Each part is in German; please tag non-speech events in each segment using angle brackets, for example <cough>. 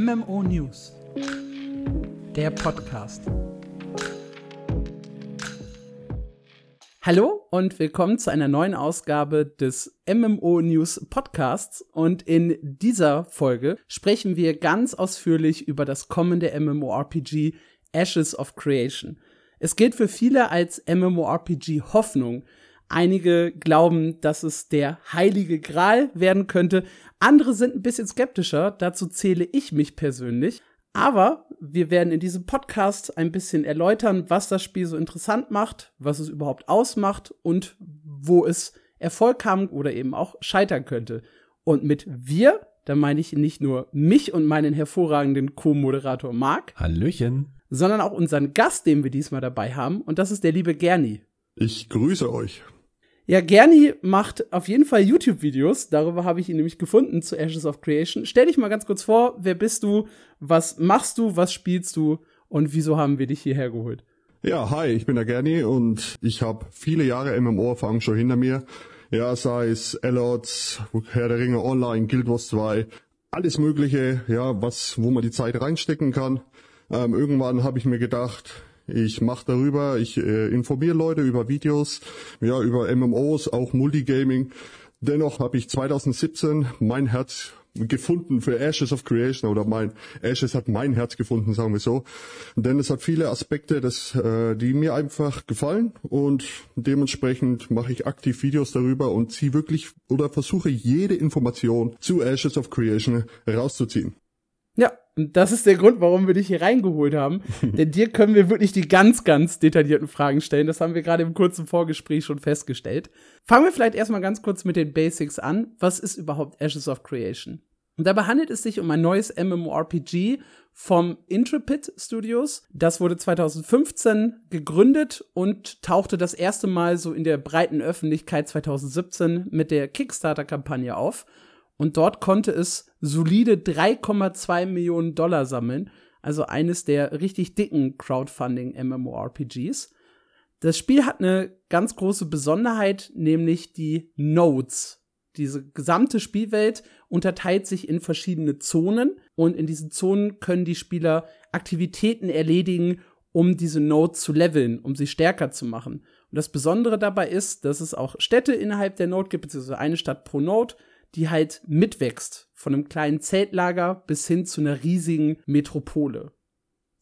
MMO News. Der Podcast. Hallo und willkommen zu einer neuen Ausgabe des MMO News Podcasts. Und in dieser Folge sprechen wir ganz ausführlich über das kommende MMORPG Ashes of Creation. Es gilt für viele als MMORPG Hoffnung. Einige glauben, dass es der heilige Gral werden könnte. Andere sind ein bisschen skeptischer. Dazu zähle ich mich persönlich. Aber wir werden in diesem Podcast ein bisschen erläutern, was das Spiel so interessant macht, was es überhaupt ausmacht und wo es Erfolg haben oder eben auch scheitern könnte. Und mit wir, da meine ich nicht nur mich und meinen hervorragenden Co-Moderator Marc. Hallöchen. Sondern auch unseren Gast, den wir diesmal dabei haben. Und das ist der liebe Gerni. Ich grüße euch. Ja, Gerni macht auf jeden Fall YouTube-Videos. Darüber habe ich ihn nämlich gefunden zu Ashes of Creation. Stell dich mal ganz kurz vor, wer bist du, was machst du, was spielst du und wieso haben wir dich hierher geholt? Ja, hi, ich bin der Gerni und ich habe viele Jahre MMO-Erfahrung schon hinter mir. Ja, sei es Allots, Herr der Ringe Online, Guild Wars 2, alles Mögliche, ja, was, wo man die Zeit reinstecken kann. Ähm, irgendwann habe ich mir gedacht, ich mache darüber, ich äh, informiere Leute über Videos, ja, über MMOs, auch Multigaming. Dennoch habe ich 2017 mein Herz gefunden für Ashes of Creation oder mein Ashes hat mein Herz gefunden, sagen wir so. Denn es hat viele Aspekte, das, äh, die mir einfach gefallen und dementsprechend mache ich aktiv Videos darüber und ziehe wirklich oder versuche jede Information zu Ashes of Creation rauszuziehen. Ja, und das ist der Grund, warum wir dich hier reingeholt haben. <laughs> Denn dir können wir wirklich die ganz, ganz detaillierten Fragen stellen. Das haben wir gerade im kurzen Vorgespräch schon festgestellt. Fangen wir vielleicht erstmal ganz kurz mit den Basics an. Was ist überhaupt Ashes of Creation? Und dabei handelt es sich um ein neues MMORPG vom Intrepid Studios. Das wurde 2015 gegründet und tauchte das erste Mal so in der breiten Öffentlichkeit 2017 mit der Kickstarter-Kampagne auf. Und dort konnte es solide 3,2 Millionen Dollar sammeln. Also eines der richtig dicken Crowdfunding-MMORPGs. Das Spiel hat eine ganz große Besonderheit, nämlich die Nodes. Diese gesamte Spielwelt unterteilt sich in verschiedene Zonen und in diesen Zonen können die Spieler Aktivitäten erledigen, um diese Nodes zu leveln, um sie stärker zu machen. Und das Besondere dabei ist, dass es auch Städte innerhalb der Node gibt, beziehungsweise eine Stadt pro Node, die halt mitwächst, von einem kleinen Zeltlager bis hin zu einer riesigen Metropole.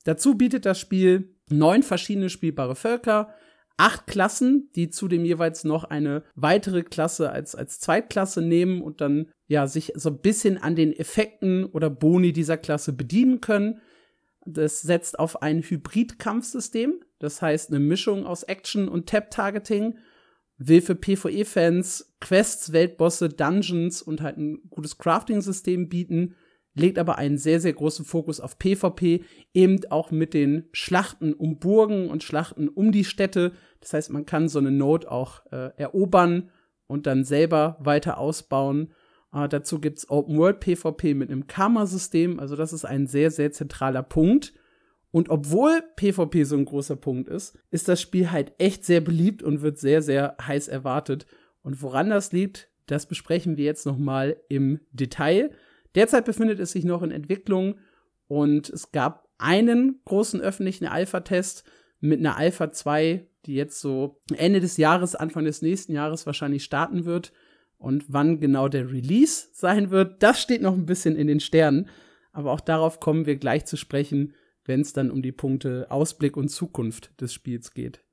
Dazu bietet das Spiel neun verschiedene spielbare Völker, acht Klassen, die zudem jeweils noch eine weitere Klasse als, als Zweitklasse nehmen und dann ja sich so ein bisschen an den Effekten oder Boni dieser Klasse bedienen können. Das setzt auf ein Hybrid-Kampfsystem, das heißt eine Mischung aus Action und Tap-Targeting will für PvE-Fans Quests, Weltbosse, Dungeons und halt ein gutes Crafting-System bieten, legt aber einen sehr, sehr großen Fokus auf PvP, eben auch mit den Schlachten um Burgen und Schlachten um die Städte. Das heißt, man kann so eine Node auch äh, erobern und dann selber weiter ausbauen. Äh, dazu gibt's Open World PvP mit einem Karma-System. Also das ist ein sehr, sehr zentraler Punkt. Und obwohl PvP so ein großer Punkt ist, ist das Spiel halt echt sehr beliebt und wird sehr, sehr heiß erwartet. Und woran das liegt, das besprechen wir jetzt noch mal im Detail. Derzeit befindet es sich noch in Entwicklung und es gab einen großen öffentlichen Alpha-Test mit einer Alpha 2, die jetzt so Ende des Jahres, Anfang des nächsten Jahres wahrscheinlich starten wird. Und wann genau der Release sein wird, das steht noch ein bisschen in den Sternen. Aber auch darauf kommen wir gleich zu sprechen, wenn es dann um die Punkte Ausblick und Zukunft des Spiels geht.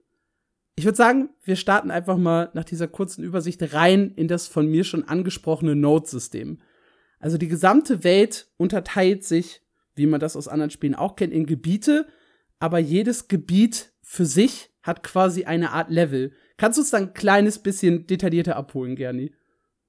Ich würde sagen, wir starten einfach mal nach dieser kurzen Übersicht rein in das von mir schon angesprochene Node-System. Also die gesamte Welt unterteilt sich, wie man das aus anderen Spielen auch kennt, in Gebiete, aber jedes Gebiet für sich hat quasi eine Art Level. Kannst du uns dann ein kleines bisschen detaillierter abholen, Gerni?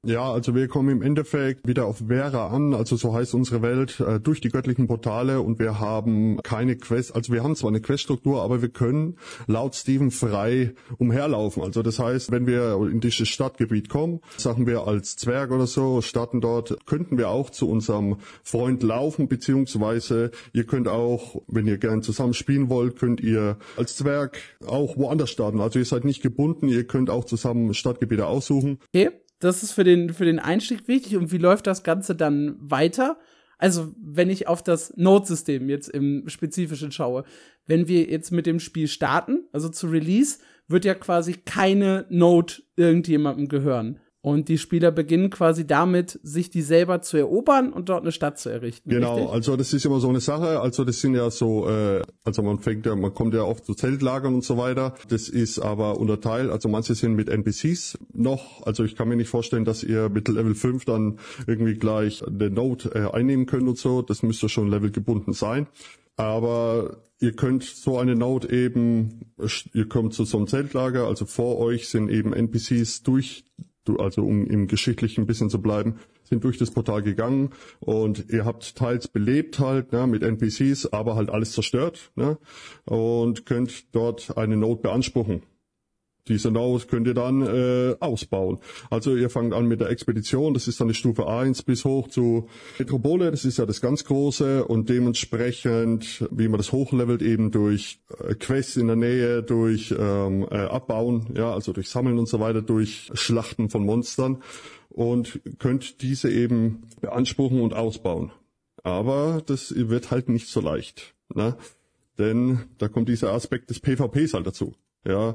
Ja, also wir kommen im Endeffekt wieder auf Vera an, also so heißt unsere Welt, äh, durch die göttlichen Portale und wir haben keine Quest, also wir haben zwar eine Queststruktur, aber wir können laut Steven frei umherlaufen. Also das heißt, wenn wir in dieses Stadtgebiet kommen, sagen wir als Zwerg oder so, starten dort, könnten wir auch zu unserem Freund laufen, beziehungsweise ihr könnt auch, wenn ihr gern zusammen spielen wollt, könnt ihr als Zwerg auch woanders starten. Also ihr seid nicht gebunden, ihr könnt auch zusammen Stadtgebiete aussuchen. Okay das ist für den, für den Einstieg wichtig. Und wie läuft das Ganze dann weiter? Also, wenn ich auf das Node-System jetzt im Spezifischen schaue, wenn wir jetzt mit dem Spiel starten, also zu Release, wird ja quasi keine Node irgendjemandem gehören. Und die Spieler beginnen quasi damit, sich die selber zu erobern und dort eine Stadt zu errichten. Genau, richtig? also das ist immer so eine Sache. Also das sind ja so, äh, also man fängt ja, man kommt ja oft zu Zeltlagern und so weiter. Das ist aber unterteilt, also manche sind mit NPCs noch. Also ich kann mir nicht vorstellen, dass ihr mit Level 5 dann irgendwie gleich den Node äh, einnehmen könnt und so. Das müsste schon levelgebunden sein. Aber ihr könnt so eine Node eben, ihr kommt zu so einem Zeltlager, also vor euch sind eben NPCs durch also um im Geschichtlichen ein bisschen zu bleiben, sind durch das Portal gegangen und ihr habt teils belebt halt ne, mit NPCs, aber halt alles zerstört ne, und könnt dort eine Node beanspruchen. Diese Node könnt ihr dann äh, ausbauen. Also ihr fangt an mit der Expedition, das ist dann die Stufe 1 bis hoch zu Metropole, das ist ja das ganz große und dementsprechend, wie man das hochlevelt, eben durch äh, Quests in der Nähe, durch ähm, äh, Abbauen, ja, also durch Sammeln und so weiter, durch Schlachten von Monstern und könnt diese eben beanspruchen und ausbauen. Aber das wird halt nicht so leicht, ne? Denn da kommt dieser Aspekt des PvPs halt dazu. Ja,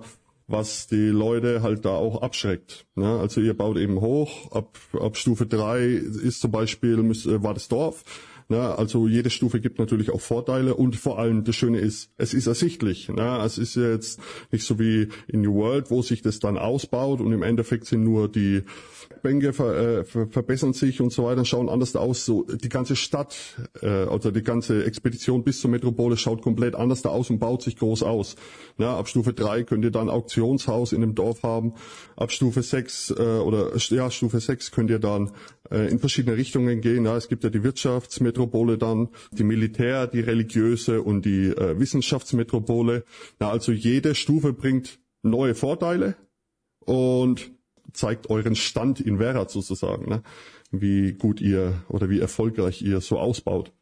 was die Leute halt da auch abschreckt. Ne? Also ihr baut eben hoch, ab, ab Stufe drei ist zum Beispiel, äh, war das Dorf, Ne? Also jede Stufe gibt natürlich auch Vorteile und vor allem das Schöne ist, es ist ersichtlich. Ne? Es ist jetzt nicht so wie in New World, wo sich das dann ausbaut und im Endeffekt sind nur die Bänke ver, äh, ver, verbessern sich und so weiter, schauen anders aus. So die ganze Stadt, äh, also die ganze Expedition bis zur Metropole schaut komplett anders da aus und baut sich groß aus. Ne? Ab Stufe 3 könnt ihr dann Auktionshaus in dem Dorf haben. Ab Stufe 6 äh, oder ja, Stufe 6 könnt ihr dann äh, in verschiedene Richtungen gehen. Ja, es gibt ja die Wirtschaftsmetropole dann, die Militär, die religiöse und die äh, Wissenschaftsmetropole. Ja, also jede Stufe bringt neue Vorteile und zeigt euren Stand in Vera sozusagen, ne? wie gut ihr oder wie erfolgreich ihr so ausbaut.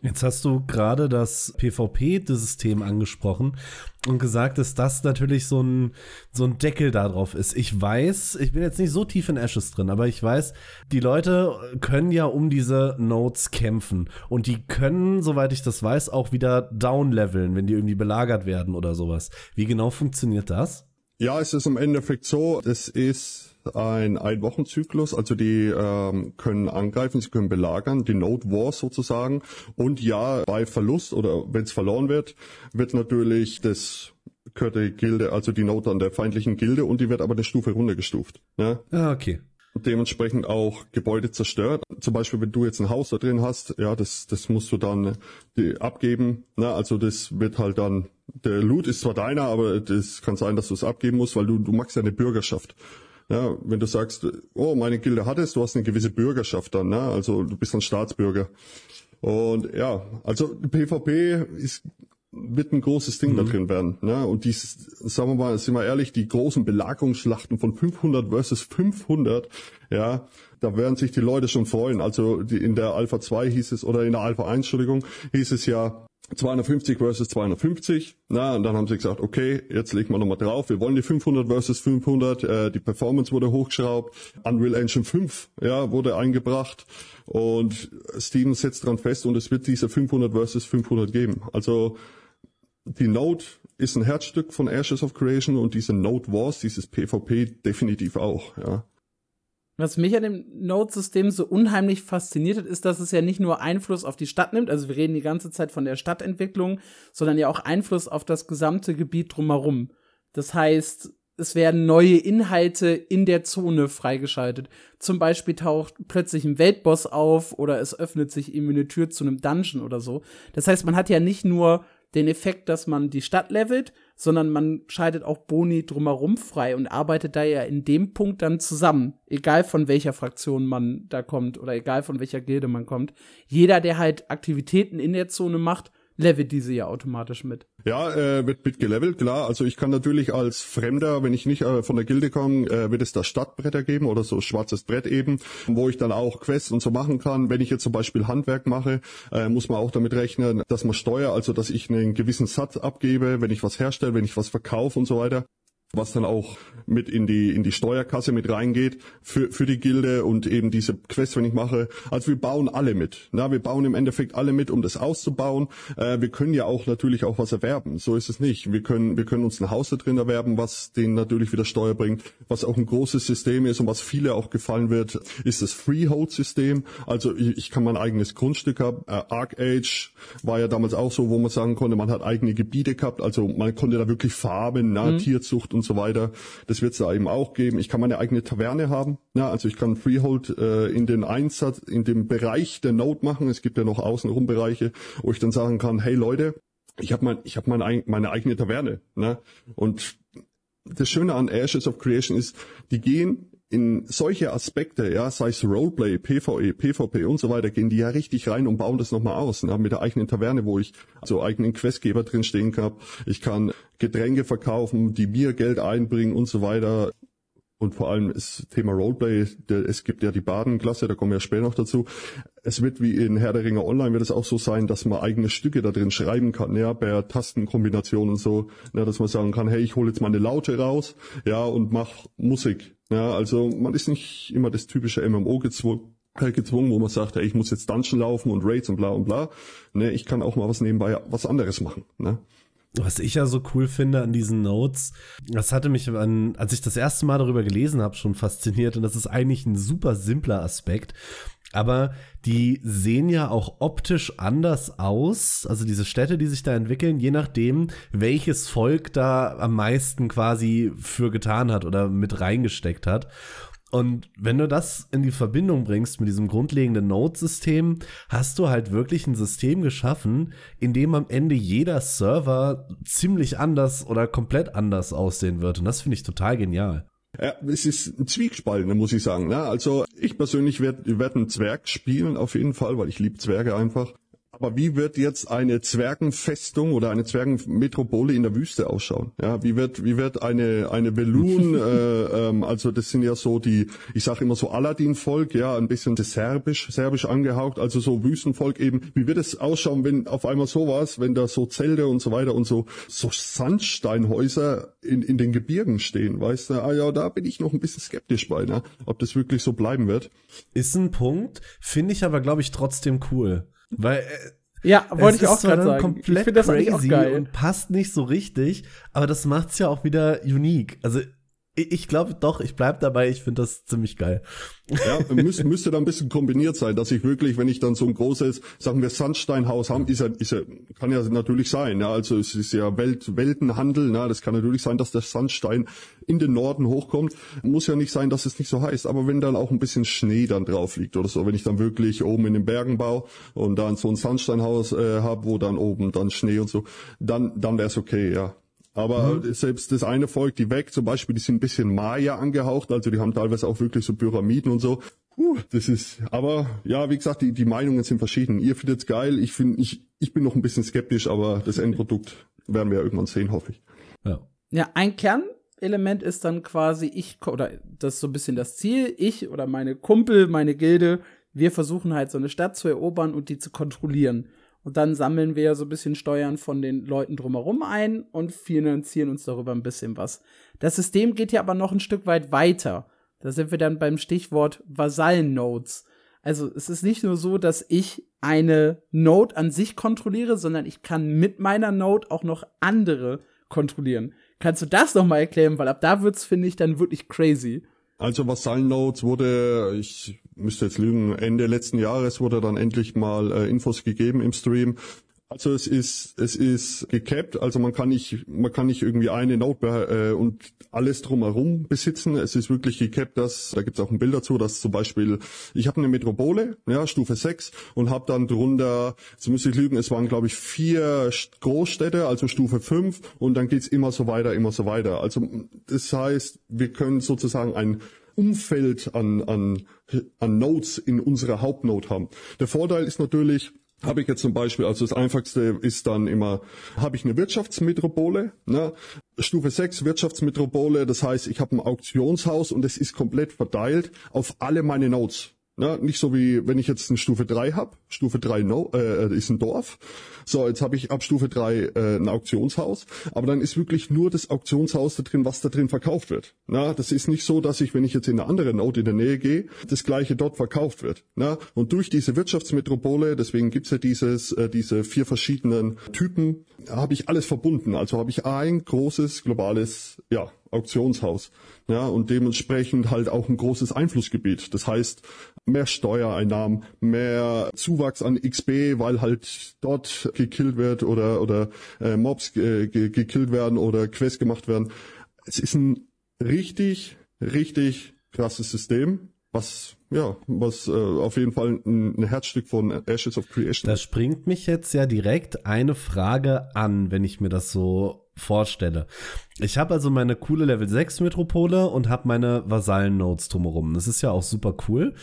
Jetzt hast du gerade das PvP-System angesprochen und gesagt, dass das natürlich so ein, so ein Deckel darauf ist. Ich weiß, ich bin jetzt nicht so tief in Ashes drin, aber ich weiß, die Leute können ja um diese Nodes kämpfen und die können, soweit ich das weiß, auch wieder downleveln, wenn die irgendwie belagert werden oder sowas. Wie genau funktioniert das? Ja, es ist im Endeffekt so, es ist ein Ein-Wochen-Zyklus, also die ähm, können angreifen, sie können belagern, die Node Wars sozusagen. Und ja, bei Verlust oder wenn es verloren wird, wird natürlich das gehört die Gilde, also die Note an der feindlichen Gilde und die wird aber eine Stufe runtergestuft. Ja? Ah, okay dementsprechend auch Gebäude zerstört. Zum Beispiel, wenn du jetzt ein Haus da drin hast, ja, das, das musst du dann die, abgeben. Ne? Also das wird halt dann, der Loot ist zwar deiner, aber das kann sein, dass du es abgeben musst, weil du, du magst ja eine Bürgerschaft. Ja, wenn du sagst, oh, meine Gilde hat es, du hast eine gewisse Bürgerschaft dann, ne? also du bist ein Staatsbürger. Und ja, also PvP ist, wird ein großes Ding mhm. da drin werden. Ne? Und dieses, sagen wir mal, sind wir ehrlich, die großen Belagerungsschlachten von 500 versus 500, ja, da werden sich die Leute schon freuen. Also die, in der Alpha 2 hieß es, oder in der Alpha 1, Entschuldigung, hieß es ja, 250 versus 250. Na, und dann haben sie gesagt, okay, jetzt legen wir nochmal drauf. Wir wollen die 500 versus 500. Äh, die Performance wurde hochgeschraubt. Unreal Engine 5, ja, wurde eingebracht. Und Steven setzt dran fest und es wird diese 500 versus 500 geben. Also, die Node ist ein Herzstück von Ashes of Creation und diese Node Wars, dieses PvP definitiv auch, ja. Was mich an dem Node-System so unheimlich fasziniert hat, ist, dass es ja nicht nur Einfluss auf die Stadt nimmt, also wir reden die ganze Zeit von der Stadtentwicklung, sondern ja auch Einfluss auf das gesamte Gebiet drumherum. Das heißt, es werden neue Inhalte in der Zone freigeschaltet. Zum Beispiel taucht plötzlich ein Weltboss auf oder es öffnet sich ihm eine Tür zu einem Dungeon oder so. Das heißt, man hat ja nicht nur den Effekt, dass man die Stadt levelt, sondern man scheidet auch Boni drumherum frei und arbeitet da ja in dem Punkt dann zusammen, egal von welcher Fraktion man da kommt oder egal von welcher Gilde man kommt. Jeder, der halt Aktivitäten in der Zone macht, levelt diese ja automatisch mit. Ja, äh, wird mit gelevelt, klar. Also ich kann natürlich als Fremder, wenn ich nicht äh, von der Gilde komme, äh, wird es da Stadtbretter geben oder so schwarzes Brett eben, wo ich dann auch Quests und so machen kann. Wenn ich jetzt zum Beispiel Handwerk mache, äh, muss man auch damit rechnen, dass man Steuer, also dass ich einen gewissen Satz abgebe, wenn ich was herstelle, wenn ich was verkaufe und so weiter. Was dann auch mit in die in die Steuerkasse mit reingeht für für die Gilde und eben diese Quest, wenn ich mache. Also wir bauen alle mit. Na, wir bauen im Endeffekt alle mit, um das auszubauen. Äh, wir können ja auch natürlich auch was erwerben. So ist es nicht. Wir können wir können uns ein Haus da drin erwerben, was den natürlich wieder Steuer bringt. Was auch ein großes System ist und was viele auch gefallen wird, ist das Freehold-System. Also ich, ich, kann mein eigenes Grundstück haben. Äh, Arc Age war ja damals auch so, wo man sagen konnte, man hat eigene Gebiete gehabt. Also man konnte da wirklich farben, na, mhm. Tierzucht und so weiter. Das wird es da eben auch geben. Ich kann meine eigene Taverne haben. Ja, also ich kann Freehold äh, in den Einsatz, in dem Bereich der Node machen. Es gibt ja noch außenrum Bereiche, wo ich dann sagen kann, hey Leute, ich habe mein, ich habe meine, meine eigene Taverne. Ne? Und das Schöne an Ashes of Creation ist, die gehen in solche Aspekte, ja, sei es Roleplay, PvE, PvP und so weiter, gehen die ja richtig rein und bauen das nochmal aus. Ne? Mit der eigenen Taverne, wo ich so eigenen Questgeber drin stehen kann. Ich kann Getränke verkaufen, die mir Geld einbringen und so weiter. Und vor allem ist Thema Roleplay, der, es gibt ja die Badenklasse, da kommen wir ja später noch dazu. Es wird wie in Herr der Ringe Online wird es auch so sein, dass man eigene Stücke da drin schreiben kann, ja, per Tastenkombination und so, ja, dass man sagen kann, hey, ich hole jetzt meine Laute raus, ja, und mach Musik. Ja, also man ist nicht immer das typische MMO gezwungen äh, gezwungen, wo man sagt, hey, ich muss jetzt Dungeon laufen und Raids und bla und bla. Ne, ich kann auch mal was nebenbei was anderes machen. Ne? Was ich ja so cool finde an diesen Notes, das hatte mich, an, als ich das erste Mal darüber gelesen habe, schon fasziniert. Und das ist eigentlich ein super simpler Aspekt. Aber die sehen ja auch optisch anders aus, also diese Städte, die sich da entwickeln, je nachdem, welches Volk da am meisten quasi für getan hat oder mit reingesteckt hat. Und wenn du das in die Verbindung bringst mit diesem grundlegenden Node-System, hast du halt wirklich ein System geschaffen, in dem am Ende jeder Server ziemlich anders oder komplett anders aussehen wird. Und das finde ich total genial. Ja, es ist ein Zwiegespalt, muss ich sagen. Ne? Also ich persönlich werde werd einen Zwerg spielen auf jeden Fall, weil ich liebe Zwerge einfach. Aber wie wird jetzt eine Zwergenfestung oder eine Zwergenmetropole in der Wüste ausschauen? Ja, wie wird wie wird eine eine Velun, <laughs> äh, ähm, also das sind ja so die, ich sage immer so Aladdin-Volk, ja, ein bisschen das serbisch serbisch angehaucht, also so Wüstenvolk eben. Wie wird es ausschauen, wenn auf einmal sowas, wenn da so Zelte und so weiter und so so Sandsteinhäuser in in den Gebirgen stehen, weißt du? Ah ja, da bin ich noch ein bisschen skeptisch bei, ne? ob das wirklich so bleiben wird. Ist ein Punkt, finde ich aber glaube ich trotzdem cool. Weil äh, ja, wollte ich auch gerade sagen. Komplett ich finde das crazy auch geil. und passt nicht so richtig, aber das macht's ja auch wieder unique. Also ich glaube doch, ich bleib dabei, ich finde das ziemlich geil. Ja, müß, müsste da ein bisschen kombiniert sein, dass ich wirklich, wenn ich dann so ein großes, sagen wir Sandsteinhaus haben, ist ja, ist ja, kann ja natürlich sein, ja, also es ist ja Welt, Weltenhandel, na, das kann natürlich sein, dass der Sandstein in den Norden hochkommt. Muss ja nicht sein, dass es nicht so heißt, aber wenn dann auch ein bisschen Schnee dann drauf liegt oder so, wenn ich dann wirklich oben in den Bergen baue und dann so ein Sandsteinhaus äh, habe, wo dann oben dann Schnee und so, dann, dann wäre es okay, ja. Aber mhm. selbst das eine Volk, die weg, zum Beispiel, die sind ein bisschen Maya angehaucht, also die haben teilweise auch wirklich so Pyramiden und so. Uh, das ist, aber ja, wie gesagt, die, die Meinungen sind verschieden. Ihr findet's geil, ich finde, ich, ich bin noch ein bisschen skeptisch, aber das Endprodukt werden wir ja irgendwann sehen, hoffe ich. Ja. Ja, ein Kernelement ist dann quasi ich, oder das ist so ein bisschen das Ziel, ich oder meine Kumpel, meine Gilde, wir versuchen halt so eine Stadt zu erobern und die zu kontrollieren. Und dann sammeln wir so ein bisschen Steuern von den Leuten drumherum ein und finanzieren uns darüber ein bisschen was. Das System geht ja aber noch ein Stück weit weiter. Da sind wir dann beim Stichwort Vasallen-Nodes. Also es ist nicht nur so, dass ich eine Node an sich kontrolliere, sondern ich kann mit meiner Node auch noch andere kontrollieren. Kannst du das noch mal erklären? Weil ab da wird's, finde ich, dann wirklich crazy. Also Vasallen-Nodes wurde, ich müsste jetzt lügen, Ende letzten Jahres wurde dann endlich mal äh, Infos gegeben im Stream. Also es ist es ist gecapped, also man kann nicht man kann nicht irgendwie eine Node äh, und alles drumherum besitzen. Es ist wirklich gecapped, dass da gibt es auch ein Bild dazu, dass zum Beispiel ich habe eine Metropole, ja Stufe 6 und habe dann drunter, jetzt müsste ich lügen, es waren glaube ich vier Großstädte, also Stufe 5 und dann geht's immer so weiter, immer so weiter. Also das heißt, wir können sozusagen ein Umfeld an, an, an Nodes in unserer Hauptnode haben. Der Vorteil ist natürlich, habe ich jetzt zum Beispiel, also das einfachste ist dann immer, habe ich eine Wirtschaftsmetropole, ne? Stufe 6 Wirtschaftsmetropole, das heißt, ich habe ein Auktionshaus und es ist komplett verteilt auf alle meine Nodes. Na, nicht so wie wenn ich jetzt eine Stufe 3 habe. Stufe 3 no, äh, ist ein Dorf. So, jetzt habe ich ab Stufe 3 äh, ein Auktionshaus, aber dann ist wirklich nur das Auktionshaus da drin, was da drin verkauft wird. Na, das ist nicht so, dass ich, wenn ich jetzt in eine andere Node in der Nähe gehe, das gleiche dort verkauft wird. Na, und durch diese Wirtschaftsmetropole, deswegen gibt's ja dieses, äh, diese vier verschiedenen Typen, habe ich alles verbunden. Also habe ich ein großes globales, ja, Auktionshaus. Ja, und dementsprechend halt auch ein großes Einflussgebiet. Das heißt, mehr Steuereinnahmen, mehr Zuwachs an XP, weil halt dort gekillt wird oder, oder äh, Mobs äh, gekillt werden oder Quests gemacht werden. Es ist ein richtig, richtig krasses System, was ja, was äh, auf jeden Fall ein, ein Herzstück von Ashes of Creation. Das springt mich jetzt ja direkt eine Frage an, wenn ich mir das so vorstelle. Ich habe also meine coole Level 6 Metropole und habe meine Vasallen-Nodes drumherum. Das ist ja auch super cool.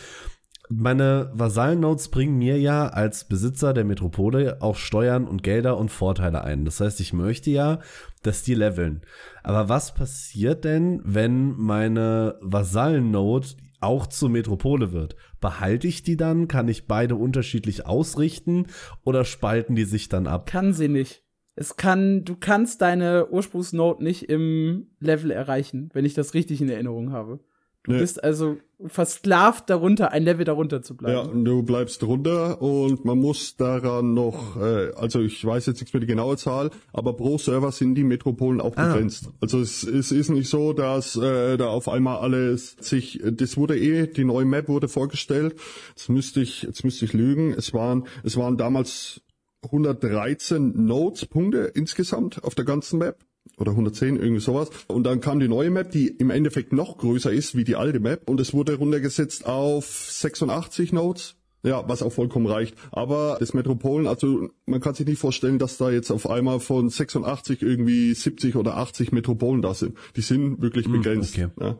Meine Vasallen-Nodes bringen mir ja als Besitzer der Metropole auch Steuern und Gelder und Vorteile ein. Das heißt, ich möchte ja, dass die leveln. Aber was passiert denn, wenn meine Vasallen-Node auch zur Metropole wird. Behalte ich die dann? Kann ich beide unterschiedlich ausrichten oder spalten die sich dann ab? Kann sie nicht. Es kann, du kannst deine Ursprungsnote nicht im Level erreichen, wenn ich das richtig in Erinnerung habe. Du nee. bist also versklavt darunter, ein Level darunter zu bleiben. Ja, du bleibst drunter und man muss daran noch, äh, also ich weiß jetzt nichts mehr die genaue Zahl, aber pro Server sind die Metropolen auch ah. begrenzt. Also es, es ist nicht so, dass äh, da auf einmal alles sich, das wurde eh, die neue Map wurde vorgestellt. Jetzt müsste ich, jetzt müsste ich lügen. Es waren, es waren damals 113 Nodes, Punkte insgesamt auf der ganzen Map oder 110, irgendwie sowas. Und dann kam die neue Map, die im Endeffekt noch größer ist wie die alte Map und es wurde runtergesetzt auf 86 Nodes. Ja, was auch vollkommen reicht. Aber das Metropolen, also man kann sich nicht vorstellen, dass da jetzt auf einmal von 86 irgendwie 70 oder 80 Metropolen da sind. Die sind wirklich hm, begrenzt. Okay. Ja.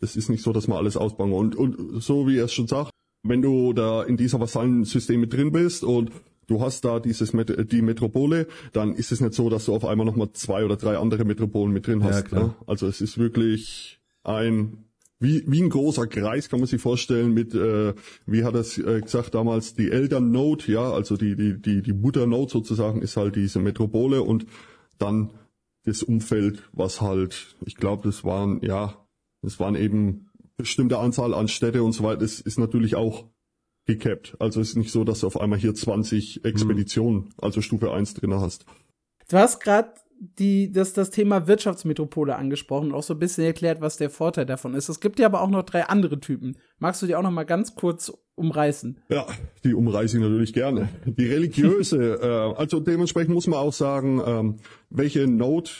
Das ist nicht so, dass man alles ausbauen. Und, und so wie er es schon sagt, wenn du da in dieser Vasallen-System mit drin bist und du hast da dieses die Metropole, dann ist es nicht so, dass du auf einmal nochmal zwei oder drei andere Metropolen mit drin hast. Ja. Ne? Also es ist wirklich ein wie, wie ein großer Kreis kann man sich vorstellen mit, äh, wie hat es äh, gesagt damals, die Eltern Node, ja, also die, die, die, die Mutter Node sozusagen ist halt diese Metropole und dann das Umfeld, was halt, ich glaube, das waren, ja, das waren eben bestimmte Anzahl an Städte und so weiter. Das ist natürlich auch gecapped. Also es ist nicht so, dass du auf einmal hier 20 Expeditionen, hm. also Stufe 1 drin hast. Du hast gerade die, das, das Thema Wirtschaftsmetropole angesprochen und auch so ein bisschen erklärt, was der Vorteil davon ist. Es gibt ja aber auch noch drei andere Typen. Magst du die auch noch mal ganz kurz umreißen? Ja, die umreiße ich natürlich gerne. Die religiöse, <laughs> äh, also dementsprechend muss man auch sagen, ähm, welche Node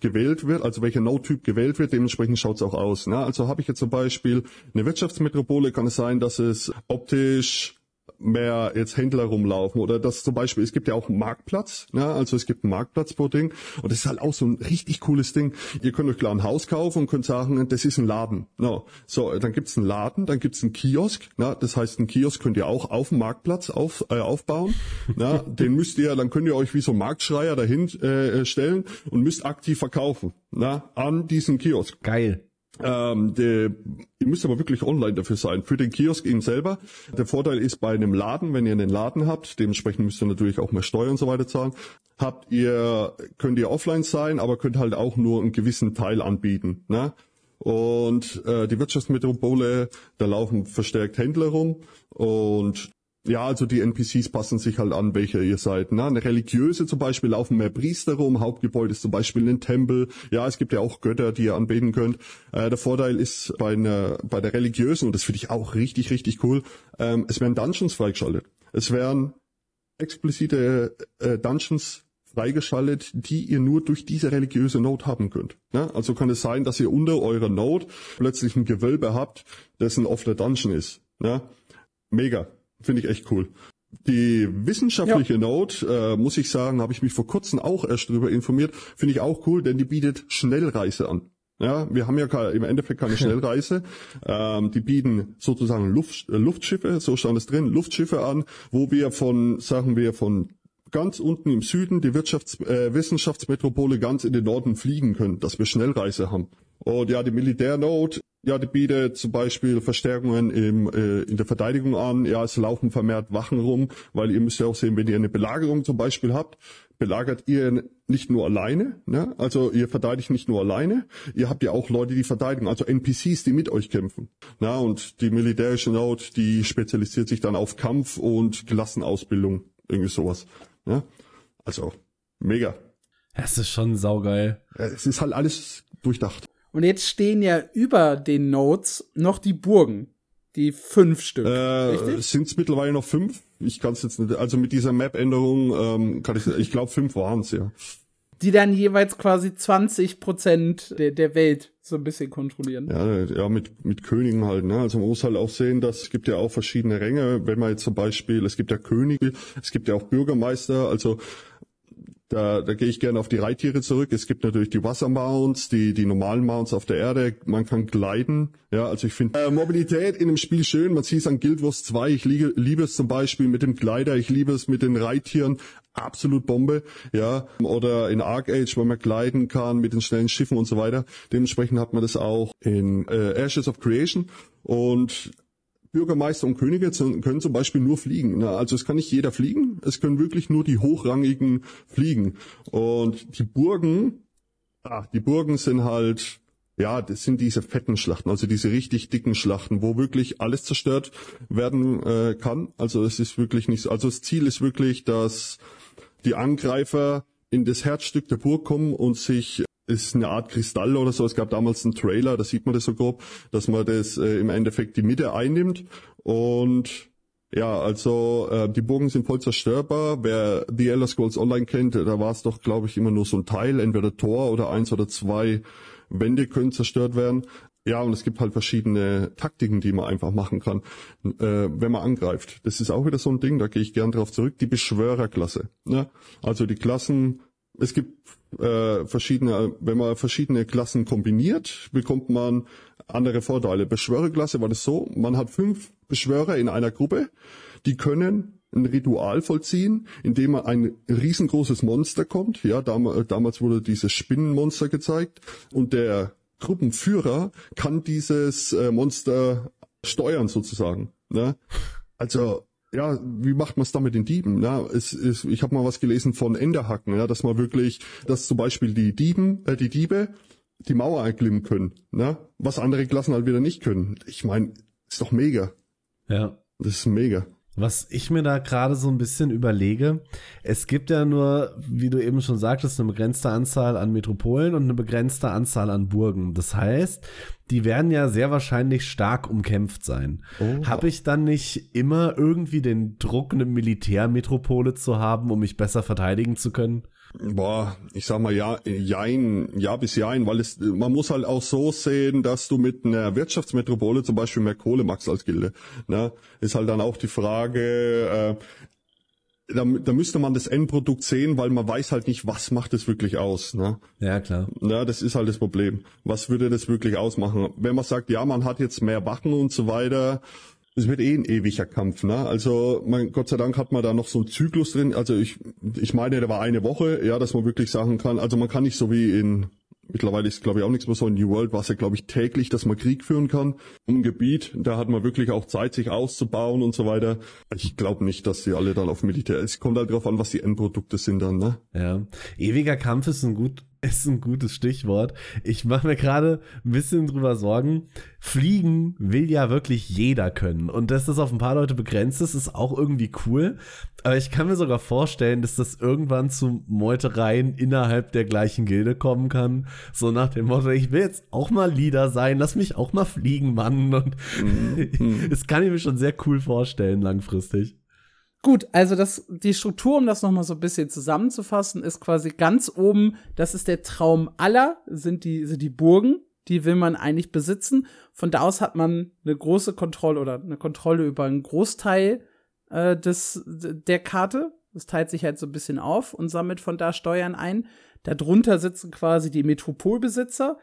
gewählt wird, also welcher Node-Typ gewählt wird, dementsprechend schaut es auch aus. Ne? Also habe ich jetzt zum Beispiel eine Wirtschaftsmetropole, kann es sein, dass es optisch mehr jetzt Händler rumlaufen oder das zum Beispiel, es gibt ja auch einen Marktplatz, ne? also es gibt einen Marktplatz pro Ding und das ist halt auch so ein richtig cooles Ding. Ihr könnt euch klar ein Haus kaufen und könnt sagen, das ist ein Laden. No. So, dann gibt's einen Laden, dann gibt's einen Kiosk, ne? das heißt, einen Kiosk könnt ihr auch auf dem Marktplatz auf, äh, aufbauen. ne? <laughs> Den müsst ihr, dann könnt ihr euch wie so ein Marktschreier dahin äh, stellen und müsst aktiv verkaufen ne? an diesen Kiosk. Geil. Ähm, der, ihr müsst aber wirklich online dafür sein. Für den Kiosk ihn selber. Der Vorteil ist bei einem Laden, wenn ihr einen Laden habt, dementsprechend müsst ihr natürlich auch mehr Steuern und so weiter zahlen, habt ihr, könnt ihr offline sein, aber könnt halt auch nur einen gewissen Teil anbieten. Ne? Und äh, die Wirtschaftsmetropole, da laufen verstärkt Händler rum und ja, also die NPCs passen sich halt an, welcher ihr seid. Ne? Eine religiöse zum Beispiel laufen mehr Priester rum, Hauptgebäude ist zum Beispiel ein Tempel. Ja, es gibt ja auch Götter, die ihr anbeten könnt. Äh, der Vorteil ist bei, einer, bei der religiösen, und das finde ich auch richtig, richtig cool, ähm, es werden Dungeons freigeschaltet. Es werden explizite äh, Dungeons freigeschaltet, die ihr nur durch diese religiöse Node haben könnt. Ja, also kann es sein, dass ihr unter eurer Node plötzlich ein Gewölbe habt, dessen oft der Dungeon ist. Ja, mega. Finde ich echt cool. Die wissenschaftliche ja. Note, äh, muss ich sagen, habe ich mich vor kurzem auch erst drüber informiert, finde ich auch cool, denn die bietet Schnellreise an. Ja, wir haben ja im Endeffekt keine <laughs> Schnellreise. ähm, die bieten sozusagen Luft, äh, Luftschiffe, so stand es drin, Luftschiffe an, wo wir von, sagen wir, von ganz unten im Süden die Wirtschafts-, äh, Wissenschaftsmetropole ganz in den Norden fliegen können, dass wir Schnellreise haben. Und ja, die Militärnote ja, die bietet zum Beispiel Verstärkungen im, äh, in der Verteidigung an. Ja, es laufen vermehrt Wachen rum, weil ihr müsst ja auch sehen, wenn ihr eine Belagerung zum Beispiel habt, belagert ihr nicht nur alleine, ne? also ihr verteidigt nicht nur alleine, ihr habt ja auch Leute, die verteidigen, also NPCs, die mit euch kämpfen. Na, und die militärische Note, die spezialisiert sich dann auf Kampf und Klassenausbildung, irgendwie sowas. Ne? Also mega. Das ist schon saugeil. Es ist halt alles durchdacht. Und jetzt stehen ja über den Nodes noch die Burgen. Die fünf Stück. Äh, Sind es mittlerweile noch fünf? Ich kann es jetzt nicht. Also mit dieser Map-Änderung ähm, kann ich. Ich glaube fünf waren es ja. Die dann jeweils quasi 20 Prozent der, der Welt so ein bisschen kontrollieren. Ja, ja, mit mit Königen halt. Ne? Also man muss halt auch sehen, dass es gibt ja auch verschiedene Ränge. Wenn man jetzt zum Beispiel, es gibt ja Könige, es gibt ja auch Bürgermeister. Also da, da gehe ich gerne auf die Reittiere zurück. Es gibt natürlich die Wassermounts, die, die normalen Mounts auf der Erde. Man kann gleiten. Ja, also ich finde äh, Mobilität in dem Spiel schön. Man sieht es an Guild Wars 2. Ich liebe, liebe es zum Beispiel mit dem Gleiter. Ich liebe es mit den Reittieren. Absolut Bombe. Ja, oder in Arc Age, wo man gleiten kann mit den schnellen Schiffen und so weiter. Dementsprechend hat man das auch in äh, Ashes of Creation. Und Bürgermeister und Könige können zum Beispiel nur fliegen. Also es kann nicht jeder fliegen, es können wirklich nur die hochrangigen fliegen. Und die Burgen, ah, die Burgen sind halt, ja, das sind diese fetten Schlachten, also diese richtig dicken Schlachten, wo wirklich alles zerstört werden äh, kann. Also es ist wirklich nicht, also das Ziel ist wirklich, dass die Angreifer in das Herzstück der Burg kommen und sich ist eine Art Kristall oder so. Es gab damals einen Trailer, da sieht man das so grob, dass man das äh, im Endeffekt die Mitte einnimmt und ja, also äh, die Burgen sind voll zerstörbar. Wer The Elder Scrolls Online kennt, da war es doch, glaube ich, immer nur so ein Teil, entweder Tor oder eins oder zwei Wände können zerstört werden. Ja, und es gibt halt verschiedene Taktiken, die man einfach machen kann, äh, wenn man angreift. Das ist auch wieder so ein Ding, da gehe ich gern drauf zurück. Die Beschwörerklasse. Ne? Also die Klassen es gibt äh, verschiedene, wenn man verschiedene Klassen kombiniert, bekommt man andere Vorteile. Beschwörerklasse war das so, man hat fünf Beschwörer in einer Gruppe, die können ein Ritual vollziehen, indem man ein riesengroßes Monster kommt. Ja, dam damals wurde dieses Spinnenmonster gezeigt und der Gruppenführer kann dieses äh, Monster steuern sozusagen. Ne? Also ja, wie macht man es da mit den Dieben? Ja, es, es, ich habe mal was gelesen von Enderhacken, ja, dass man wirklich, dass zum Beispiel die Dieben, äh, die Diebe die Mauer erklimmen können, ne? was andere Klassen halt wieder nicht können. Ich meine, ist doch mega. Ja. Das ist mega. Was ich mir da gerade so ein bisschen überlege, es gibt ja nur, wie du eben schon sagtest, eine begrenzte Anzahl an Metropolen und eine begrenzte Anzahl an Burgen. Das heißt, die werden ja sehr wahrscheinlich stark umkämpft sein. Oh. Habe ich dann nicht immer irgendwie den Druck, eine Militärmetropole zu haben, um mich besser verteidigen zu können? Boah, ich sag mal ja, jein, ja bis jein, weil es, man muss halt auch so sehen, dass du mit einer Wirtschaftsmetropole zum Beispiel mehr Kohle machst als Gilde. Ne? Ist halt dann auch die Frage, äh, da, da müsste man das Endprodukt sehen, weil man weiß halt nicht, was macht es wirklich aus. Ne? Ja, klar. Ja, das ist halt das Problem. Was würde das wirklich ausmachen? Wenn man sagt, ja, man hat jetzt mehr Wachen und so weiter, es wird eh ein ewiger Kampf, ne? Also, mein, Gott sei Dank hat man da noch so einen Zyklus drin. Also ich, ich meine, da war eine Woche, ja, dass man wirklich sagen kann, also man kann nicht so wie in, mittlerweile ist glaube ich auch nichts mehr so in New World, war es ja glaube ich täglich, dass man Krieg führen kann um Gebiet. Da hat man wirklich auch Zeit, sich auszubauen und so weiter. Ich glaube nicht, dass sie alle dann auf Militär, es kommt halt drauf an, was die Endprodukte sind dann, ne? Ja. Ewiger Kampf ist ein gut, <laughs> ist ein gutes Stichwort. Ich mache mir gerade ein bisschen drüber Sorgen. Fliegen will ja wirklich jeder können. Und dass das auf ein paar Leute begrenzt ist, ist auch irgendwie cool. Aber ich kann mir sogar vorstellen, dass das irgendwann zu Meutereien innerhalb der gleichen Gilde kommen kann. So nach dem Motto, ich will jetzt auch mal Leader sein, lass mich auch mal fliegen, Mann. Und mhm. <laughs> das kann ich mir schon sehr cool vorstellen, langfristig. Gut, also das, die Struktur, um das nochmal so ein bisschen zusammenzufassen, ist quasi ganz oben, das ist der Traum aller, sind die, sind die Burgen, die will man eigentlich besitzen. Von da aus hat man eine große Kontrolle oder eine Kontrolle über einen Großteil äh, des, der Karte. Das teilt sich halt so ein bisschen auf und sammelt von da Steuern ein. Darunter sitzen quasi die Metropolbesitzer,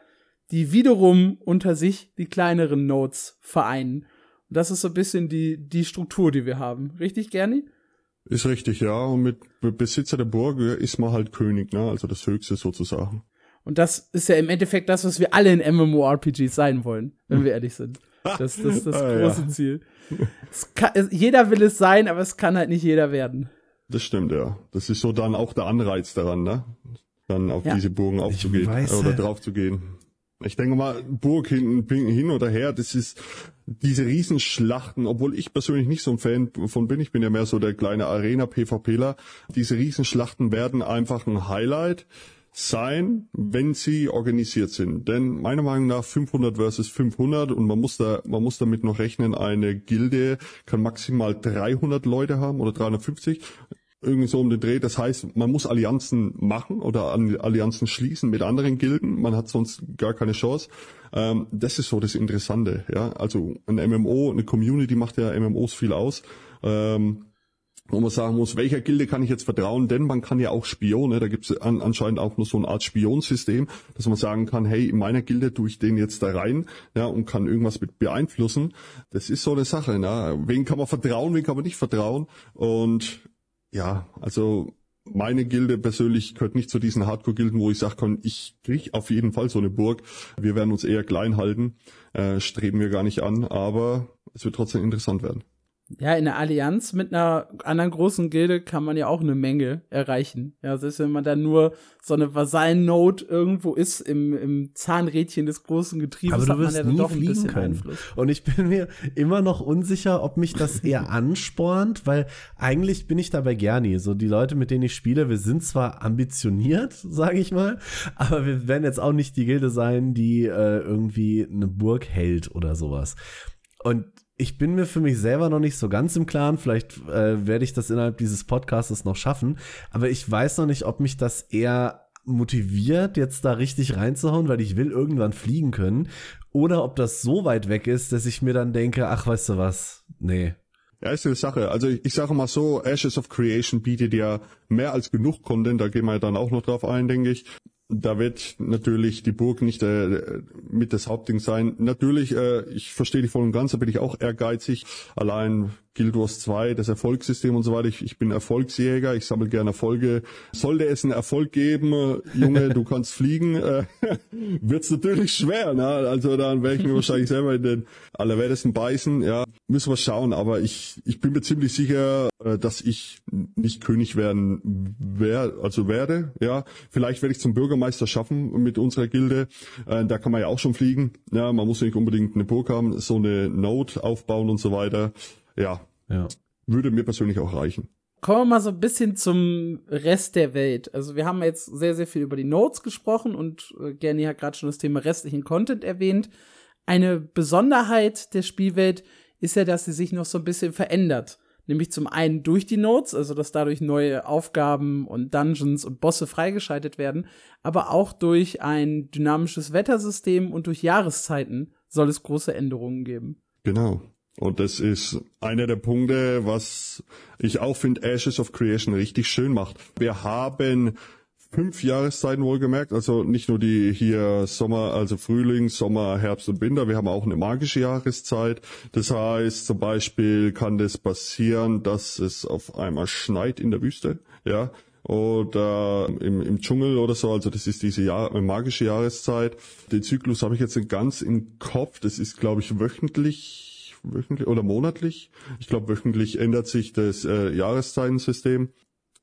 die wiederum unter sich die kleineren Nodes vereinen. Das ist so ein bisschen die, die Struktur, die wir haben. Richtig, Gerni? Ist richtig, ja. Und mit Besitzer der Burg ist man halt König, ne? Also das Höchste sozusagen. Und das ist ja im Endeffekt das, was wir alle in MMORPGs sein wollen, wenn wir ehrlich sind. Das, das ist das <laughs> Ah, große ja. Ziel. Es kann, es, jeder will es sein, aber es kann halt nicht jeder werden. Das stimmt, ja. Das ist so dann auch der Anreiz daran, ne? Dann auf Ja. diese Burgen aufzugehen weiß, oder drauf zu gehen. Ich denke mal, Burg hin, hin oder her, das ist diese Riesenschlachten, obwohl ich persönlich nicht so ein Fan von bin, ich bin ja mehr so der kleine Arena-PvPler. Diese Riesenschlachten werden einfach ein Highlight sein, wenn sie organisiert sind. Denn meiner Meinung nach 500 versus 500 und man muss da, man muss damit noch rechnen, eine Gilde kann maximal 300 Leute haben oder 350 irgendwie so um den Dreh. Das heißt, man muss Allianzen machen oder an Allianzen schließen mit anderen Gilden. Man hat sonst gar keine Chance. Ähm, das ist so das Interessante. Ja, also ein MMO, eine Community macht ja MMOs viel aus. Ähm, wo man sagen muss, welcher Gilde kann ich jetzt vertrauen, denn man kann ja auch Spione, da gibt es an, anscheinend auch nur so eine Art Spionsystem, dass man sagen kann, hey, in meiner Gilde tue ich den jetzt da rein, ja, und kann irgendwas mit beeinflussen. Das ist so eine Sache, ne? Wen kann man vertrauen, wen kann man nicht vertrauen? Und ja, also meine Gilde persönlich gehört nicht zu diesen Hardcore-Gilden, wo ich sagen kann, ich krieg auf jeden Fall so eine Burg. Wir werden uns eher klein halten, äh, streben wir gar nicht an, aber es wird trotzdem interessant werden. Ja, in der Allianz mit einer anderen großen Gilde kann man ja auch eine Menge erreichen. Ja, selbst wenn man dann nur so eine Vasallen-Note irgendwo ist im, im Zahnrädchen des großen Getriebes, Aber du hat man ja dann nie doch ein fliegen bisschen können. Einfluss. Und ich bin mir immer noch unsicher, ob mich das eher <laughs> anspornt, weil eigentlich bin ich dabei gerne. So die Leute, mit denen ich spiele, wir sind zwar ambitioniert, <laughs> sage ich mal, aber wir werden jetzt auch nicht die Gilde sein, die äh, irgendwie eine Burg hält oder sowas. Und ich bin mir für mich selber noch nicht so ganz im Klaren. Vielleicht äh, werde ich das innerhalb dieses Podcasts noch schaffen. Aber ich weiß noch nicht, ob mich das eher motiviert, jetzt da richtig reinzuhauen, weil ich will irgendwann fliegen können. Oder ob das so weit weg ist, dass ich mir dann denke, ach, weißt du was? Nee. Ja, ist eine Sache. Also ich, ich sage mal so, Ashes of Creation bietet ja mehr als genug Content, da gehen wir dann auch noch drauf ein, denke ich. Da wird natürlich die Burg nicht äh, mit das Hauptding sein. Natürlich, äh, ich verstehe dich voll und ganz, da bin ich auch ehrgeizig. Allein Guild Wars 2, das Erfolgssystem und so weiter. Ich, ich bin Erfolgsjäger, ich sammle gerne Erfolge. Sollte es einen Erfolg geben, äh, Junge, du kannst fliegen, äh, <laughs> wird's natürlich schwer. Ne? Also dann werde ich mir wahrscheinlich <laughs> selber in den allerwertesten beißen. Ja, müssen wir schauen. Aber ich, ich bin mir ziemlich sicher, äh, dass ich nicht König werden wer, also werde. Ja, vielleicht werde ich zum Bürgermeister schaffen mit unserer Gilde. Äh, da kann man ja auch schon fliegen. Ja, man muss nicht unbedingt eine Burg haben, so eine Note aufbauen und so weiter. Ja, Ja. würde mir persönlich auch reichen. Kommen wir mal so ein bisschen zum Rest der Welt. Also wir haben jetzt sehr, sehr viel über die Notes gesprochen und äh, Gerni hat gerade schon das Thema restlichen Content erwähnt. Eine Besonderheit der Spielwelt ist ja, dass sie sich noch so ein bisschen verändert. Nämlich zum einen durch die Notes, also dass dadurch neue Aufgaben und Dungeons und Bosse freigeschaltet werden, aber auch durch ein dynamisches Wettersystem und durch Jahreszeiten soll es große Änderungen geben. Genau. Und das ist einer der Punkte, was ich auch finde, Ashes of Creation richtig schön macht. Wir haben fünf Jahreszeiten wohlgemerkt, also nicht nur die hier Sommer, also Frühling, Sommer, Herbst und Winter, wir haben auch eine magische Jahreszeit. Das heißt, zum Beispiel kann das passieren, dass es auf einmal schneit in der Wüste, ja, oder im, im Dschungel oder so, also das ist diese Jahr, magische Jahreszeit. Den Zyklus habe ich jetzt ganz im Kopf, das ist glaube ich wöchentlich, wöchentlich oder monatlich. Ich glaube wöchentlich ändert sich das äh, Jahreszeitensystem.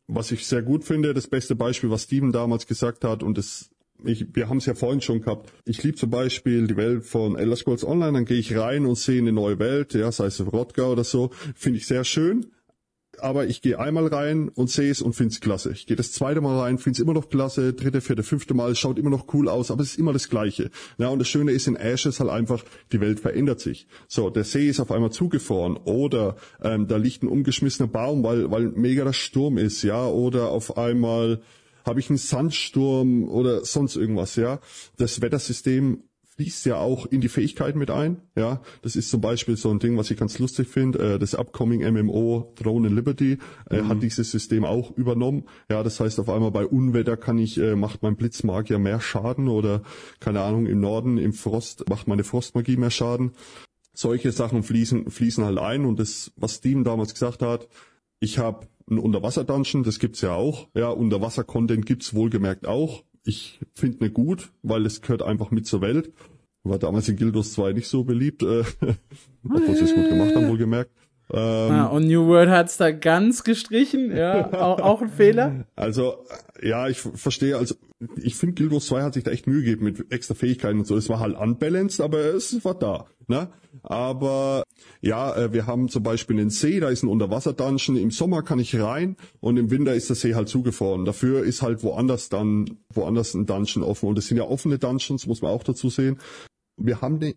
Was ich sehr gut finde, das beste Beispiel, was Steven damals gesagt hat, und das ich, wir haben es ja vorhin schon gehabt. Ich liebe zum Beispiel die Welt von Elder Scrolls Online, dann gehe ich rein und sehe eine neue Welt, ja, sei es Rodga oder so, finde ich sehr schön. Aber ich gehe einmal rein und sehe es und finde es klasse. Ich gehe das zweite Mal rein, finde es immer noch klasse, dritte, vierte, fünfte Mal, es schaut immer noch cool aus, aber es ist immer das Gleiche. Ja, und das Schöne ist in Ashes halt einfach, die Welt verändert sich. So, der See ist auf einmal zugefroren oder ähm, da liegt ein umgeschmissener Baum, weil, weil mega der Sturm ist, ja, oder auf einmal habe ich einen Sandsturm oder sonst irgendwas, ja. Das Wettersystem fließt ja auch in die Fähigkeiten mit ein, ja. Das ist zum Beispiel so ein Ding, was ich ganz lustig finde, äh, das upcoming MMO Throne and Liberty äh, hat dieses System auch übernommen, ja. Das heißt, auf einmal bei Unwetter kann ich, äh, macht mein Blitzmagier mehr Schaden oder, keine Ahnung, im Norden, im Frost macht meine Frostmagie mehr Schaden. Solche Sachen fließen, fließen halt ein und das, was Steven damals gesagt hat, ich habe ein Unterwasser-Dungeon, das gibt's ja auch. Ja, Unterwasser-Content gibt's wohlgemerkt auch. Ich finde ne gut, weil es gehört einfach mit zur Welt. War damals in Guild Wars 2 nicht so beliebt, äh, <laughs> obwohl sie es gut gemacht haben, wohlgemerkt. Ähm, ah, und New World hat's da ganz gestrichen, ja, <laughs> auch, auch ein Fehler. Also, ja, ich verstehe, also ich finde Guild Wars 2 hat sich da echt Mühe gegeben mit extra Fähigkeiten und so. Es war halt unbalanced, aber es war da. Ne? Aber ja, äh, wir haben zum Beispiel einen See, da ist ein Unterwasser-Dungeon. Im Sommer kann ich rein und im Winter ist der See halt zugefroren. Dafür ist halt woanders dann, woanders ein Dungeon offen. Und es sind ja offene Dungeons, muss man auch dazu sehen. Wir haben eine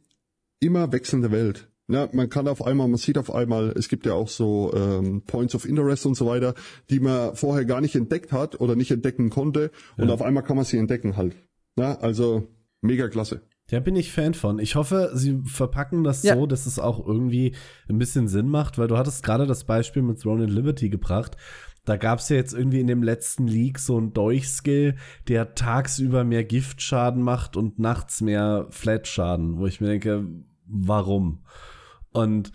immer wechselnde Welt. Ja, man kann auf einmal, man sieht auf einmal, es gibt ja auch so ähm, Points of Interest und so weiter, die man vorher gar nicht entdeckt hat oder nicht entdecken konnte und ja. auf einmal kann man sie entdecken halt. Ja, also mega klasse. Da bin ich Fan von. Ich hoffe, sie verpacken das ja. so, dass es auch irgendwie ein bisschen Sinn macht, weil du hattest gerade das Beispiel mit Throne and Liberty gebracht. Da gab es ja jetzt irgendwie in dem letzten League so einen Dolchskill, der tagsüber mehr Giftschaden macht und nachts mehr Flat-Schaden, wo ich mir denke, warum? Und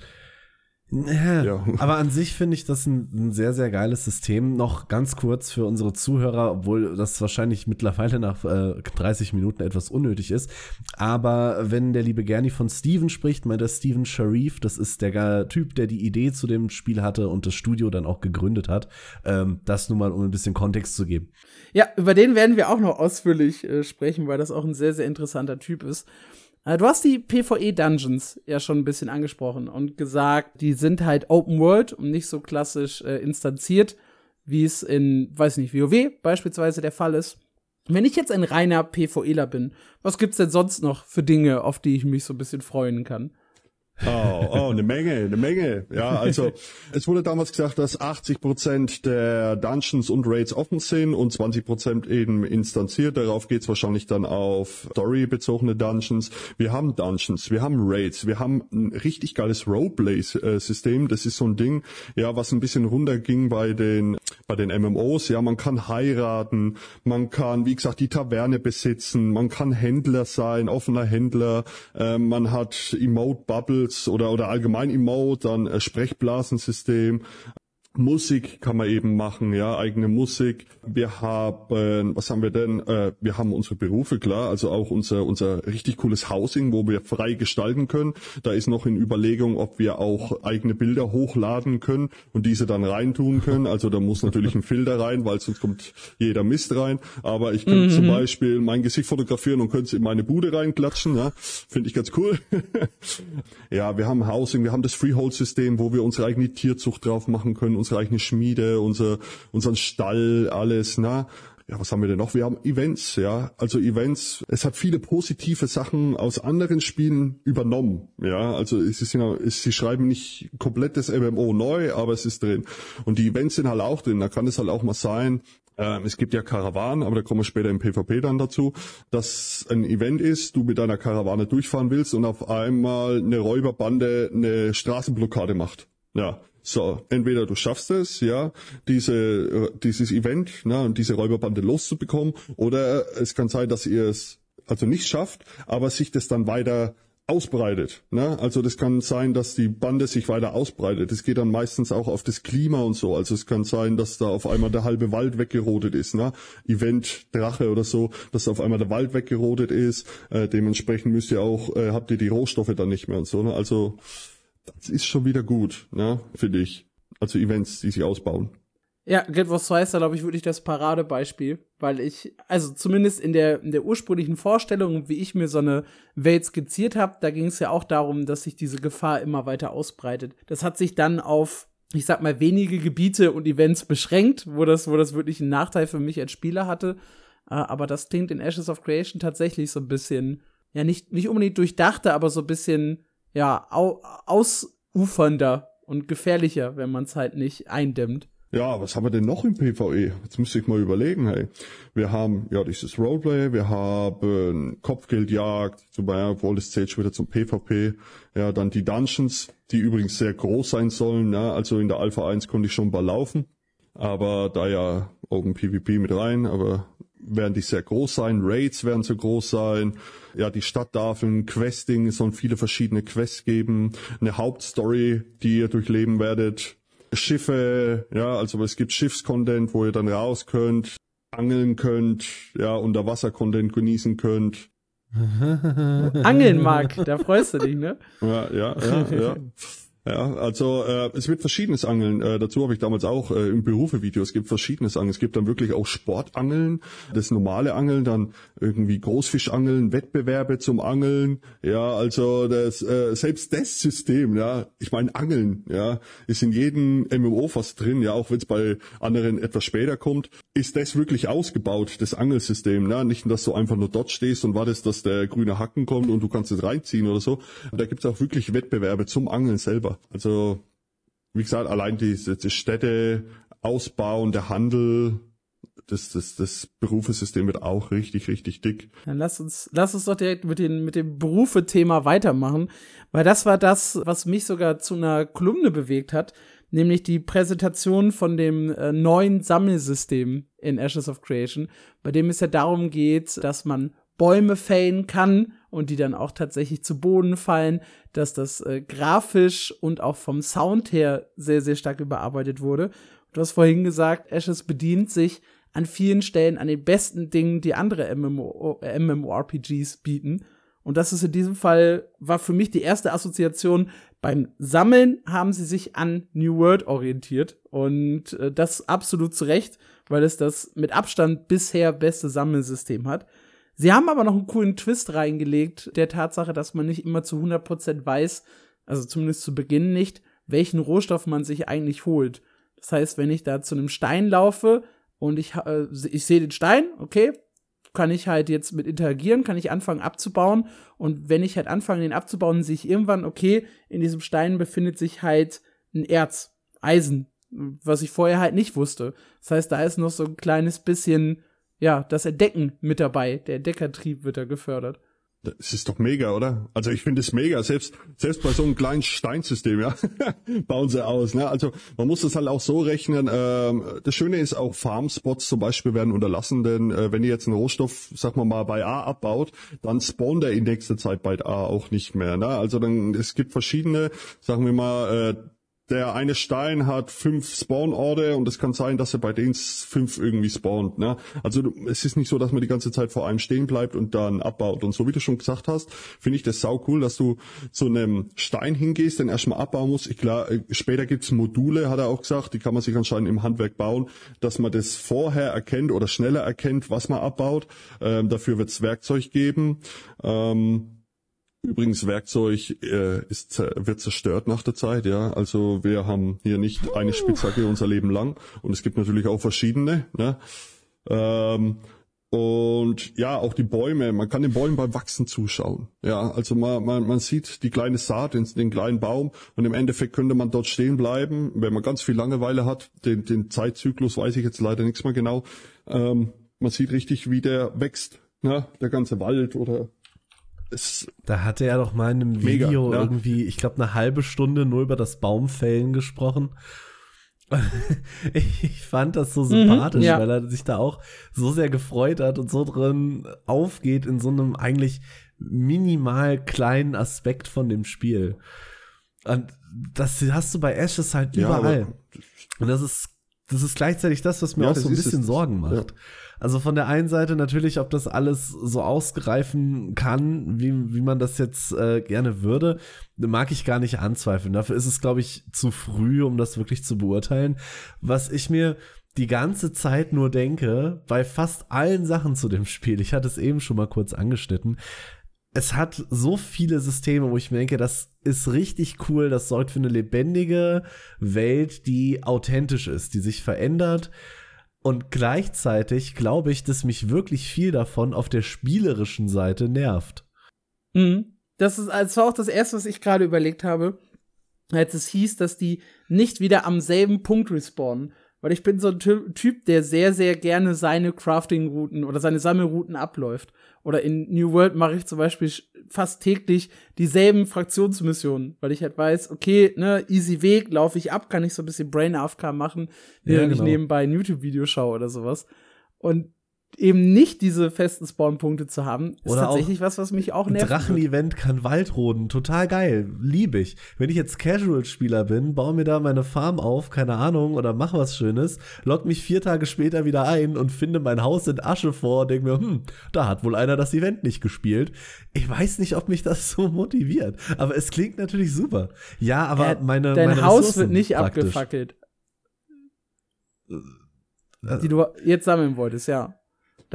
ja. Aber an sich finde ich das ein, ein, sehr, sehr geiles System. Noch ganz kurz für unsere Zuhörer, obwohl das wahrscheinlich mittlerweile nach äh, 30 Minuten etwas unnötig ist. Aber wenn der liebe Gerni von Steven spricht, meint er Steven Sharif, das ist der Typ, der die Idee zu dem Spiel hatte und das Studio dann auch gegründet hat. Ähm, das nur mal, um ein bisschen Kontext zu geben. Ja, über den werden wir auch noch ausführlich äh, sprechen, weil das auch ein sehr, sehr interessanter Typ ist. Äh, du hast die PvE-Dungeons ja schon ein bisschen angesprochen und gesagt, die sind halt Open World und nicht so klassisch äh, instanziert, wie es in, weiß nicht, WoW beispielsweise der Fall ist. Wenn ich jetzt ein reiner PvEler bin, was gibt's denn sonst noch für Dinge, auf die ich mich so ein bisschen freuen kann? Oh, oh, eine Menge, eine Menge. Ja, also es wurde damals gesagt, dass 80 Prozent der Dungeons und Raids offen sind und 20 Prozent eben instanziert. Darauf geht's wahrscheinlich dann auf Story-bezogene Dungeons. Wir haben Dungeons, wir haben Raids, wir haben ein richtig geiles Roleplay-System. Das ist so ein Ding, ja, was ein bisschen runterging bei den bei den MMOs. Ja, man kann heiraten, man kann, wie gesagt, die Taverne besitzen, man kann Händler sein, offener Händler, äh, man hat Emote Bubble Tools oder, oder allgemein Emote, dann äh, Sprechblasensystem, Musik kann man eben machen, ja, eigene Musik. Wir haben, was haben wir denn? Äh, wir haben unsere Berufe, klar, also auch unser, unser richtig cooles Housing, wo wir frei gestalten können. Da ist noch in Überlegung, ob wir auch eigene Bilder hochladen können und diese dann reintun können. Also da muss natürlich ein Filter rein, weil sonst kommt jeder Mist rein. Aber ich könnte mhm. zum Beispiel mein Gesicht fotografieren und könnte es in meine Bude reinklatschen, ja. Finde ich ganz cool. <laughs> ja, wir haben Housing, wir haben das Freehold-System, wo wir unsere eigene Tierzucht drauf machen können unsere eigene Schmiede, unser, unseren Stall, alles, na. Ja, was haben wir denn noch? Wir haben Events, ja. Also Events, es hat viele positive Sachen aus anderen Spielen übernommen, ja. Also es ist sie schreiben nicht komplett das MMO neu, aber es ist drin. Und die Events sind halt auch drin. Da kann es halt auch mal sein, ähm, es gibt ja Karawanen, aber da kommen wir später im PvP dann dazu, dass ein Event ist, du mit deiner Karawane durchfahren willst und auf einmal eine Räuberbande eine Straßenblockade macht. Ja, so, entweder du schaffst es, ja, diese, äh, dieses Event, ne, und diese Räuberbande loszubekommen, oder es kann sein, dass ihr es also nicht schafft, aber sich das dann weiter ausbreitet. Ne? Also das kann sein, dass die Bande sich weiter ausbreitet. Es geht dann meistens auch auf das Klima und so. Also es kann sein, dass da auf einmal der halbe Wald weggerodet ist. Ne? Event Drache oder so, dass auf einmal der Wald weggerodet ist. Äh, dementsprechend müsst ihr auch, äh, habt ihr die Rohstoffe dann nicht mehr und so. Ne? Also das ist schon wieder gut, ne, finde ich. Also Events, die sich ausbauen. Ja, Guild Wars 2 ist da, glaube ich, wirklich das Paradebeispiel, weil ich, also zumindest in der, in der ursprünglichen Vorstellung, wie ich mir so eine Welt skizziert habe, da ging es ja auch darum, dass sich diese Gefahr immer weiter ausbreitet. Das hat sich dann auf, ich sag mal, wenige Gebiete und Events beschränkt, wo das, wo das wirklich einen Nachteil für mich als Spieler hatte. Äh, aber das klingt in Ashes of Creation tatsächlich so ein bisschen, ja, nicht, nicht unbedingt durchdachter, aber so ein bisschen ja, au ausufernder und gefährlicher, wenn man es halt nicht eindämmt. Ja, was haben wir denn noch im PvE? Jetzt müsste ich mal überlegen, hey. Wir haben ja dieses Roleplay, wir haben Kopfgeldjagd, zum Beispiel, das zählt schon wieder zum PvP. Ja, dann die Dungeons, die übrigens sehr groß sein sollen. Ja, also in der Alpha 1 konnte ich schon paar laufen. Aber da ja Open PvP mit rein, aber werden die sehr groß sein, Raids werden so groß sein, ja, die Stadttafeln, Questing, es sollen viele verschiedene Quests geben, eine Hauptstory, die ihr durchleben werdet, Schiffe, ja, also es gibt Schiffscontent, wo ihr dann raus könnt, angeln könnt, ja, Unterwasser-Content genießen könnt. <laughs> Angeln mag, da freust du dich, ne? Ja, ja, ja, ja. <laughs> Ja, also äh, es wird verschiedenes Angeln. Äh, dazu habe ich damals auch äh, im Berufe-Video. Es gibt verschiedenes Angeln. Es gibt dann wirklich auch Sportangeln, das normale Angeln, dann irgendwie Großfischangeln, Wettbewerbe zum Angeln. Ja, also das äh, selbst das System, ja, ich meine Angeln, ja, ist in jedem MMO fast drin. Ja, auch wenn es bei anderen etwas später kommt, ist das wirklich ausgebaut, das Angelsystem. Ne? Nicht, dass du einfach nur dort stehst und wartest, dass der grüne Hacken kommt und du kannst es reinziehen oder so. Da gibt es auch wirklich Wettbewerbe zum Angeln selber. Also, wie gesagt, allein die, die Städte, Ausbau und der Handel, das, das, das Berufesystem wird auch richtig, richtig dick. Dann lass uns, lass uns doch direkt mit, den, mit dem Berufe-Thema weitermachen, weil das war das, was mich sogar zu einer Kolumne bewegt hat, nämlich die Präsentation von dem äh, neuen Sammelsystem in Ashes of Creation, bei dem es ja darum geht, dass man Bäume fällen kann und die dann auch tatsächlich zu Boden fallen, dass das äh, grafisch und auch vom Sound her sehr, sehr stark überarbeitet wurde. Du hast vorhin gesagt, Ashes bedient sich an vielen Stellen an den besten Dingen, die andere MMO, äh, MMORPGs bieten. Und das ist in diesem Fall, war für mich die erste Assoziation. Beim Sammeln haben sie sich an New World orientiert. Und äh, das absolut zu Recht, weil es das mit Abstand bisher beste Sammelsystem hat. Sie haben aber noch einen coolen Twist reingelegt, der Tatsache, dass man nicht immer zu 100% weiß, also zumindest zu Beginn nicht, welchen Rohstoff man sich eigentlich holt. Das heißt, wenn ich da zu einem Stein laufe und ich, äh, ich sehe den Stein, okay, kann ich halt jetzt mit interagieren, kann ich anfangen abzubauen. Und wenn ich halt anfange, den abzubauen, sehe ich irgendwann, okay, in diesem Stein befindet sich halt ein Erz, Eisen, was ich vorher halt nicht wusste. Das heißt, da ist noch so ein kleines bisschen ja, das Entdecken mit dabei. Der Entdeckertrieb wird da gefördert. Das ist doch mega, oder? Also ich finde es mega. Selbst, selbst bei so einem kleinen Steinsystem, ja, <laughs> bauen sie aus. Ne? Also man muss das halt auch so rechnen. Ähm, das Schöne ist auch Farmspots zum Beispiel werden unterlassen, denn äh, wenn ihr jetzt einen Rohstoff, sag mal mal, bei A abbaut, dann spawnt der in nächster Zeit bei A auch nicht mehr. Ne? Also dann, es gibt verschiedene, sagen wir mal, äh, der eine Stein hat fünf Spawn-Orte und es kann sein, dass er bei denen fünf irgendwie spawnt. Ne? Also es ist nicht so, dass man die ganze Zeit vor einem stehen bleibt und dann abbaut. Und so wie du schon gesagt hast, finde ich das sau cool, dass du zu einem Stein hingehst, den erstmal abbauen musst. Ich klar, äh, später gibt's Module, hat er auch gesagt, die kann man sich anscheinend im Handwerk bauen, dass man das vorher erkennt oder schneller erkennt, was man abbaut. Ähm, dafür wird's Werkzeug geben. Ähm, Übrigens, Werkzeug äh, ist, wird zerstört nach der Zeit, ja. Also wir haben hier nicht eine Spitzhacke unser Leben lang und es gibt natürlich auch verschiedene. Ne? Ähm, und ja, auch die Bäume, man kann den Bäumen beim Wachsen zuschauen. Ja, also man, man, man sieht die kleine Saat, den, den kleinen Baum und im Endeffekt könnte man dort stehen bleiben, wenn man ganz viel Langeweile hat. Den, den Zeitzyklus weiß ich jetzt leider nichts mehr genau. Ähm, man sieht richtig, wie der wächst, ne? der ganze Wald oder es da hatte er doch mal in einem Video mega, irgendwie, ich glaube, eine halbe Stunde nur über das Baumfällen gesprochen. <laughs> ich fand das so mhm, sympathisch, mhm, ja. weil er sich da auch so sehr gefreut hat und so drin aufgeht in so einem eigentlich minimal kleinen Aspekt von dem Spiel. Und das hast du bei Ashes halt überall. Ja, und das ist, das ist gleichzeitig das, was mir ja, auch so ein bisschen Sorgen macht. Also von der einen Seite natürlich, ob das alles so ausgreifen kann, wie, wie man das jetzt äh, gerne würde, mag ich gar nicht anzweifeln. Dafür ist es, glaube ich, zu früh, um das wirklich zu beurteilen. Was ich mir die ganze Zeit nur denke, bei fast allen Sachen zu dem Spiel, ich hatte es eben schon mal kurz angeschnitten, es hat so viele Systeme, wo ich mir denke, das ist richtig cool, das sorgt für eine lebendige Welt, die authentisch ist, die sich verändert und gleichzeitig glaube ich, dass mich wirklich viel davon auf der spielerischen Seite nervt. Mhm. Das ist also auch das erste, was ich gerade überlegt habe, als es hieß, dass die nicht wieder am selben Punkt respawnen. Weil ich bin so ein Typ, der sehr, sehr gerne seine Crafting-Routen oder seine Sammelrouten abläuft. Oder in New World mache ich zum Beispiel fast täglich dieselben Fraktionsmissionen, weil ich halt weiß, okay, ne, easy Weg, laufe ich ab, kann ich so ein bisschen Brain AFK machen, während ja, genau. ich nebenbei ein YouTube-Video schaue oder sowas. Und eben nicht diese festen Spawnpunkte zu haben, ist Oder tatsächlich was, was mich auch nervt. Drachen-Event kann Waldroden, total geil, liebe ich. Wenn ich jetzt Casual-Spieler bin, baue mir da meine Farm auf, keine Ahnung, oder mach was Schönes, log mich vier Tage später wieder ein und finde mein Haus in Asche vor denke mir, hm, da hat wohl einer das Event nicht gespielt. Ich weiß nicht, ob mich das <laughs> so motiviert, aber es klingt natürlich super. Ja, aber Äh, meine Dein meine Haus Ressourcen wird nicht praktisch. abgefackelt, Äh, die du jetzt sammeln wolltest, ja.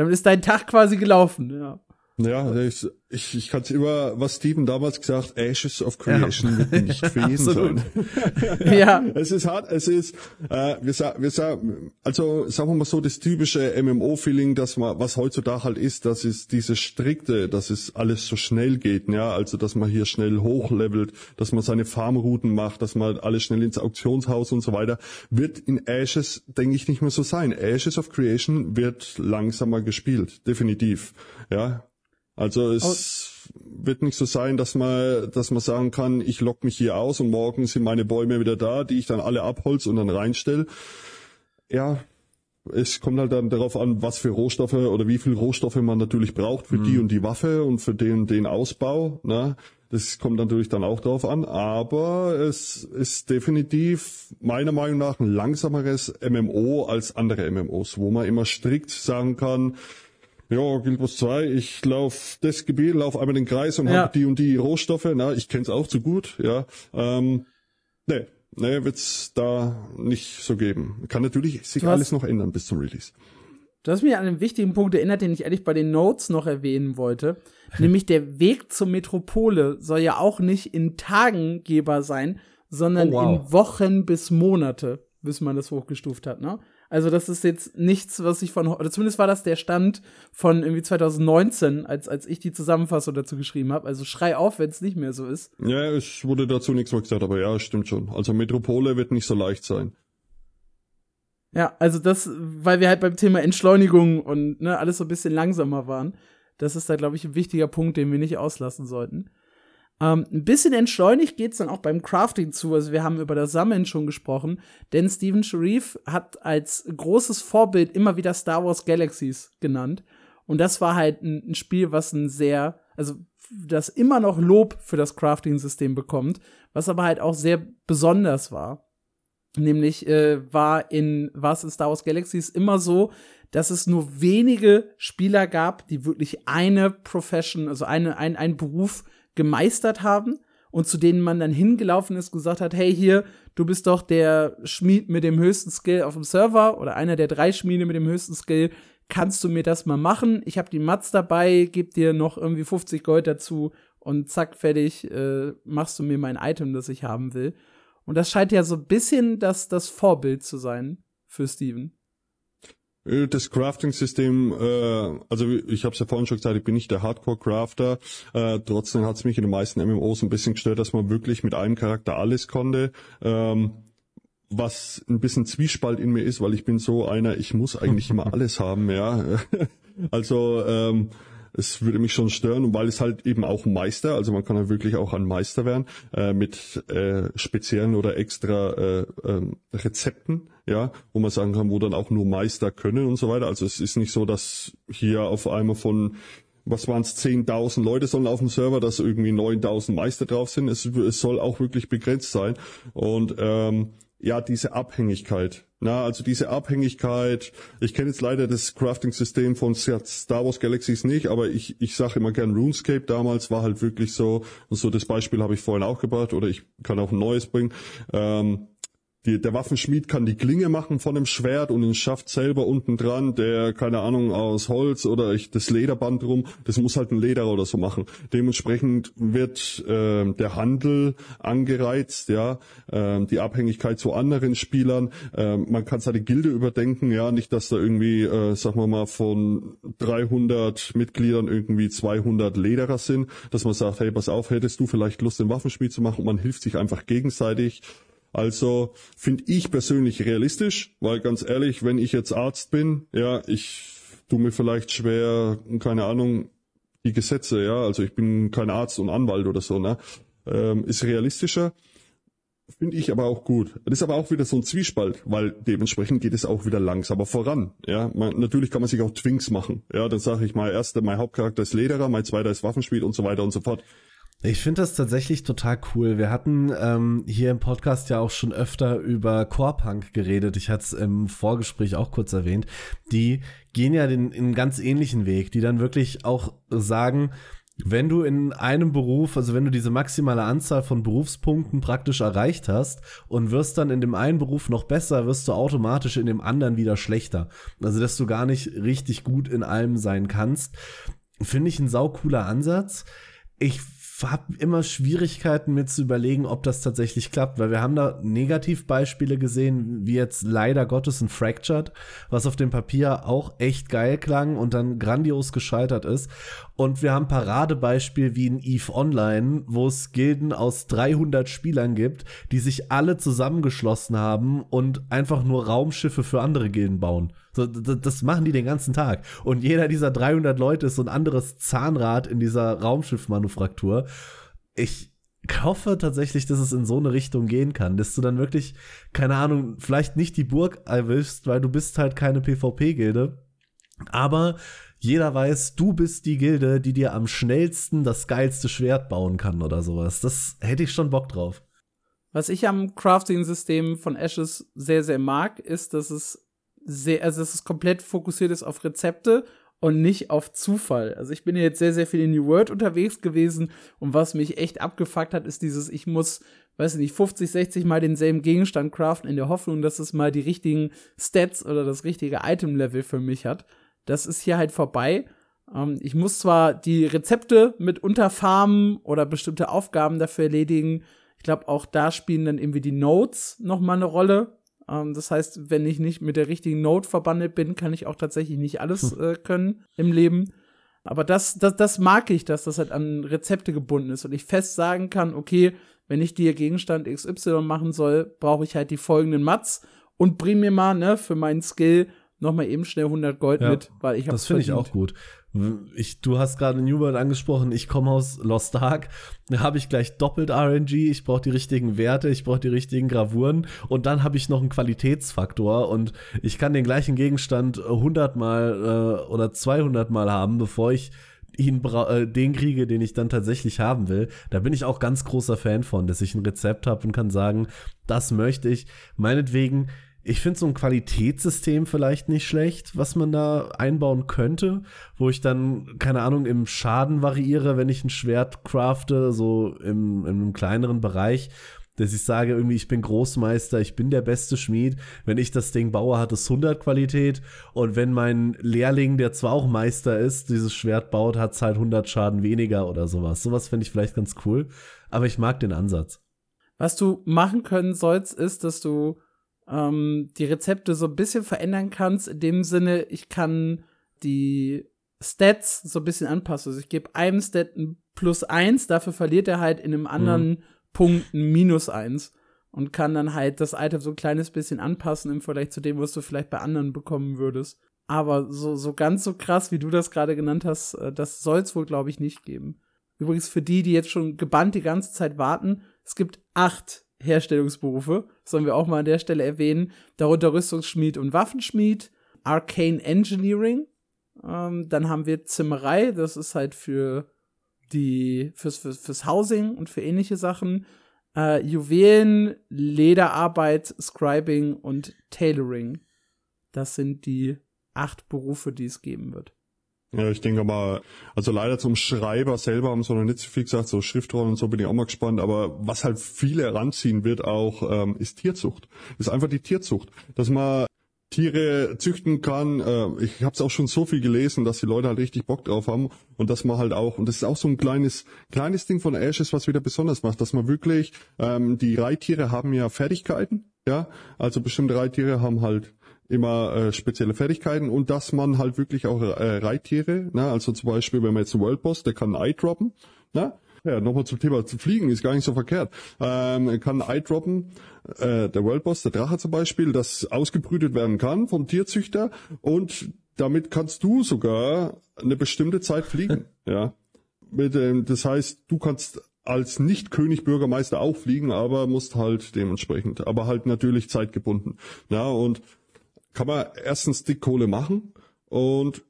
Damit ist dein Tag quasi gelaufen, ja. Ja, ich, ich, ich kann es immer, was Steven damals gesagt, Ashes of Creation Ja. wird nicht für <laughs> jeden sein. <laughs> ja. Es ist hart, es ist, äh, wir sagen, wir sagen, also sagen wir mal so, das typische MMO-Feeling, dass man, was heutzutage halt ist, das ist diese strikte, dass es alles so schnell geht, ja, also dass man hier schnell hochlevelt, dass man seine Farmrouten macht, dass man alles schnell ins Auktionshaus und so weiter, wird in Ashes, denke ich, nicht mehr so sein. Ashes of Creation wird langsamer gespielt, definitiv, ja. Also es wird nicht so sein, dass man, dass man sagen kann, ich lock mich hier aus und morgen sind meine Bäume wieder da, die ich dann alle abholz und dann reinstelle. Ja, es kommt halt dann darauf an, was für Rohstoffe oder wie viel Rohstoffe man natürlich braucht für die und die Waffe und für den, den Ausbau. Ne? Das kommt natürlich dann auch darauf an, aber es ist definitiv meiner Meinung nach ein langsameres MMO als andere MMOs, wo man immer strikt sagen kann, ja, Guild Wars 2, ich lauf das Gebiet, lauf einmal den Kreis und Ja. hab die und die Rohstoffe, na, ich kenn's auch zu gut, ja. Ähm, nee, nee, wird's da nicht so geben. Kann natürlich sich hast- alles noch ändern bis zum Release. Du hast mich an einen wichtigen Punkt erinnert, den ich eigentlich bei den Notes noch erwähnen wollte. <laughs> Nämlich der Weg zur Metropole soll ja auch nicht in Tagen gehbar sein, sondern Oh, wow. in Wochen bis Monate, bis man das hochgestuft hat, ne? Also das ist jetzt nichts, was ich von, oder zumindest war das der Stand von irgendwie 2019, als, als ich die Zusammenfassung dazu geschrieben habe. Also schrei auf, wenn es nicht mehr so ist. Ja, es wurde dazu nichts mehr gesagt, aber ja, stimmt schon. Also Metropole wird nicht so leicht sein. Ja, also das, weil wir halt beim Thema Entschleunigung und ne, alles so ein bisschen langsamer waren. Das ist da, glaube ich, ein wichtiger Punkt, den wir nicht auslassen sollten. Ähm, ein bisschen entschleunigt geht's dann auch beim Crafting zu. Also wir haben über das Sammeln schon gesprochen, denn Steven Sharif hat als großes Vorbild immer wieder Star Wars Galaxies genannt. Und das war halt ein, ein Spiel, was ein sehr, also das immer noch Lob für das Crafting-System bekommt, was aber halt auch sehr besonders war. Nämlich äh, war in war es in Star Wars Galaxies immer so, dass es nur wenige Spieler gab, die wirklich eine Profession, also eine, ein, einen Beruf gemeistert haben und zu denen man dann hingelaufen ist, gesagt hat, hey hier, du bist doch der Schmied mit dem höchsten Skill auf dem Server oder einer der drei Schmiede mit dem höchsten Skill, kannst du mir das mal machen? Ich habe die Mats dabei, geb dir noch irgendwie 50 Gold dazu und zack, fertig, äh, machst du mir mein Item, das ich haben will. Und das scheint ja so ein bisschen das, das Vorbild zu sein für Steven. Äh, Das Crafting-System, äh, also ich habe es ja vorhin schon gesagt, ich bin nicht der Hardcore-Crafter. Äh, trotzdem hat es mich in den meisten MMOs ein bisschen gestört, dass man wirklich mit einem Charakter alles konnte. Ähm, was ein bisschen Zwiespalt in mir ist, weil ich bin so einer, ich muss eigentlich immer <laughs> alles haben, ja. <laughs> Also ähm, es würde mich schon stören, weil es halt eben auch Meister, also man kann ja wirklich auch ein Meister werden, äh, mit äh, speziellen oder extra äh, ähm, Rezepten, ja, wo man sagen kann, wo dann auch nur Meister können und so weiter. Also es ist nicht so, dass hier auf einmal von was waren es, 10.000 Leute sollen auf dem Server, dass irgendwie 9.000 Meister drauf sind. Es, es soll auch wirklich begrenzt sein. Und ähm, ja, diese Abhängigkeit. Na, also diese Abhängigkeit. Ich kenne jetzt leider das Crafting-System von Star Wars Galaxies nicht, aber ich, ich sage immer gern RuneScape damals war halt wirklich so, und so das Beispiel habe ich vorhin auch gebracht, oder ich kann auch ein neues bringen. Ähm, die, der Waffenschmied kann die Klinge machen von dem Schwert und den Schaft selber unten dran, der, keine Ahnung, aus Holz oder ich, das Lederband rum, das muss halt ein Lederer oder so machen. Dementsprechend wird äh, der Handel angereizt, ja, äh, die Abhängigkeit zu anderen Spielern. Äh, man kann seine Gilde überdenken, ja, nicht, dass da irgendwie, äh, sagen wir mal, von 300 Mitgliedern irgendwie 200 Lederer sind, dass man sagt, hey, pass auf, hättest du vielleicht Lust, den Waffenschmied zu machen und man hilft sich einfach gegenseitig. Also finde ich persönlich realistisch, weil ganz ehrlich, wenn ich jetzt Arzt bin, ja, ich tu mir vielleicht schwer, keine Ahnung, die Gesetze, ja, also ich bin kein Arzt und Anwalt oder so, ne, ähm, ist realistischer. finde ich aber auch gut. Das ist aber auch wieder so ein Zwiespalt, weil dementsprechend geht es auch wieder langsamer voran. Ja, man, natürlich kann man sich auch Twinks machen. Ja, dann sage ich mal, erster, mein Hauptcharakter ist Lederer, mein zweiter ist Waffenschmied und so weiter und so fort. Ich finde das tatsächlich total cool. Wir hatten ähm, hier im Podcast ja auch schon öfter über Core-Punk geredet. Ich hatte es im Vorgespräch auch kurz erwähnt. Die gehen ja den, in einen ganz ähnlichen Weg, die dann wirklich auch sagen, wenn du in einem Beruf, also wenn du diese maximale Anzahl von Berufspunkten praktisch erreicht hast und wirst dann in dem einen Beruf noch besser, wirst du automatisch in dem anderen wieder schlechter. Also dass du gar nicht richtig gut in allem sein kannst, finde ich ein saucooler Ansatz. Ich habe immer Schwierigkeiten mir zu überlegen, ob das tatsächlich klappt, weil wir haben da Negativbeispiele gesehen, wie jetzt leider Gottes ein Fractured, was auf dem Papier auch echt geil klang und dann grandios gescheitert ist. Und wir haben Paradebeispiel wie ein EVE Online, wo es Gilden aus 300 Spielern gibt, die sich alle zusammengeschlossen haben und einfach nur Raumschiffe für andere Gilden bauen. So, das machen die den ganzen Tag. Und jeder dieser 300 Leute ist so ein anderes Zahnrad in dieser Raumschiffmanufaktur. Ich hoffe tatsächlich, dass es in so eine Richtung gehen kann, dass du dann wirklich, keine Ahnung, vielleicht nicht die Burg erwischst, weil du bist halt keine PvP-Gilde, aber jeder weiß, du bist die Gilde, die dir am schnellsten das geilste Schwert bauen kann oder sowas. Das hätte ich schon Bock drauf. Was ich am Crafting-System von Ashes sehr, sehr mag, ist, dass es sehr, also dass es komplett fokussiert ist auf Rezepte und nicht auf Zufall. Also ich bin jetzt sehr, sehr viel in New World unterwegs gewesen und was mich echt abgefuckt hat, ist dieses, ich muss, weiß ich nicht, 50, 60 mal denselben Gegenstand craften in der Hoffnung, dass es mal die richtigen Stats oder das richtige Item-Level für mich hat. Das ist hier halt vorbei. Ähm, ich muss zwar die Rezepte mit unterfarmen oder bestimmte Aufgaben dafür erledigen. Ich glaube, auch da spielen dann irgendwie die Notes noch mal eine Rolle. Ähm, das heißt, wenn ich nicht mit der richtigen Note verbandelt bin, kann ich auch tatsächlich nicht alles hm. äh, können im Leben. Aber das, das, das mag ich, dass das halt an Rezepte gebunden ist und ich fest sagen kann, okay, wenn ich dir Gegenstand XY machen soll, brauche ich halt die folgenden Mats und bring mir mal, ne, für meinen Skill noch mal eben schnell 100 Gold ja, mit, weil ich Das finde ich auch gut. Ich, du hast gerade New World angesprochen, ich komme aus Lost Ark, da habe ich gleich doppelt RNG, ich brauche die richtigen Werte, ich brauche die richtigen Gravuren und dann habe ich noch einen Qualitätsfaktor und ich kann den gleichen Gegenstand 100 mal äh, oder 200 mal haben, bevor ich ihn äh, den kriege, den ich dann tatsächlich haben will. Da bin ich auch ganz großer Fan von, dass ich ein Rezept habe und kann sagen, das möchte ich. Meinetwegen ich finde so ein Qualitätssystem vielleicht nicht schlecht, was man da einbauen könnte, wo ich dann, keine Ahnung, im Schaden variiere, wenn ich ein Schwert crafte, so im, einem kleineren Bereich, dass ich sage, irgendwie, ich bin Großmeister, ich bin der beste Schmied. Wenn ich das Ding baue, hat es 100 Qualität. Und wenn mein Lehrling, der zwar auch Meister ist, dieses Schwert baut, hat es halt 100 Schaden weniger oder sowas. Sowas fände ich vielleicht ganz cool. Aber ich mag den Ansatz. Was du machen können sollst, ist, dass du ähm, die Rezepte so ein bisschen verändern kannst. In dem Sinne, ich kann die Stats so ein bisschen anpassen. Also ich gebe einem Stat ein plus eins, dafür verliert er halt in einem anderen mhm. Punkt ein minus eins und kann dann halt das Item so ein kleines bisschen anpassen im Vergleich zu dem, was du vielleicht bei anderen bekommen würdest. Aber so, so ganz so krass, wie du das gerade genannt hast, äh, das soll es wohl, glaube ich, nicht geben. Übrigens für die, die jetzt schon gebannt die ganze Zeit warten, es gibt acht Herstellungsberufe, sollen wir auch mal an der Stelle erwähnen. Darunter Rüstungsschmied und Waffenschmied, Arcane Engineering, ähm, dann haben wir Zimmerei, das ist halt für die, fürs, fürs, fürs Housing und für ähnliche Sachen. Äh, Juwelen, Lederarbeit, Scribing und Tailoring. Das sind die acht Berufe, die es geben wird. Ja, ich denke mal, also leider zum Schreiber selber haben sie noch nicht so viel gesagt, so Schriftrollen und so bin ich auch mal gespannt, aber was halt viele heranziehen wird auch, ähm, ist Tierzucht. ist einfach die Tierzucht. Dass man Tiere züchten kann. Äh, ich habe es auch schon so viel gelesen, dass die Leute halt richtig Bock drauf haben und dass man halt auch und das ist auch so ein kleines kleines Ding von Ashes, was wieder besonders macht, dass man wirklich ähm, die Reittiere haben ja Fertigkeiten, ja, also bestimmte Reittiere haben halt immer äh, spezielle Fertigkeiten und dass man halt wirklich auch äh, Reittiere, ne, also zum Beispiel, wenn man jetzt einen World Boss, der kann ein Ei droppen, ne? Ja, nochmal zum Thema zu fliegen, ist gar nicht so verkehrt. Ähm, kann ein Ei droppen, äh, der World Boss, der Drache zum Beispiel, das ausgebrütet werden kann vom Tierzüchter und damit kannst du sogar eine bestimmte Zeit fliegen, <laughs> ja. Mit, ähm, das heißt, du kannst als Nicht-König-Bürgermeister auch fliegen, aber musst halt dementsprechend, aber halt natürlich zeitgebunden. Ja, und kann man erstens dick Kohle machen und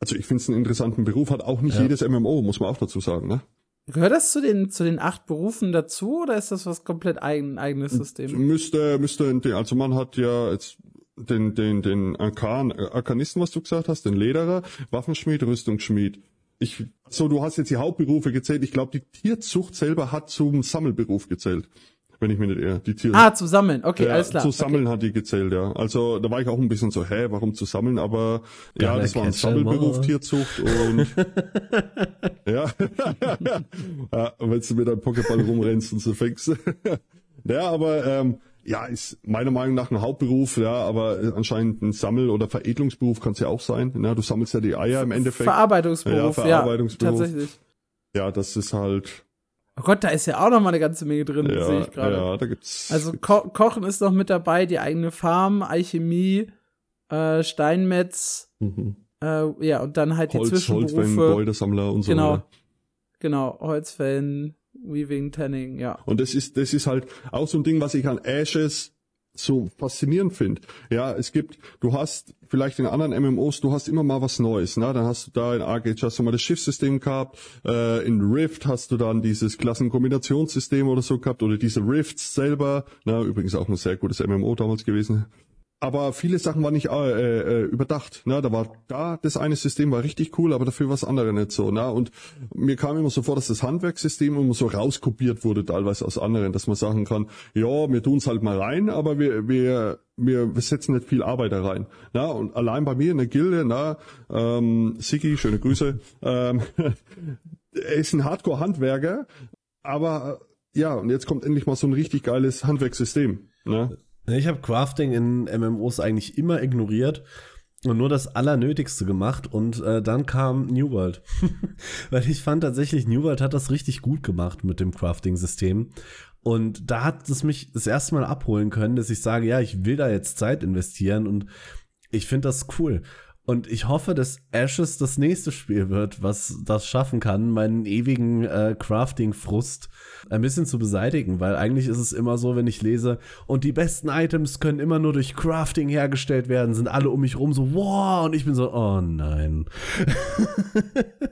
also ich finde es einen interessanten Beruf, hat auch nicht Ja. jedes MMO, muss man auch dazu sagen, ne? Gehört das zu den, zu den acht Berufen dazu oder ist das was komplett eigen, eigenes System? Müsste, müsste, also man hat ja jetzt den, den, den Arkan, Arkanisten, was du gesagt hast, den Lederer, Waffenschmied, Rüstungsschmied. Ich, so, du hast jetzt die Hauptberufe gezählt. Ich glaube, die Tierzucht selber hat zum Sammelberuf gezählt. Wenn ich mir nicht irre. Die Tier Ah, zu sammeln. Okay, ja, alles klar. Zu sammeln hat die gezählt, ja. Also da war ich auch ein bisschen so, hä, warum zu sammeln? Aber ja, Gotta das war ein Sammelberuf. Tierzucht und <laughs> ja, <laughs> ja, wenn du mit einem Pokéball rumrennst und so fängst. <laughs> ja, aber ähm, ja, ist meiner Meinung nach ein Hauptberuf, ja, aber anscheinend ein Sammel- oder Veredelungsberuf kann es ja auch sein. Ja, du sammelst ja die Eier im Endeffekt. Verarbeitungsberuf, Ja, ja, Verarbeitungsberuf. tatsächlich. ja, das ist halt, Oh Gott, da ist ja auch noch mal eine ganze Menge drin, sehe ja, ich gerade. ja, da gibt's. Also Ko Kochen ist noch mit dabei, die eigene Farm, Alchemie, äh, Steinmetz, mhm. äh, ja, und dann halt die Holz, Holzfällen, Zwischenberufe. Goldesammler und so Genau. weiter. Genau, Holzfällen, Weaving, Tanning, ja. Und das ist, das ist halt auch so ein Ding, was ich an Ashes so faszinierend finde. Ja, es gibt, du hast vielleicht in anderen MMOs, du hast immer mal was Neues, ne? Dann hast du da in Arcade hast du mal das Schiffssystem gehabt, äh, in Rift hast du dann dieses Klassenkombinationssystem oder so gehabt oder diese Rifts selber, na, übrigens auch ein sehr gutes MMO damals gewesen. Aber viele Sachen waren nicht äh, äh, überdacht. Ne? Da war da das eine System war richtig cool, aber dafür war das andere nicht so. Ne? Und mir kam immer so vor, dass das Handwerkssystem immer so rauskopiert wurde, teilweise aus anderen, dass man sagen kann, ja, wir tun's halt mal rein, aber wir wir wir, wir setzen nicht viel Arbeit da rein. Na, und allein bei mir in der Gilde, na, ähm, Siki, schöne Grüße, ähm, <laughs> er ist ein Hardcore-Handwerker, aber äh, ja, und jetzt kommt endlich mal so ein richtig geiles Handwerkssystem. Ne? Ich habe Crafting in MMOs eigentlich immer ignoriert und nur das Allernötigste gemacht und äh, dann kam New World. <laughs> Weil ich fand tatsächlich, New World hat das richtig gut gemacht mit dem Crafting-System. Und da hat es mich das erste Mal abholen können, dass ich sage, ja, ich will da jetzt Zeit investieren und ich finde das cool. Und ich hoffe, dass Ashes das nächste Spiel wird, was das schaffen kann, meinen ewigen äh, Crafting-Frust ein bisschen zu beseitigen, weil eigentlich ist es immer so, wenn ich lese, und die besten Items können immer nur durch Crafting hergestellt werden, sind alle um mich rum so, wow, und ich bin so, oh nein. <laughs>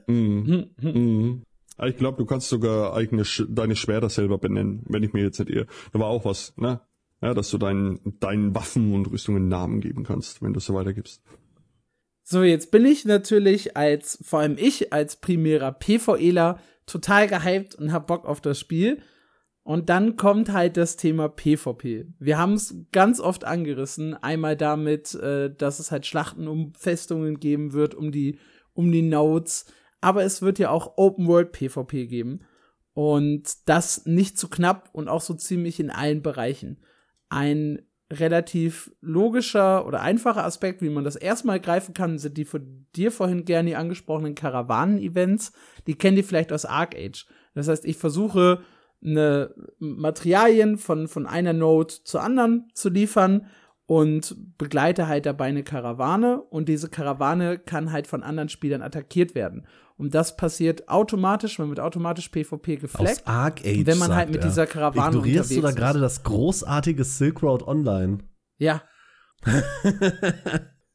Mhm. Mhm. Ich glaube, du kannst sogar eigene deine Schwerter selber benennen, wenn ich mir jetzt nicht irre. Da war auch was, ne? Ja, dass du deinen, deinen Waffen und Rüstungen Namen geben kannst, wenn du es so weitergibst. So, jetzt bin ich natürlich als, vor allem ich als primärer PvEler total gehypt und hab Bock auf das Spiel. Und dann kommt halt das Thema PvP. Wir haben es ganz oft angerissen. Einmal damit, äh, dass es halt Schlachten um Festungen geben wird, um die, um die Nodes. Aber es wird ja auch Open World PvP geben. Und das nicht zu knapp und auch so ziemlich in allen Bereichen. Ein relativ logischer oder einfacher Aspekt, wie man das erstmal greifen kann, sind die von dir vorhin gerne angesprochenen Karawanen-Events. Die kennt ihr vielleicht aus Arc Age. Das heißt, ich versuche, eine Materialien von, von einer Node zur anderen zu liefern und begleite halt dabei eine Karawane und diese Karawane kann halt von anderen Spielern attackiert werden. Und das passiert automatisch, man wird automatisch PvP Aus gefleckt. Age, wenn man halt mit er. dieser Karawane Ignorierst du da unterwegs gerade das großartige Silk Road Online? Ja. <laughs>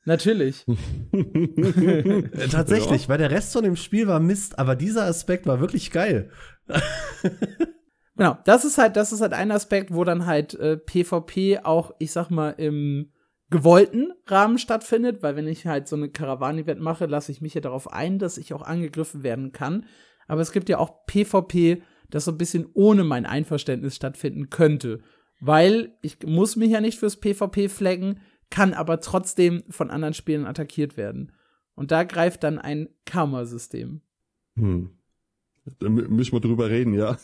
Natürlich. Äh, tatsächlich, weil der Rest von dem Spiel war Mist, aber dieser Aspekt war wirklich geil. <laughs> Genau, das ist halt, das ist halt ein Aspekt, wo dann halt äh, PvP auch, ich sag mal, im gewollten Rahmen stattfindet, weil wenn ich halt so eine Karawan-Event mache, lasse ich mich ja darauf ein, dass ich auch angegriffen werden kann. Aber es gibt ja auch PvP, das so ein bisschen ohne mein Einverständnis stattfinden könnte. Weil ich muss mich ja nicht fürs PvP flaggen, kann aber trotzdem von anderen Spielern attackiert werden. Und da greift dann ein Karma-System. Hm. Da mü- müssen wir drüber reden, ja.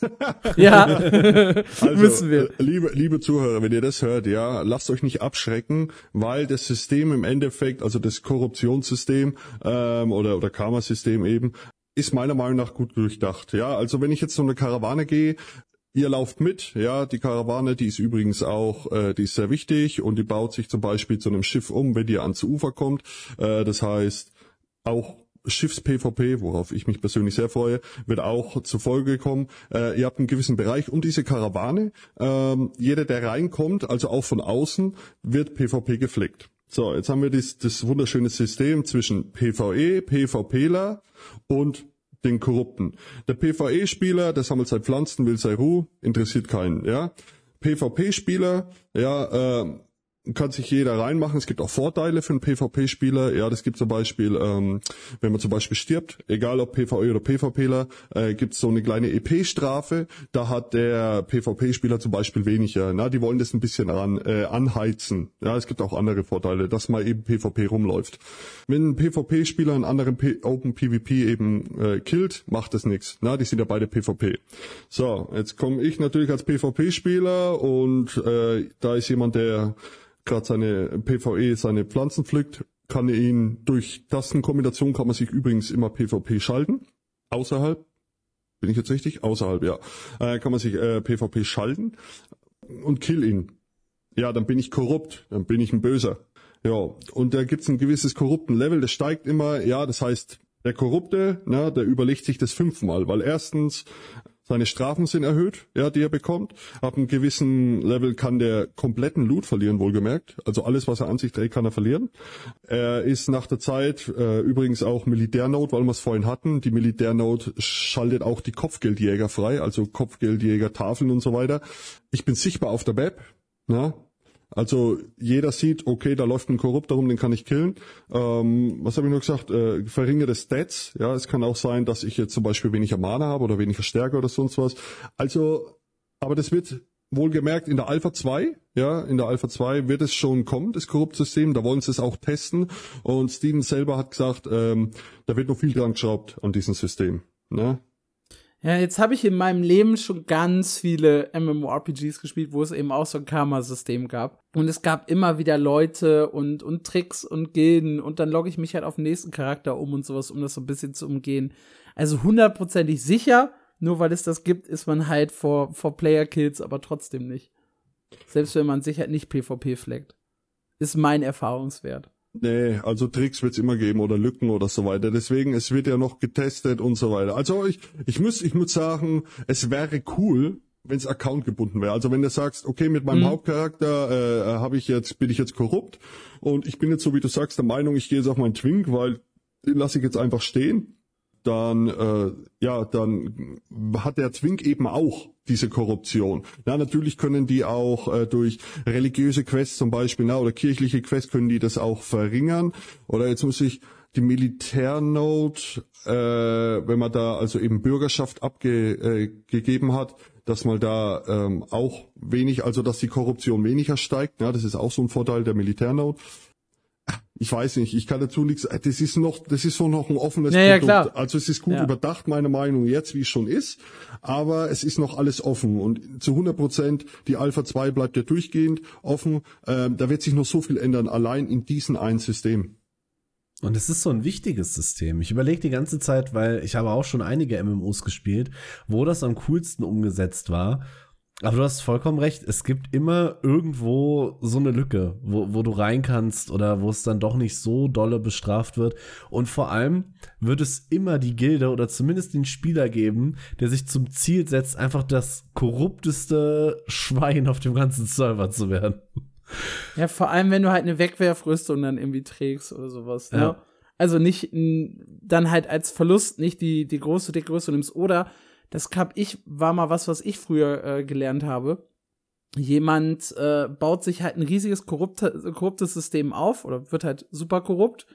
Ja, <laughs> <laughs> Also, müssen wir. äh, Liebe, liebe Zuhörer, wenn ihr das hört, ja, lasst euch nicht abschrecken, weil das System im Endeffekt, also das Korruptionssystem ähm, oder, oder Karma-System eben, ist meiner Meinung nach gut durchdacht. Ja, also wenn ich jetzt so eine Karawane gehe, Ihr lauft mit, ja, die Karawane, die ist übrigens auch, äh, die ist sehr wichtig und die baut sich zum Beispiel zu einem Schiff um, wenn ihr ans Ufer kommt. Äh, das heißt, auch Schiffs-PvP, worauf ich mich persönlich sehr freue, wird auch zur Folge kommen. Äh, ihr habt einen gewissen Bereich um diese Karawane. Ähm, jeder, der reinkommt, also auch von außen, wird PvP geflickt. So, jetzt haben wir das, das wunderschöne System zwischen PvE, PvPler und den Korrupten. Der PvE-Spieler, der sammelt seine Pflanzen, will sei Ruhe, interessiert keinen, ja. PvP-Spieler, ja, äh, kann sich jeder reinmachen. Es gibt auch Vorteile für einen PvP-Spieler. Ja, das gibt zum Beispiel, ähm, wenn man zum Beispiel stirbt, egal ob PvE oder PvPler, äh, gibt es so eine kleine EP-Strafe. Da hat der PvP-Spieler zum Beispiel weniger. Na, die wollen das ein bisschen ran, äh, anheizen. Ja, es gibt auch andere Vorteile, dass man eben PvP rumläuft. Wenn ein PvP-Spieler einen anderen P Open PvP eben äh, killt, macht das nichts. Na, die sind ja beide PvP. So, jetzt komme ich natürlich als PvP-Spieler und äh, da ist jemand, der gerade seine PvE, seine Pflanzen pflückt, kann er ihn durch Tastenkombination kann man sich übrigens immer PvP schalten. Außerhalb, bin ich jetzt richtig? Außerhalb, ja. Äh, kann man sich äh, PvP schalten und kill ihn. Ja, dann bin ich korrupt, dann bin ich ein Böser. Ja, und da gibt's ein gewisses korrupten Level, das steigt immer, ja, das heißt, der Korrupte, na, der überlegt sich das fünfmal, weil erstens seine Strafen sind erhöht, ja, die er bekommt. Ab einem gewissen Level kann der kompletten Loot verlieren, wohlgemerkt. Also alles, was er an sich trägt, kann er verlieren. Er ist nach der Zeit äh, übrigens auch Militärnote, weil wir es vorhin hatten. Die Militärnote schaltet auch die Kopfgeldjäger frei, also Kopfgeldjäger, Tafeln und so weiter. Ich bin sichtbar auf der Map. Na, also jeder sieht, okay, da läuft ein Korrupter rum, den kann ich killen. Ähm, was habe ich noch gesagt? Äh, verringerte Stats. Ja, es kann auch sein, dass ich jetzt zum Beispiel weniger Mana habe oder weniger Stärke oder sonst was. Also, aber das wird wohlgemerkt in der Alpha 2, ja, in der Alpha 2 wird es schon kommen, das Korruptsystem. Da wollen sie es auch testen. Und Steven selber hat gesagt, ähm, da wird noch viel dran geschraubt an diesem System. Ne? Ja, jetzt habe ich in meinem Leben schon ganz viele MMORPGs gespielt, wo es eben auch so ein Karma-System gab. Und es gab immer wieder Leute und, und Tricks und Gilden und dann logge ich mich halt auf den nächsten Charakter um und sowas, um das so ein bisschen zu umgehen. Also hundertprozentig sicher, nur weil es das gibt, ist man halt vor, vor Player-Kills, aber trotzdem nicht. Selbst wenn man sich halt nicht PvP fleckt. Ist mein Erfahrungswert. Nee, also Tricks wird's immer geben oder Lücken oder so weiter. Deswegen, es wird ja noch getestet und so weiter. Also ich, ich muss, ich muss sagen, es wäre cool, wenn es Account gebunden wäre. Also wenn du sagst, okay, mit meinem mhm. Hauptcharakter äh, habe ich jetzt, bin ich jetzt korrupt und ich bin jetzt so wie du sagst der Meinung, ich gehe jetzt auf meinen Twink, weil den lasse ich jetzt einfach stehen dann äh, ja, dann hat der Zwink eben auch diese Korruption. Ja, natürlich können die auch äh, durch religiöse Quests zum Beispiel, na, oder kirchliche Quests können die das auch verringern. Oder jetzt muss ich die Militärnote, äh, wenn man da also eben Bürgerschaft abgegeben äh, hat, dass man da ähm, auch wenig, also dass die Korruption weniger steigt. Ja, das ist auch so ein Vorteil der Militärnote ich weiß nicht, ich kann dazu nichts, das ist noch, das ist so noch ein offenes ja, Produkt. Ja, klar. Also es ist gut ja. überdacht, meine Meinung jetzt, wie es schon ist, aber es ist noch alles offen und zu 100 Prozent, die Alpha 2 bleibt ja durchgehend offen, ähm, da wird sich noch so viel ändern, allein in diesem einen System. Und es ist so ein wichtiges System. Ich überlege die ganze Zeit, weil ich habe auch schon einige MMOs gespielt, wo das am coolsten umgesetzt war. Aber du hast vollkommen recht. Es gibt immer irgendwo so eine Lücke, wo, wo du rein kannst oder wo es dann doch nicht so dolle bestraft wird. Und vor allem wird es immer die Gilde oder zumindest den Spieler geben, der sich zum Ziel setzt, einfach das korrupteste Schwein auf dem ganzen Server zu werden. Ja, vor allem, wenn du halt eine Wegwerfrüstung dann irgendwie trägst oder sowas. Ne? Ja. Also nicht dann halt als Verlust nicht die, die große dicke Rüstung nimmst oder das hab ich, war mal was, was ich früher äh, gelernt habe. Jemand äh, baut sich halt ein riesiges korrupte, korruptes System auf oder wird halt super korrupt.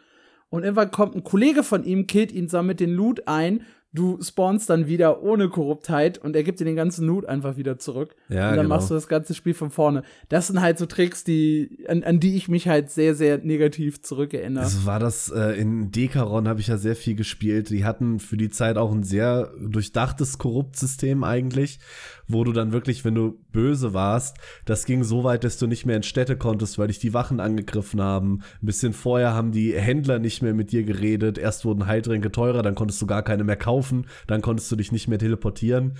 Und irgendwann kommt ein Kollege von ihm, killt ihn, sammelt den Loot ein du spawnst dann wieder ohne Korruptheit und er gibt dir den ganzen Loot einfach wieder zurück. Ja, und dann genau. machst du das ganze Spiel von vorne. Das sind halt so Tricks, die, an, an die ich mich halt sehr, sehr negativ zurückerinnere. Also war das äh, in Dekaron habe ich ja sehr viel gespielt. Die hatten für die Zeit auch ein sehr durchdachtes Korruptsystem eigentlich, wo du dann wirklich, wenn du böse warst, das ging so weit, dass du nicht mehr in Städte konntest, weil dich die Wachen angegriffen haben. Ein bisschen vorher haben die Händler nicht mehr mit dir geredet. Erst wurden Heiltränke teurer, dann konntest du gar keine mehr kaufen kaufen, dann konntest du dich nicht mehr teleportieren.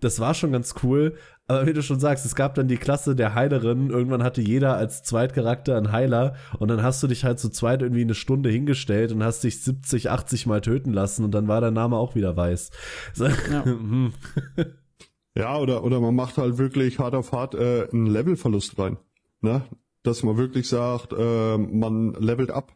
das war schon ganz cool. Aber wie du schon sagst, es gab dann die Klasse der Heilerin. Irgendwann hatte jeder als Zweitcharakter einen Heiler. Und dann hast du dich halt zu zweit irgendwie eine Stunde hingestellt und hast dich 70, 80 Mal töten lassen. Und dann war der Name auch wieder weiß. <laughs> So. Ja. Hm. ja, oder, oder man macht halt wirklich hart auf hart äh, einen Levelverlust rein. Ne? Dass man wirklich sagt, äh, man levelt ab.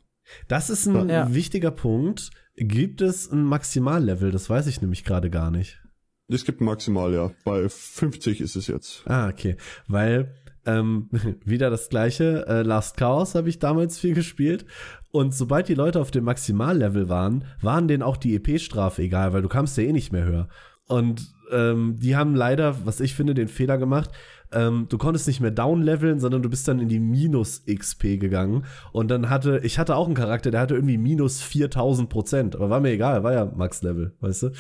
Das ist ein ja. wichtiger Punkt. Gibt es ein Maximallevel? Das weiß ich nämlich gerade gar nicht. Es gibt maximal, ja. Bei 50 ist es jetzt. Ah, okay. Weil ähm, <laughs> wieder das gleiche. Äh, Last Chaos habe ich damals viel gespielt. Und sobald die Leute auf dem Maximallevel waren, waren denen auch die EP-Strafe egal, weil du kamst ja eh nicht mehr höher. Und ähm, die haben leider, was ich finde, den Fehler gemacht ähm, du konntest nicht mehr downleveln, sondern du bist dann in die Minus-XP gegangen. Und dann hatte, ich hatte auch einen Charakter, der hatte irgendwie minus 4000 Prozent. Aber war mir egal, war ja Max-Level, weißt du?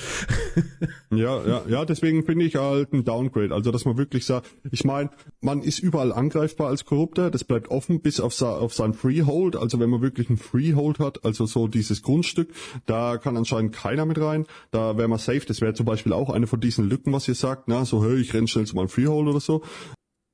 <laughs> ja, ja, ja, deswegen finde ich halt ein Downgrade. Also, dass man wirklich sagt, ich meine, man ist überall angreifbar als Korrupter, das bleibt offen bis auf, auf sein Freehold. Also, wenn man wirklich ein Freehold hat, also so dieses Grundstück, da kann anscheinend keiner mit rein. Da wäre man safe. Das wäre zum Beispiel auch eine von diesen Lücken, was ihr sagt, na, so, hey, ich renn schnell zu meinem Freehold oder so.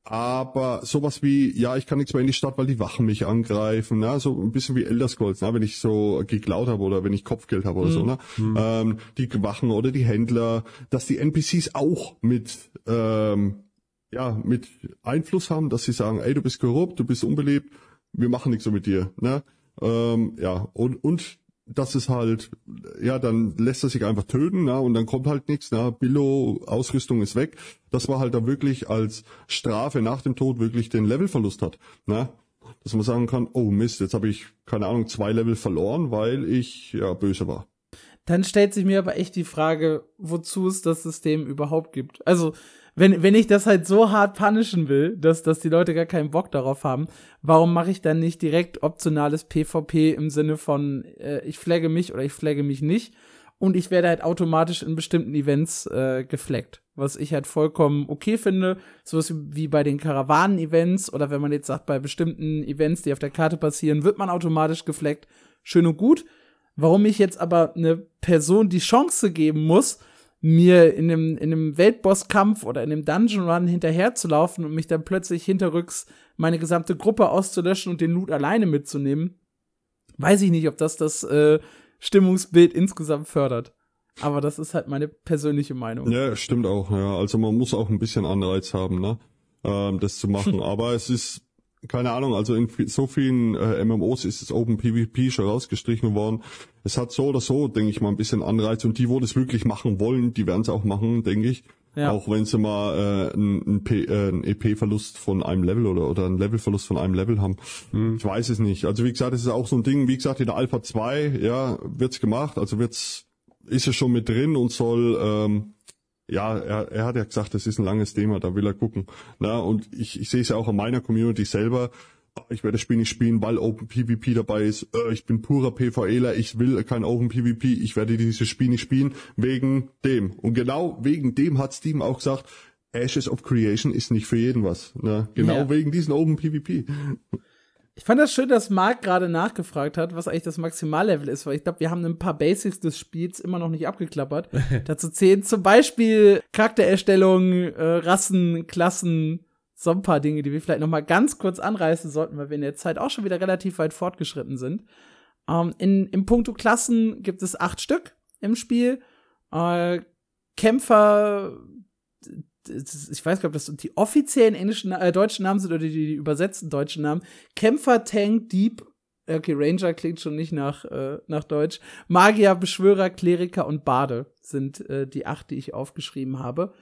Aber sowas wie, ja, ich kann nichts mehr in die Stadt, weil die Wachen mich angreifen, ne? so ein bisschen wie Elder Scrolls, ne? wenn ich so geklaut habe oder wenn ich Kopfgeld habe oder mhm. so. Ne? Mhm. Ähm, die Wachen oder die Händler, dass die NPCs auch mit, ähm, ja, mit Einfluss haben, dass sie sagen, ey, du bist korrupt, du bist unbelebt, wir machen nichts so mit dir. Ne? Ähm, ja, und, und das ist halt, ja, dann lässt er sich einfach töten, na, und dann kommt halt nichts, na, Billo, Ausrüstung ist weg, dass man halt da wirklich als Strafe nach dem Tod wirklich den Levelverlust hat, na, dass man sagen kann, oh Mist, jetzt habe ich, keine Ahnung, zwei Level verloren, weil ich, ja, böse war. Dann stellt sich mir aber echt die Frage, wozu es das System überhaupt gibt. Also, wenn, wenn ich das halt so hart punishen will, dass, dass die Leute gar keinen Bock darauf haben, warum mache ich dann nicht direkt optionales PvP im Sinne von, äh, ich flagge mich oder ich flagge mich nicht und ich werde halt automatisch in bestimmten Events äh, geflaggt, was ich halt vollkommen okay finde, sowas wie bei den Karawanen-Events oder wenn man jetzt sagt, bei bestimmten Events, die auf der Karte passieren, wird man automatisch geflaggt, schön und gut. Warum ich jetzt aber eine Person die Chance geben muss, mir in einem, in einem Weltbosskampf oder in einem Dungeon Run hinterherzulaufen und mich dann plötzlich hinterrücks meine gesamte Gruppe auszulöschen und den Loot alleine mitzunehmen, weiß ich nicht, ob das das äh, Stimmungsbild insgesamt fördert. Aber das ist halt meine persönliche Meinung. Ja, stimmt auch, ja. Also man muss auch ein bisschen Anreiz haben, ne? Ähm, das zu machen. <laughs> Aber es ist keine Ahnung, also in so vielen äh, MMOs ist das Open PvP schon rausgestrichen worden. Es hat so oder so, denke ich mal, ein bisschen Anreiz und die, wo das wirklich machen wollen, die werden es auch machen, denke ich. Ja. Auch wenn sie mal äh, einen, äh, EP-Verlust von einem Level oder, oder einen Levelverlust von einem Level haben. Hm. Ich weiß es nicht. Also wie gesagt, es ist auch so ein Ding, wie gesagt, in der Alpha 2, ja, wird's gemacht, also wird's, ist es schon mit drin und soll ähm, ja, er, er hat ja gesagt, das ist ein langes Thema, da will er gucken. Na, und ich, ich sehe es ja auch in meiner Community selber. Ich werde das Spiel nicht spielen, weil Open PvP dabei ist. Äh, ich bin purer PvEler, ich will kein Open PvP, ich werde dieses Spiel nicht spielen, wegen dem. Und genau wegen dem hat Steam auch gesagt, Ashes of Creation ist nicht für jeden was. Ne? Genau ja. wegen diesen Open PvP. Ich fand das schön, dass Marc gerade nachgefragt hat, was eigentlich das Maximallevel ist, weil ich glaube, wir haben ein paar Basics des Spiels immer noch nicht abgeklappert. <laughs> Dazu zählen zum Beispiel Charaktererstellung, äh, Rassen, Klassen, so ein paar Dinge, die wir vielleicht noch mal ganz kurz anreißen sollten, weil wir in der Zeit auch schon wieder relativ weit fortgeschritten sind. Ähm, in, Im Punkto Klassen gibt es acht Stück im Spiel. Äh, Kämpfer, ich weiß gar nicht, ob das die offiziellen englischen, äh, deutschen Namen sind oder die, die übersetzten deutschen Namen. Kämpfer, Tank, Dieb, okay, Ranger klingt schon nicht nach, äh, nach Deutsch. Magier, Beschwörer, Kleriker und Bade sind äh, die acht, die ich aufgeschrieben habe.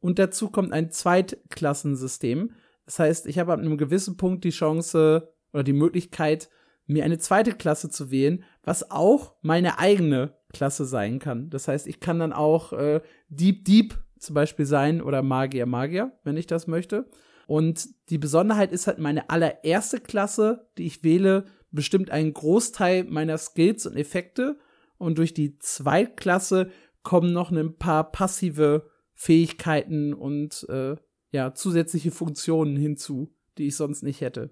Und dazu kommt ein Zweitklassensystem. Das heißt, ich habe ab einem gewissen Punkt die Chance oder die Möglichkeit, mir eine zweite Klasse zu wählen, was auch meine eigene Klasse sein kann. Das heißt, ich kann dann auch äh, Dieb Dieb zum Beispiel sein oder Magier Magier, wenn ich das möchte. Und die Besonderheit ist halt, meine allererste Klasse, die ich wähle, bestimmt einen Großteil meiner Skills und Effekte. Und durch die Zweitklasse kommen noch ein paar passive Fähigkeiten und äh, ja, zusätzliche Funktionen hinzu, die ich sonst nicht hätte.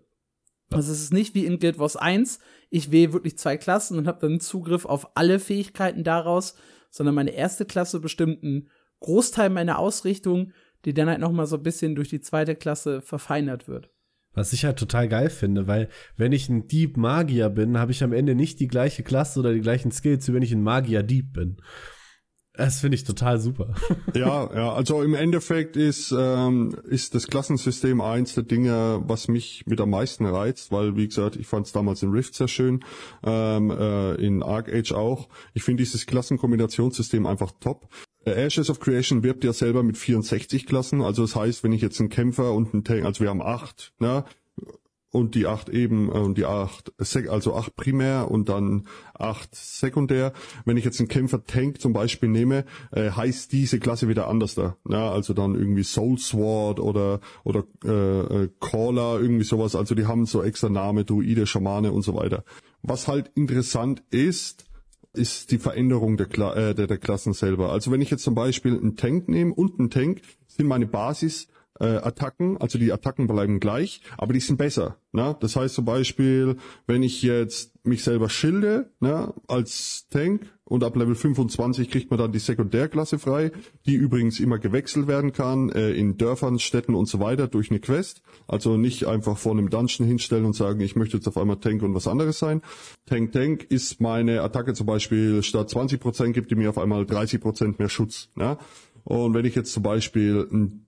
Also es ist nicht wie in Guild Wars 1, ich wähle wirklich zwei Klassen und habe dann Zugriff auf alle Fähigkeiten daraus, sondern meine erste Klasse bestimmt einen Großteil meiner Ausrichtung, die dann halt noch mal so ein bisschen durch die zweite Klasse verfeinert wird. Was ich halt total geil finde, weil wenn ich ein Dieb Magier bin, habe ich am Ende nicht die gleiche Klasse oder die gleichen Skills, wie wenn ich ein Magier Dieb bin. Das finde ich total super. <laughs> Ja, ja, also im Endeffekt ist, ähm, ist das Klassensystem eins der Dinge, was mich mit am meisten reizt, weil, wie gesagt, ich fand es damals in Rift sehr schön, ähm, äh, in Arc Age auch. Ich finde dieses Klassenkombinationssystem einfach top. Äh, Ashes of Creation wirbt ja selber mit 64 Klassen, also das heißt, wenn ich jetzt einen Kämpfer und einen Tank, also wir haben acht, ne, und die acht eben äh, und die acht also acht primär und dann acht sekundär. Wenn ich jetzt einen Kämpfer Tank zum Beispiel nehme, äh, heißt diese Klasse wieder anders da. Ja, also dann irgendwie Soul Sword oder oder äh, äh, Caller irgendwie sowas. Also die haben so extra Name, Druide, Schamane und so weiter. Was halt interessant ist, ist die Veränderung der, Kla äh, der, der Klassen selber. Also wenn ich jetzt zum Beispiel einen Tank nehme und einen Tank, sind meine Basis äh, Attacken, also die Attacken bleiben gleich, aber die sind besser. Ne? Das heißt zum Beispiel, wenn ich jetzt mich selber schilde ne, als Tank und ab Level 25 kriegt man dann die Sekundärklasse frei, die übrigens immer gewechselt werden kann äh, in Dörfern, Städten und so weiter durch eine Quest. Also nicht einfach vor einem Dungeon hinstellen und sagen, ich möchte jetzt auf einmal Tank und was anderes sein. Tank Tank ist meine Attacke zum Beispiel statt 20% gibt die mir auf einmal 30% mehr Schutz. Ne? Und wenn ich jetzt zum Beispiel ein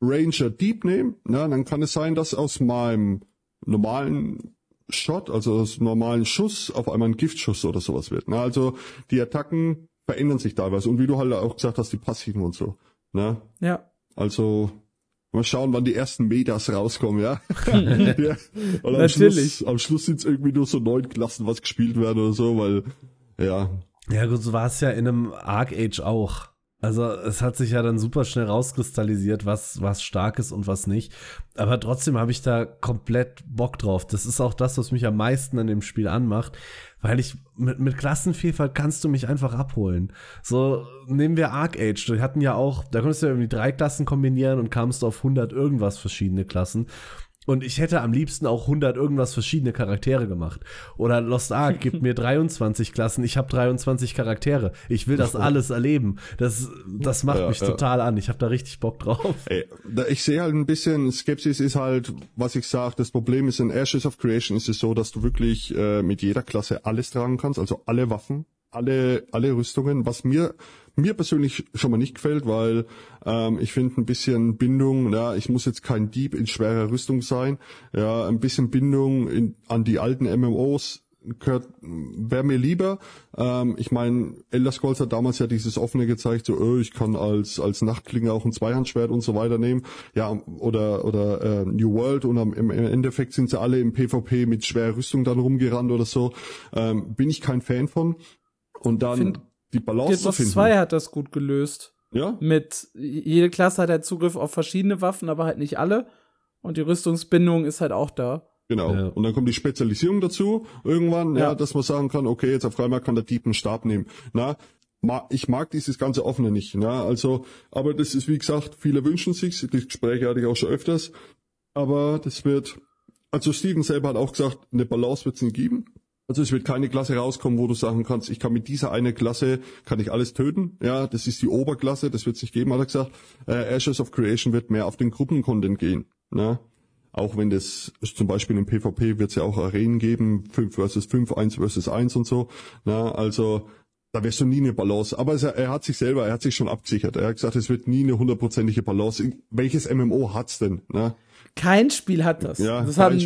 Ranger Deep nehme, na, dann kann es sein, dass aus meinem normalen Shot, also aus normalen Schuss, auf einmal ein Giftschuss oder sowas wird. Na, also die Attacken verändern sich teilweise. Und wie du halt auch gesagt hast, die passiven und so. Na? Ja. Also mal schauen, wann die ersten Metas rauskommen, ja. <laughs> <laughs> ja. Und am Natürlich. Schluss, am Schluss sind es irgendwie nur so neun Klassen, was gespielt werden oder so, weil, ja. Ja, gut, so war es ja in einem Arc Age auch. Also es hat sich ja dann super schnell rauskristallisiert, was, was stark ist und was nicht. Aber trotzdem habe ich da komplett Bock drauf. Das ist auch das, was mich am meisten an dem Spiel anmacht, weil ich mit, mit Klassenvielfalt kannst du mich einfach abholen. So nehmen wir Arc Age. Wir hatten ja auch, da konntest du ja irgendwie drei Klassen kombinieren und kamst auf 100 irgendwas verschiedene Klassen. Und ich hätte am liebsten auch 100 irgendwas verschiedene Charaktere gemacht. Oder Lost Ark gibt <laughs> mir 23 Klassen, ich habe 23 Charaktere. Ich will das alles erleben. Das, das macht Ja, mich ja. total an. Ich habe da richtig Bock drauf. Ey, ich sehe halt ein bisschen, Skepsis ist halt, was ich sage, das Problem ist in Ashes of Creation ist es so, dass du wirklich äh, mit jeder Klasse alles tragen kannst, also alle Waffen, alle, alle Rüstungen, was mir mir persönlich schon mal nicht gefällt, weil ähm, ich finde ein bisschen Bindung, ja, ich muss jetzt kein Dieb in schwerer Rüstung sein, ja, ein bisschen Bindung in, an die alten MMOs wäre mir lieber. Ähm, ich meine, Elder Scrolls hat damals ja dieses offene gezeigt, so, oh, ich kann als als Nachtklinge auch ein Zweihandschwert und so weiter nehmen. Ja, oder oder äh, New World und am, im Endeffekt sind sie alle im PvP mit schwerer Rüstung dann rumgerannt oder so. Ähm, bin ich kein Fan von. Und dann Find- die Balance zu of finden. 2 hat das gut gelöst. Ja, Mit jede Klasse hat halt Zugriff auf verschiedene Waffen, aber halt nicht alle. Und die Rüstungsbindung ist halt auch da. Genau. Ja. Und dann kommt die Spezialisierung dazu irgendwann, ja. Ja. dass man sagen kann, okay, jetzt auf einmal kann der Dieb einen Stab nehmen. Na, ma, ich mag dieses ganze Offene nicht. Na, also, aber das ist wie gesagt, viele wünschen sich's. Die Gespräche hatte ich auch schon öfters. Aber das wird, also Steven selber hat auch gesagt, eine Balance wird's nie geben. Also es wird keine Klasse rauskommen, wo du sagen kannst, ich kann mit dieser eine Klasse, kann ich alles töten. Ja, das ist die Oberklasse, das wird's nicht geben, hat er gesagt. Äh, Ashes of Creation wird mehr auf den Gruppencontent gehen. Ne? Auch wenn das zum Beispiel im PvP wird es ja auch Arenen geben, 5 versus 5, 1 versus 1 und so. Na, also da wirst du nie eine Balance. Aber es, er hat sich selber, er hat sich schon abgesichert. Er hat gesagt, es wird nie eine hundertprozentige Balance. Welches MMO hat's denn? Na? Kein Spiel hat das. Ja, das haben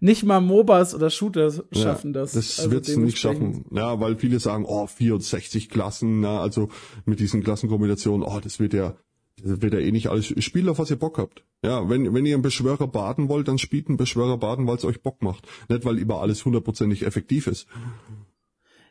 nicht mal MOBAs oder Shooters schaffen ja, das. Das Also wird's nicht schaffen. Ja, weil viele sagen, oh, 64 Klassen, na, also mit diesen Klassenkombinationen, oh, das wird ja, das wird ja eh nicht alles. Spielt auf was ihr Bock habt. Ja, wenn, wenn ihr einen Beschwörer baden wollt, dann spielt einen Beschwörer baden, weil es euch Bock macht. Nicht, weil über alles hundertprozentig effektiv ist.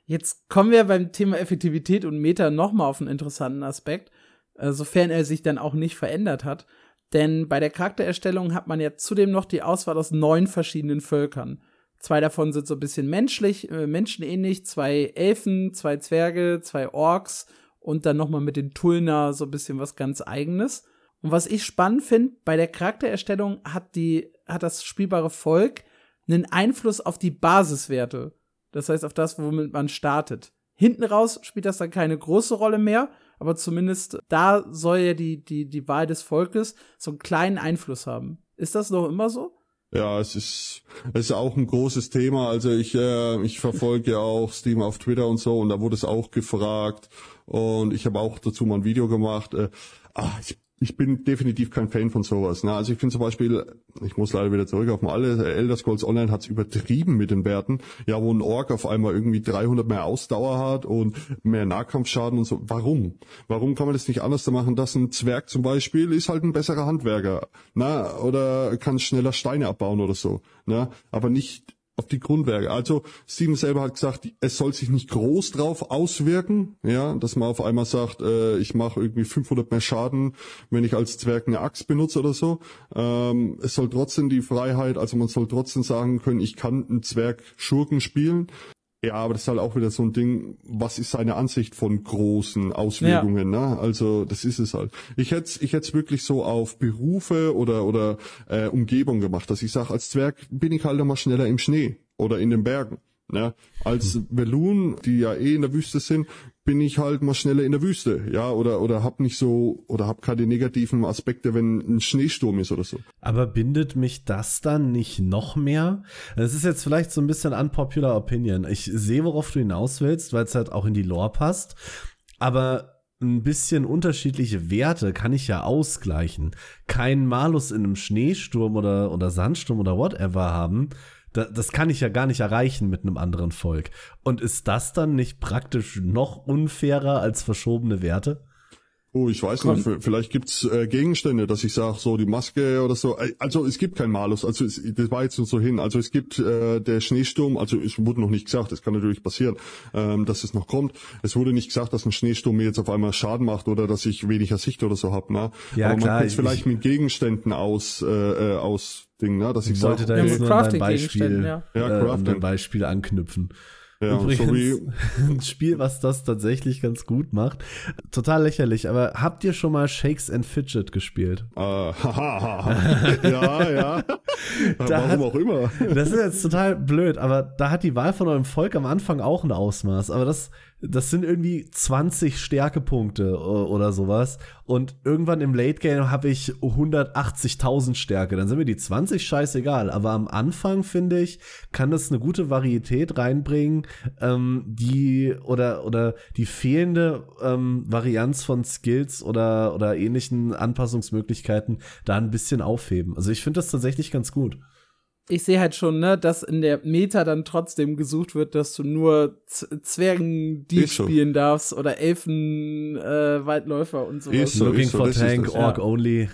Jetzt kommen wir beim Thema Effektivität und Meta nochmal auf einen interessanten Aspekt, äh, sofern er sich dann auch nicht verändert hat. Denn bei der Charaktererstellung hat man ja zudem noch die Auswahl aus neun verschiedenen Völkern. Zwei davon sind so ein bisschen menschlich, äh, menschenähnlich, zwei Elfen, zwei Zwerge, zwei Orks und dann nochmal mit den Tulna so ein bisschen was ganz eigenes. Und was ich spannend finde, bei der Charaktererstellung hat die, hat das spielbare Volk einen Einfluss auf die Basiswerte. Das heißt, auf das, womit man startet. Hinten raus spielt das dann keine große Rolle mehr, aber zumindest da soll ja die, die, die Wahl des Volkes so einen kleinen Einfluss haben. Ist das noch immer so? Ja, es ist, es ist auch ein großes Thema. Also ich, äh, ich verfolge ja auch Steam auf Twitter und so und da wurde es auch gefragt und ich habe auch dazu mal ein Video gemacht. Äh, ach, ich ich bin definitiv kein Fan von sowas. Ne? Also ich finde zum Beispiel, ich muss leider wieder zurück auf mal alle, Elder Scrolls Online hat's übertrieben mit den Werten. Ja, wo ein Ork auf einmal irgendwie 300 mehr Ausdauer hat und mehr Nahkampfschaden und so. Warum? Warum kann man das nicht anders machen, dass ein Zwerg zum Beispiel ist halt ein besserer Handwerker, na, ne? oder kann schneller Steine abbauen oder so, ne? aber nicht auf die Grundwerke. Also Steven selber hat gesagt, es soll sich nicht groß drauf auswirken, ja, dass man auf einmal sagt, äh, ich mache irgendwie 500 mehr Schaden, wenn ich als Zwerg eine Axt benutze oder so. Ähm, es soll trotzdem die Freiheit, also man soll trotzdem sagen können, ich kann einen Zwerg Schurken spielen, ja, aber das ist halt auch wieder so ein Ding, was ist seine Ansicht von großen Auswirkungen, ja. ne? Also das ist es halt. Ich hätte ich hätte wirklich so auf Berufe oder oder äh, Umgebung gemacht, dass ich sage, als Zwerg bin ich halt immer schneller im Schnee oder in den Bergen. Ne? Als Velun, die ja eh in der Wüste sind, bin ich halt mal schneller in der Wüste, ja, oder oder hab nicht so oder hab keine negativen Aspekte, wenn ein Schneesturm ist oder so. Aber bindet mich das dann nicht noch mehr? Das ist jetzt vielleicht so ein bisschen unpopular opinion. Ich sehe, worauf du hinaus willst, weil es halt auch in die Lore passt, aber ein bisschen unterschiedliche Werte kann ich ja ausgleichen. Kein Malus in einem Schneesturm oder, oder Sandsturm oder whatever haben, da, das kann ich ja gar nicht erreichen mit einem anderen Volk. Und ist das dann nicht praktisch noch unfairer als verschobene Werte? Oh, ich weiß Komm. nicht, vielleicht gibt's äh, Gegenstände, dass ich sage, so die Maske oder so. Also es gibt kein Malus, also es, das war jetzt nur so hin. Also es gibt äh, der Schneesturm, also es wurde noch nicht gesagt, das kann natürlich passieren, ähm, dass es noch kommt. Es wurde nicht gesagt, dass ein Schneesturm mir jetzt auf einmal Schaden macht oder dass ich weniger Sicht oder so hab. Ne? Ja, Aber man kann es vielleicht mit Gegenständen aus, äh, äh, aus Ding, ne? dass ich, ich wollte sag, da jetzt nur an dein Beispiel, ja. Ja, äh, an dein Beispiel anknüpfen. Ja, Übrigens, <laughs> ein Spiel, was das tatsächlich ganz gut macht. Total lächerlich, aber habt ihr schon mal Shakes and Fidget gespielt? Uh, <laughs> ja, ja. Warum hat, auch immer. <laughs> Das ist jetzt total blöd, aber da hat die Wahl von eurem Volk am Anfang auch ein Ausmaß. Aber das, das sind irgendwie 20 Stärkepunkte oder sowas. Und irgendwann im Late Game habe ich 180.000 Stärke. Dann sind mir die 20 scheißegal. Aber am Anfang, finde ich, kann das eine gute Varietät reinbringen, ähm, die oder, oder die fehlende ähm, Varianz von Skills oder, oder ähnlichen Anpassungsmöglichkeiten da ein bisschen aufheben. Also ich finde das tatsächlich ganz gut ich sehe halt schon, ne, dass in der Meta dann trotzdem gesucht wird, dass du nur Z Zwergen Dieb so. spielen darfst oder Elfen äh, Waldläufer und sowas. Ist so, Looking so, for Tank, Orc ja. only.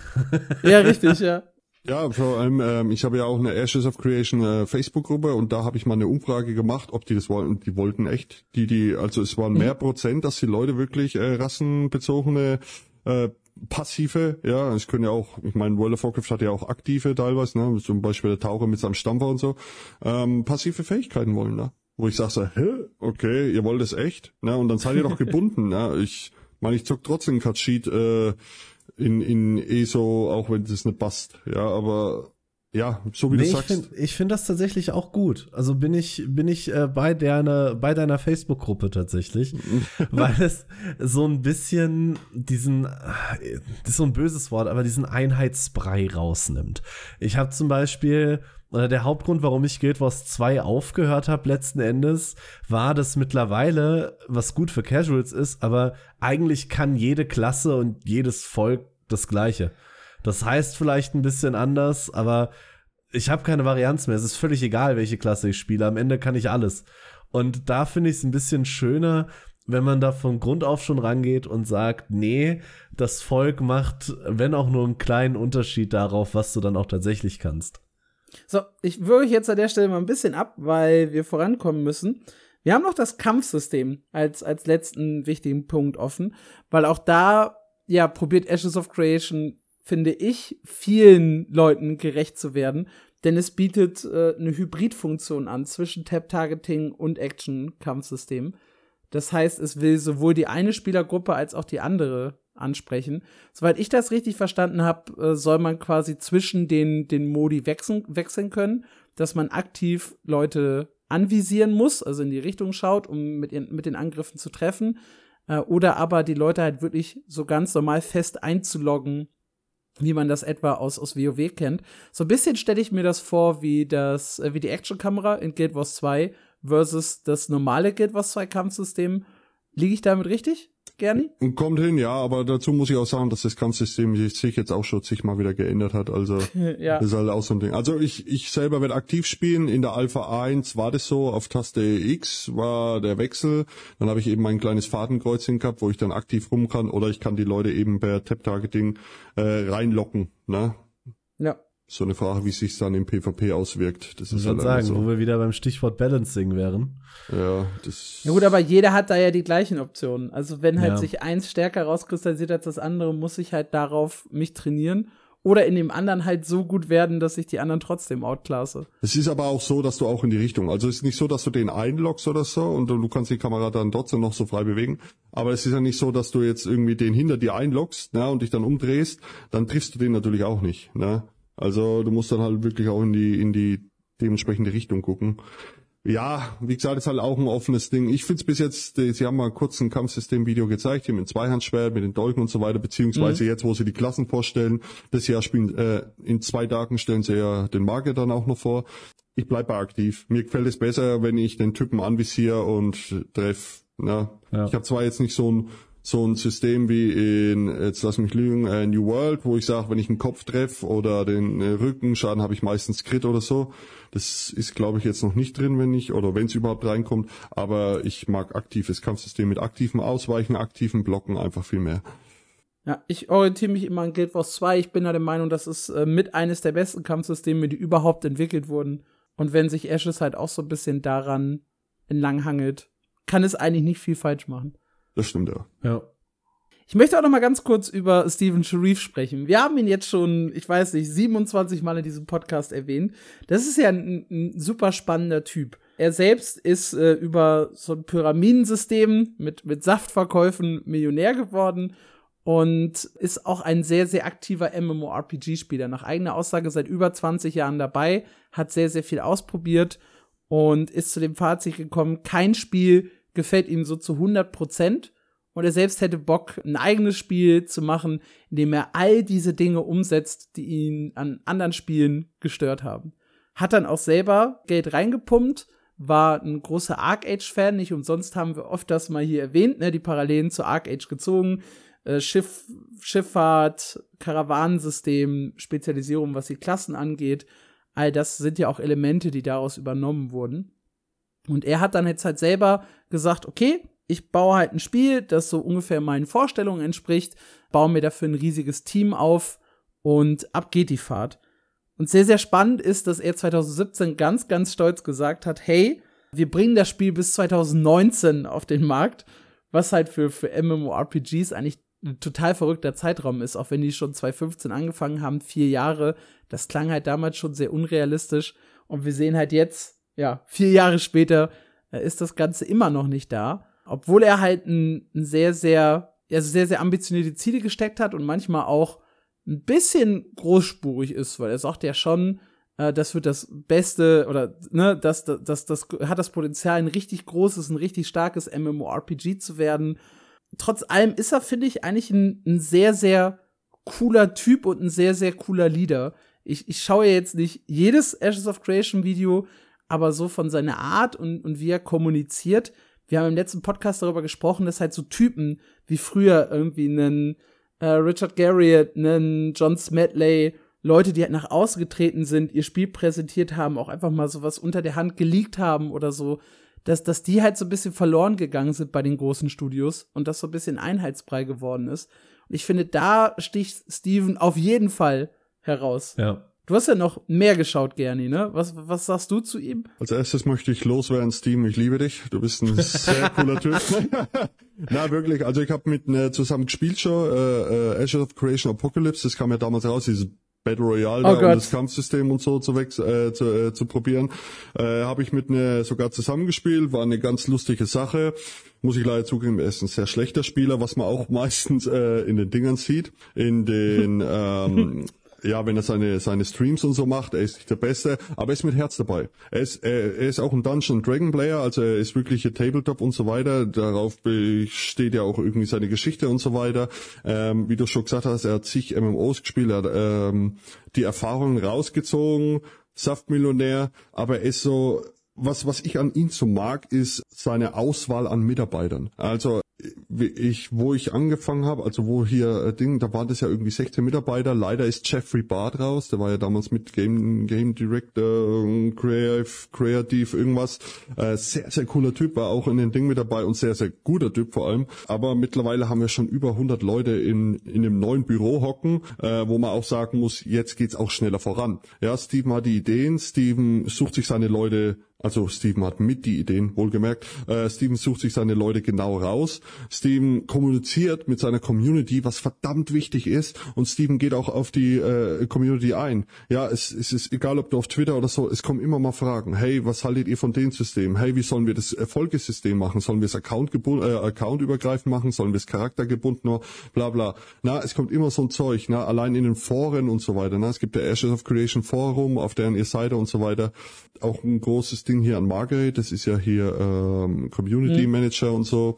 ja, richtig, ja. <laughs> Ja, vor allem, ähm, ich habe ja auch eine Ashes of Creation äh, Facebook-Gruppe und da habe ich mal eine Umfrage gemacht, ob die das wollten. Die wollten echt, die, die, also es waren mehr Prozent, dass die Leute wirklich äh, rassenbezogene äh, passive, ja, es können ja auch, ich meine, World of Warcraft hat ja auch aktive teilweise, ne, zum Beispiel der Taucher mit seinem Stampfer und so, ähm, passive Fähigkeiten wollen, ne? Wo ich sage so, hä, okay, ihr wollt es echt, ne? Und dann seid ihr doch gebunden, ne? Ich meine, ich zock trotzdem Sheet äh, in, in ESO, auch wenn das nicht passt, ja, aber ja, so wie nee, du sagst. Ich finde find das tatsächlich auch gut. Also bin ich, bin ich äh, bei, deiner, bei deiner Facebook-Gruppe tatsächlich, <laughs> weil es so ein bisschen diesen, das ist so ein böses Wort, aber diesen Einheitsbrei rausnimmt. Ich habe zum Beispiel, oder der Hauptgrund, warum ich Guild Wars 2 aufgehört habe letzten Endes, war, dass mittlerweile, was gut für Casuals ist, aber eigentlich kann jede Klasse und jedes Volk das Gleiche. Das heißt vielleicht ein bisschen anders, aber ich habe keine Varianz mehr. Es ist völlig egal, welche Klasse ich spiele. Am Ende kann ich alles. Und da finde ich es ein bisschen schöner, wenn man da von Grund auf schon rangeht und sagt, nee, das Volk macht, wenn auch nur einen kleinen Unterschied darauf, was du dann auch tatsächlich kannst. So, ich würge jetzt an der Stelle mal ein bisschen ab, weil wir vorankommen müssen. Wir haben noch das Kampfsystem als, als letzten wichtigen Punkt offen, weil auch da, ja, probiert Ashes of Creation finde ich, vielen Leuten gerecht zu werden, denn es bietet äh, eine Hybridfunktion an zwischen Tap-Targeting und Action-Kampfsystem. Das heißt, es will sowohl die eine Spielergruppe als auch die andere ansprechen. Soweit ich das richtig verstanden habe, äh, soll man quasi zwischen den, den Modi wechseln, wechseln können, dass man aktiv Leute anvisieren muss, also in die Richtung schaut, um mit, ihren, mit den Angriffen zu treffen Äh, oder aber die Leute halt wirklich so ganz normal fest einzuloggen, wie man das etwa aus, aus WoW kennt. So ein bisschen stelle ich mir das vor, wie das, äh, wie die Actionkamera in Guild Wars 2 versus das normale Guild Wars 2 Kampfsystem. Liege ich damit richtig? Gerni? Kommt hin, ja, aber dazu muss ich auch sagen, dass das Kampfsystem sich jetzt auch schon sich mal wieder geändert hat. Also <laughs> ja. das ist halt auch so ein Ding. Also ich, ich selber werde aktiv spielen. In der Alpha 1 war das so, auf Taste X war der Wechsel. Dann habe ich eben mein kleines Fadenkreuzchen gehabt, wo ich dann aktiv rum kann. Oder ich kann die Leute eben per Tap-Targeting äh, reinlocken. Ne? Ja so eine Frage, wie sich dann im PvP auswirkt. Das ist halt sagen, so. wo wir wieder beim Stichwort Balancing wären. Ja, das. Ja gut, aber jeder hat da ja die gleichen Optionen. Also wenn halt ja. sich eins stärker rauskristallisiert als das andere, muss ich halt darauf mich trainieren oder in dem anderen halt so gut werden, dass ich die anderen trotzdem outklasse. Es ist aber auch so, dass du auch in die Richtung, also es ist nicht so, dass du den einloggst oder so und du kannst die Kamera dann trotzdem noch so frei bewegen, aber es ist ja nicht so, dass du jetzt irgendwie den hinter dir einloggst, ne, und dich dann umdrehst, dann triffst du den natürlich auch nicht, ne. Also du musst dann halt wirklich auch in die, in die dementsprechende Richtung gucken. Ja, wie gesagt, ist halt auch ein offenes Ding. Ich finde es bis jetzt, sie haben mal kurz ein Kampfsystem-Video gezeigt, hier mit dem Zweihandschwert, mit den Dolken und so weiter, beziehungsweise mhm. jetzt, wo sie die Klassen vorstellen, das Jahr spielen, äh, in zwei Tagen stellen sie ja den Marke dann auch noch vor. Ich bleib bei aktiv. Mir gefällt es besser, wenn ich den Typen anvisiere und treff. Ne? Ja. Ich habe zwar jetzt nicht so ein so ein System wie in, jetzt lass mich lügen, äh, New World, wo ich sage, wenn ich einen Kopf treffe oder den äh, Rückenschaden, habe ich meistens Crit oder so. Das ist, glaube ich, jetzt noch nicht drin, wenn ich, oder wenn es überhaupt reinkommt. Aber ich mag aktives Kampfsystem mit aktivem Ausweichen, aktiven Blocken einfach viel mehr. Ja, ich orientiere mich immer an Guild Wars 2. Ich bin da der Meinung, das ist äh, mit eines der besten Kampfsysteme, die überhaupt entwickelt wurden. Und wenn sich Ashes halt auch so ein bisschen daran entlanghangelt, kann es eigentlich nicht viel falsch machen. Das stimmt ja. Ja. Ich möchte auch noch mal ganz kurz über Stephen Sharif sprechen. Wir haben ihn jetzt schon, ich weiß nicht, 27 Mal in diesem Podcast erwähnt. Das ist ja ein, ein super spannender Typ. Er selbst ist äh, über so ein Pyramidensystem mit, mit Saftverkäufen Millionär geworden und ist auch ein sehr, sehr aktiver MMORPG-Spieler. Nach eigener Aussage seit über 20 Jahren dabei, hat sehr, sehr viel ausprobiert und ist zu dem Fazit gekommen, kein Spiel gefällt ihm so zu 100 Prozent. Und er selbst hätte Bock, ein eigenes Spiel zu machen, in dem er all diese Dinge umsetzt, die ihn an anderen Spielen gestört haben. Hat dann auch selber Geld reingepumpt, war ein großer Arc Age-Fan. Nicht umsonst haben wir oft das mal hier erwähnt, ne, die Parallelen zu Arc Age gezogen. Äh, Schiff, Schifffahrt, Karawanensystem, Spezialisierung, was die Klassen angeht. All das sind ja auch Elemente, die daraus übernommen wurden. Und er hat dann jetzt halt selber gesagt, okay, ich baue halt ein Spiel, das so ungefähr meinen Vorstellungen entspricht, baue mir dafür ein riesiges Team auf und ab geht die Fahrt. Und sehr, sehr spannend ist, dass er 2017 ganz, ganz stolz gesagt hat, hey, wir bringen das Spiel bis 2019 auf den Markt, was halt für, für MMORPGs eigentlich ein total verrückter Zeitraum ist, auch wenn die schon 2015 angefangen haben, vier Jahre. Das klang halt damals schon sehr unrealistisch. Und wir sehen halt jetzt, ja, vier Jahre später äh, ist das Ganze immer noch nicht da. Obwohl er halt ein, ein sehr, sehr, also sehr, sehr ambitionierte Ziele gesteckt hat und manchmal auch ein bisschen großspurig ist, weil er sagt ja schon, äh, das wird das Beste oder ne, das, das, das, das hat das Potenzial, ein richtig großes, ein richtig starkes MMORPG zu werden. Trotz allem ist er, finde ich, eigentlich ein, ein sehr, sehr cooler Typ und ein sehr, sehr cooler Leader. Ich, ich schaue jetzt nicht jedes Ashes of Creation Video, aber so von seiner Art und, und wie er kommuniziert. Wir haben im letzten Podcast darüber gesprochen, dass halt so Typen wie früher irgendwie einen äh, Richard Garriott, einen John Smedley, Leute, die halt nach außen getreten sind, ihr Spiel präsentiert haben, auch einfach mal sowas unter der Hand geleakt haben oder so, dass, dass die halt so ein bisschen verloren gegangen sind bei den großen Studios und das so ein bisschen einheitsbrei geworden ist. Und ich finde, da sticht Steven auf jeden Fall heraus. Ja. Du hast ja noch mehr geschaut, Gerni, ne? Was, was sagst du zu ihm? Als erstes möchte ich loswerden, Steam, ich liebe dich. Du bist ein <laughs> sehr cooler Typ. <laughs> Na, wirklich. Also ich habe mit äh, zusammen gespielt schon, äh, äh, Azure of Creation Apocalypse, das kam ja damals raus, dieses Battle Royale oh da, um das Kampfsystem und so zu, äh, zu, äh, zu probieren. Äh, habe ich mit ne sogar zusammengespielt, war eine ganz lustige Sache. Muss ich leider zugeben, er ist ein sehr schlechter Spieler, was man auch <laughs> meistens äh, in den Dingern sieht, in den ähm, ja, wenn er seine, seine Streams und so macht, er ist nicht der Beste, aber er ist mit Herz dabei. Er ist, er, er ist auch ein Dungeon Dragon Player, also er ist wirklich ein Tabletop und so weiter. Darauf besteht ja auch irgendwie seine Geschichte und so weiter. Ähm, wie du schon gesagt hast, er hat zig MMOs gespielt, er hat ähm, die Erfahrungen rausgezogen, Saftmillionär, aber er ist so, was, was ich an ihm so mag, ist seine Auswahl an Mitarbeitern. Also ich, wo ich angefangen habe, also wo hier äh, Ding, da waren das ja irgendwie 16 Mitarbeiter. Leider ist Jeffrey Bart raus, der war ja damals mit Game Game Director, Creative, Creative irgendwas. Äh, sehr sehr cooler Typ, war auch in den Ding mit dabei und sehr sehr guter Typ vor allem. Aber mittlerweile haben wir schon über 100 Leute in in dem neuen Büro hocken, äh, wo man auch sagen muss, jetzt geht's auch schneller voran. Ja, Steven hat die Ideen, Steven sucht sich seine Leute also Steven hat mit die Ideen, wohlgemerkt. Äh, Steven sucht sich seine Leute genau raus. Steven kommuniziert mit seiner Community, was verdammt wichtig ist. Und Steven geht auch auf die äh, Community ein. Ja, es, es ist egal, ob du auf Twitter oder so, es kommen immer mal Fragen. Hey, was haltet ihr von dem System? Hey, wie sollen wir das Erfolgessystem machen? Sollen wir es Account, äh, Account übergreifend machen? Sollen wir es charaktergebunden? Bla bla. Na, es kommt immer so ein Zeug. Na, allein in den Foren und so weiter. Na, es gibt der Ashes of Creation Forum, auf deren ihr Seite und so weiter. Auch ein großes hier an Margaret, das ist ja hier ähm, Community Manager mhm. und so.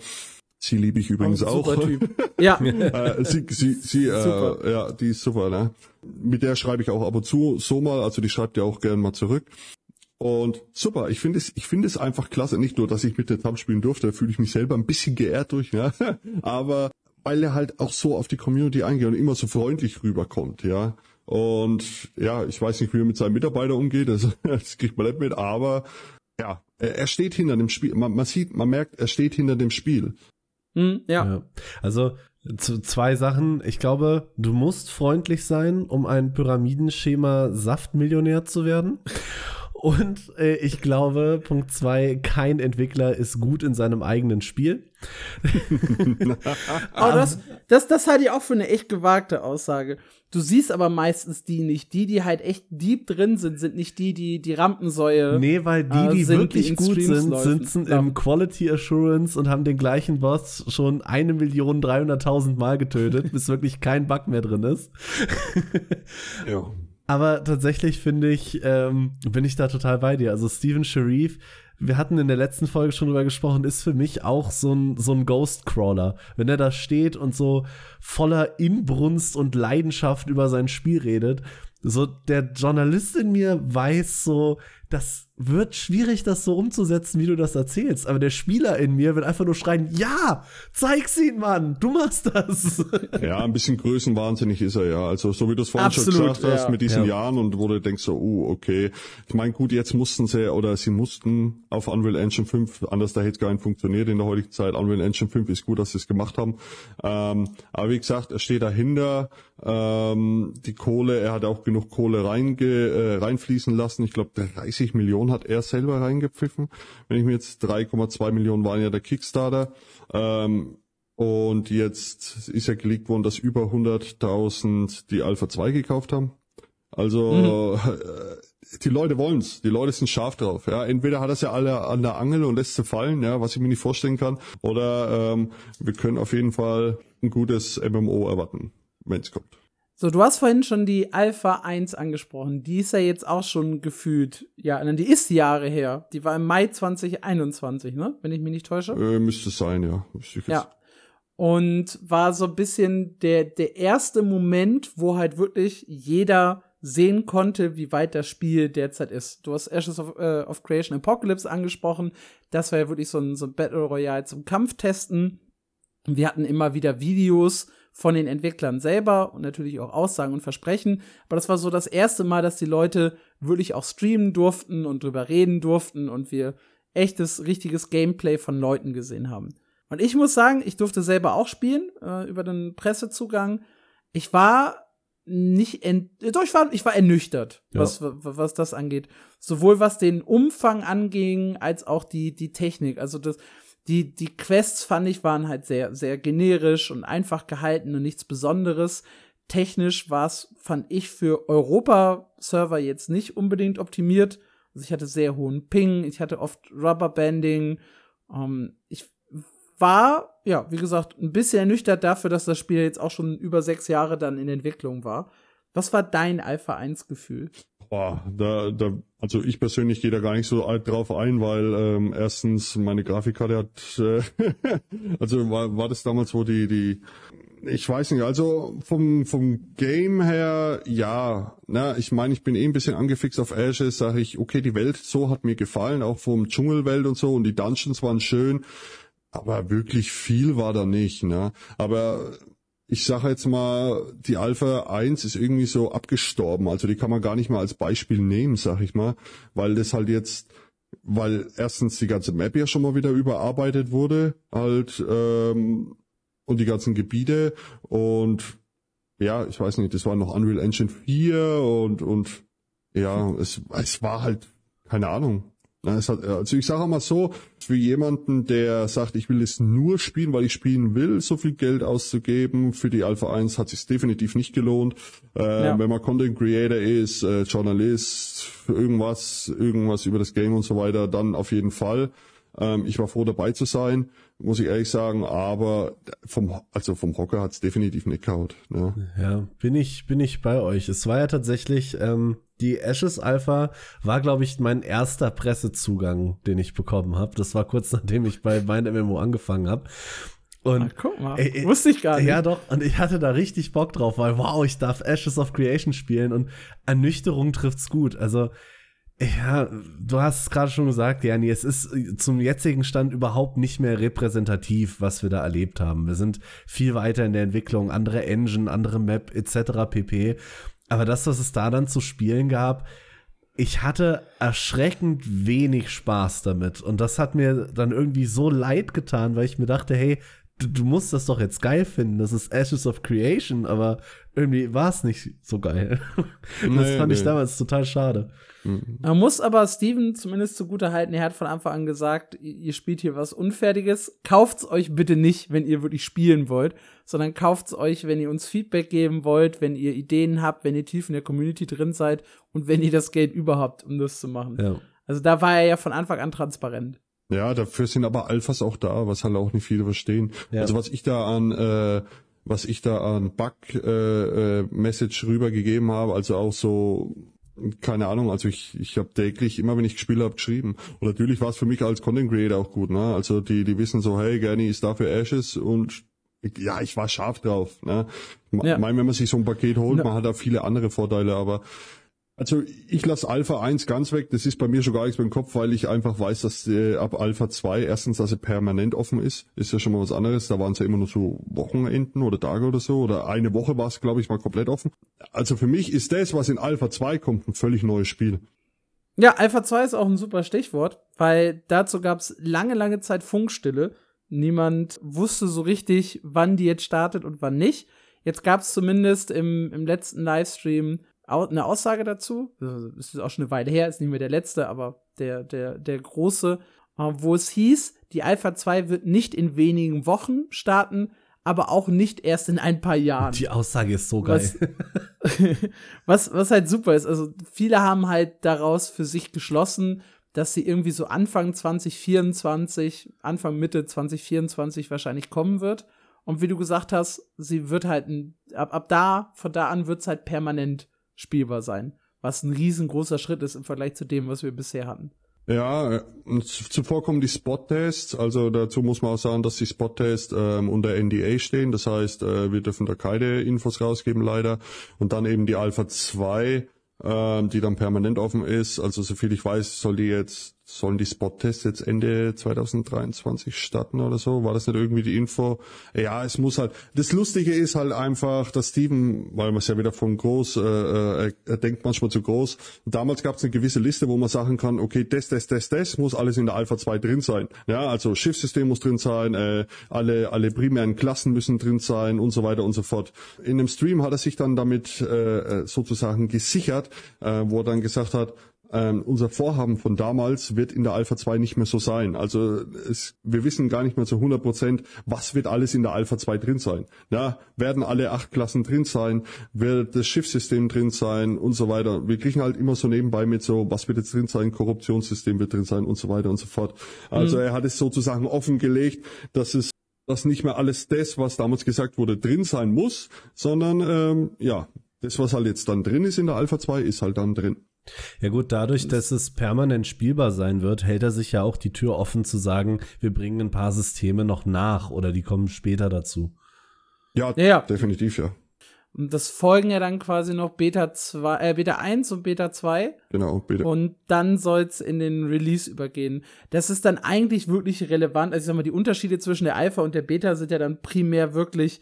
Sie liebe ich übrigens auch. Typ. <laughs> ja. äh, sie, sie, sie äh, ja, die ist super, ne? Mit der schreibe ich auch ab und zu so mal, also die schreibt ja auch gern mal zurück. Und super, ich finde es, ich finde es einfach klasse. Nicht nur, dass ich mit der Tam spielen durfte, da fühle ich mich selber ein bisschen geehrt durch, ja. <laughs> Aber weil er halt auch so auf die Community eingeht und immer so freundlich rüberkommt, ja. Und ja, ich weiß nicht, wie er mit seinen Mitarbeitern umgeht, das, <laughs> das kriegt man nicht mit, aber ja, er steht hinter dem Spiel. Man, man sieht, man merkt, er steht hinter dem Spiel. Hm, ja. ja. Also zu, zwei Sachen. Ich glaube, du musst freundlich sein, um ein Pyramidenschema Saftmillionär zu werden. <laughs> Und äh, ich glaube, Punkt zwei, kein Entwickler ist gut in seinem eigenen Spiel. aber <laughs> das, das, das halte ich auch für eine echt gewagte Aussage. Du siehst aber meistens die nicht. Die, die halt echt deep drin sind, sind nicht die, die die Rampensäue. Nee, weil die, die äh, sind, wirklich die gut Streams sind, laufen. sitzen ja. im Quality Assurance und haben den gleichen Boss schon eine Million dreihunderttausend Mal getötet, bis wirklich kein Bug mehr drin ist. ja. <laughs> Aber tatsächlich finde ich, ähm, bin ich da total bei dir. Also Steven Sharif wir hatten in der letzten Folge schon drüber gesprochen, ist für mich auch so ein, so ein Ghost-Crawler. Wenn er da steht und so voller Inbrunst und Leidenschaft über sein Spiel redet, so der Journalist in mir weiß so, das wird schwierig, das so umzusetzen, wie du das erzählst. Aber der Spieler in mir will einfach nur schreien, ja, zeig's ihn, Mann, du machst das. <laughs> Ja, ein bisschen größenwahnsinnig ist er ja. Also so wie du es vorhin Absolut, schon gesagt hast, mit diesen ja. Jahren und wo du denkst so, uh, okay. Ich meine, gut, jetzt mussten sie, oder sie mussten auf Unreal Engine 5, anders da hätte es gar nicht funktioniert in der heutigen Zeit. Unreal Engine 5 ist gut, dass sie es gemacht haben. Ähm, aber wie gesagt, er steht dahinter, ähm, die Kohle, er hat auch genug Kohle reinge, äh, reinfließen lassen. Ich glaube, 30 Millionen hat er selber reingepfiffen. Wenn ich mir jetzt 3,2 Millionen waren ja der Kickstarter. Ähm, und jetzt ist ja gelegt worden, dass über 100.000 die Alpha 2 gekauft haben. Also mhm. die Leute wollen's, die Leute sind scharf drauf. Ja, entweder hat er es ja alle an der Angel und lässt sie fallen, ja, was ich mir nicht vorstellen kann, oder ähm, wir können auf jeden Fall ein gutes MMO erwarten, wenn es kommt. So, du hast vorhin schon die Alpha 1 angesprochen. Die ist ja jetzt auch schon gefühlt, ja, die ist Jahre her. Die war im Mai 2021, ne? Wenn ich mich nicht täusche. Äh, müsste sein, ja. Ja. Und war so ein bisschen der, der erste Moment, wo halt wirklich jeder sehen konnte, wie weit das Spiel derzeit ist. Du hast Ashes of, äh, of Creation Apocalypse angesprochen. Das war ja wirklich so ein, so ein Battle Royale zum Kampftesten. Wir hatten immer wieder Videos von den Entwicklern selber und natürlich auch Aussagen und Versprechen. Aber das war so das erste Mal, dass die Leute wirklich auch streamen durften und drüber reden durften und wir echtes, richtiges Gameplay von Leuten gesehen haben. Und ich muss sagen, ich durfte selber auch spielen äh, über den Pressezugang. Ich war nicht ent doch ich war ich war ernüchtert ja. was was das angeht sowohl was den Umfang anging als auch die die Technik also das die, die Quests fand ich waren halt sehr, sehr generisch und einfach gehalten und nichts Besonderes. Technisch war es, fand ich, für Europa-Server jetzt nicht unbedingt optimiert. Also ich hatte sehr hohen Ping, ich hatte oft Rubberbanding. Ähm, ich war, ja, wie gesagt, ein bisschen ernüchtert dafür, dass das Spiel jetzt auch schon über sechs Jahre dann in Entwicklung war. Was war dein Alpha 1 Gefühl? Boah, da, da, also ich persönlich gehe da gar nicht so drauf ein, weil ähm, erstens meine Grafikkarte hat, äh, <laughs> also war, war das damals, wo die, die, ich weiß nicht, also vom, vom Game her, ja, na, ich meine, ich bin eh ein bisschen angefixt auf Ashes, sage ich, okay, die Welt so hat mir gefallen, auch vom Dschungelwelt und so und die Dungeons waren schön, aber wirklich viel war da nicht, ne, aber ich sage jetzt mal, die Alpha 1 ist irgendwie so abgestorben. Also die kann man gar nicht mal als Beispiel nehmen, sag ich mal, weil das halt jetzt, weil erstens die ganze Map ja schon mal wieder überarbeitet wurde, halt ähm, und die ganzen Gebiete und ja, ich weiß nicht, das war noch Unreal Engine 4 und und ja, es, es war halt keine Ahnung. Hat, also ich sage mal so, für jemanden, der sagt, ich will es nur spielen, weil ich spielen will, so viel Geld auszugeben, für die Alpha 1 hat sich definitiv nicht gelohnt. Äh, ja. Wenn man Content Creator ist, äh, Journalist, irgendwas, irgendwas über das Game und so weiter, dann auf jeden Fall. Ähm, ich war froh dabei zu sein, muss ich ehrlich sagen, aber vom, also vom Hocker hat's definitiv nicht gehaut. Ne? Ja, bin ich, bin ich bei euch. Es war ja tatsächlich, ähm, die Ashes Alpha war, glaube ich, mein erster Pressezugang, den ich bekommen habe. Das war kurz <laughs> nachdem ich bei mein MMO angefangen habe. Und Ach, guck mal, ey, wusste ich gar nicht. Ja, doch, und ich hatte da richtig Bock drauf, weil wow, ich darf Ashes of Creation spielen und Ernüchterung trifft's gut. Also ja, du hast es gerade schon gesagt, Jani, es ist zum jetzigen Stand überhaupt nicht mehr repräsentativ, was wir da erlebt haben. Wir sind viel weiter in der Entwicklung, andere Engine, andere Map etc. pp. Aber das, was es da dann zu spielen gab, ich hatte erschreckend wenig Spaß damit. Und das hat mir dann irgendwie so leid getan, weil ich mir dachte, hey, du, du musst das doch jetzt geil finden. Das ist Ashes of Creation, aber irgendwie war es nicht so geil. <laughs> Nee, das fand nee. ich damals total schade. Mhm. Man muss aber Steven zumindest zugute halten, er hat von Anfang an gesagt, ihr spielt hier was Unfertiges. Kauft's euch bitte nicht, wenn ihr wirklich spielen wollt, sondern kauft's euch, wenn ihr uns Feedback geben wollt, wenn ihr Ideen habt, wenn ihr tief in der Community drin seid und wenn ihr das Geld überhaupt, um das zu machen. Ja. Also da war er ja von Anfang an transparent. Ja, dafür sind aber Alphas auch da, was halt auch nicht viele verstehen. Ja. Also was ich da an äh, was ich da an Bug-Message äh, äh, rübergegeben habe, also auch so keine Ahnung, also ich, ich habe täglich, immer wenn ich gespielt habe, geschrieben. Und natürlich war es für mich als Content Creator auch gut, ne? Also die, die wissen so, hey, Gerney ist da für Ashes und ja, ich war scharf drauf, ne? Ja. Ich meine, wenn man sich so ein Paket holt, ja. man hat da viele andere Vorteile, aber also ich lasse Alpha 1 ganz weg, das ist bei mir schon gar nichts beim Kopf, weil ich einfach weiß, dass äh, ab Alpha 2 erstens, dass er permanent offen ist, ist ja schon mal was anderes. Da waren es ja immer nur so Wochenenden oder Tage oder so, oder eine Woche war es, glaube ich, mal komplett offen. Also für mich ist das, was in Alpha 2 kommt, ein völlig neues Spiel. Ja, Alpha 2 ist auch ein super Stichwort, weil dazu gab es lange, lange Zeit Funkstille. Niemand wusste so richtig, wann die jetzt startet und wann nicht. Jetzt gab es zumindest im, im letzten Livestream eine Aussage dazu. Das ist auch schon eine Weile her, ist nicht mehr der letzte, aber der, der, der große, äh, wo es hieß, die Alpha 2 wird nicht in wenigen Wochen starten, aber auch nicht erst in ein paar Jahren. Die Aussage ist so geil. Was, <laughs> was, was halt super ist. Also viele haben halt daraus für sich geschlossen, dass sie irgendwie so Anfang 2024, Anfang Mitte 2024 wahrscheinlich kommen wird. Und wie du gesagt hast, sie wird halt ab, ab da, von da an wird es halt permanent spielbar sein. Was ein riesengroßer Schritt ist im Vergleich zu dem, was wir bisher hatten. Ja, zuvor kommen die Spot-Tests. Also dazu muss man auch sagen, dass die Spot-Tests ähm, unter NDA stehen. Das heißt, äh, wir dürfen da keine Infos rausgeben, leider. Und dann eben die Alpha 2, ähm, die dann permanent offen ist. Also soviel ich weiß, soll die jetzt sollen die Spot-Tests jetzt Ende 2023 starten oder so? War das nicht irgendwie die Info? Ja, es muss halt. Das Lustige ist halt einfach, dass Steven, weil man es ja wieder von groß, äh, äh, er denkt manchmal zu groß. damals gab es eine gewisse Liste, wo man sagen kann, okay, das, das, das, das muss alles in der Alpha 2 drin sein. Ja, also Schiffssystem muss drin sein, äh, alle, alle primären Klassen müssen drin sein und so weiter und so fort. In dem Stream hat er sich dann damit äh, äh sozusagen gesichert, äh, wo er dann gesagt hat, ähm, unser Vorhaben von damals wird in der Alpha 2 nicht mehr so sein. Also es, wir wissen gar nicht mehr zu 100 Prozent, was wird alles in der Alpha 2 drin sein. Ja, werden alle acht Klassen drin sein, wird das Schiffssystem drin sein und so weiter. Wir kriegen halt immer so nebenbei mit so, was wird jetzt drin sein, Korruptionssystem wird drin sein und so weiter und so fort. Also mhm. er hat es sozusagen offengelegt, dass es dass nicht mehr alles das, was damals gesagt wurde, drin sein muss, sondern ähm, ja, das, was halt jetzt dann drin ist in der Alpha 2, ist halt dann drin. Ja gut, dadurch, dass es permanent spielbar sein wird, hält er sich ja auch die Tür offen zu sagen, wir bringen ein paar Systeme noch nach oder die kommen später dazu. Ja, Ja, ja. definitiv, ja. Und das folgen ja dann quasi noch Beta 2, äh, Beta 1 und Beta 2. Genau, bitte. Und dann soll's in den Release übergehen. Das ist dann eigentlich wirklich relevant. Also ich sag mal, die Unterschiede zwischen der Alpha und der Beta sind ja dann primär wirklich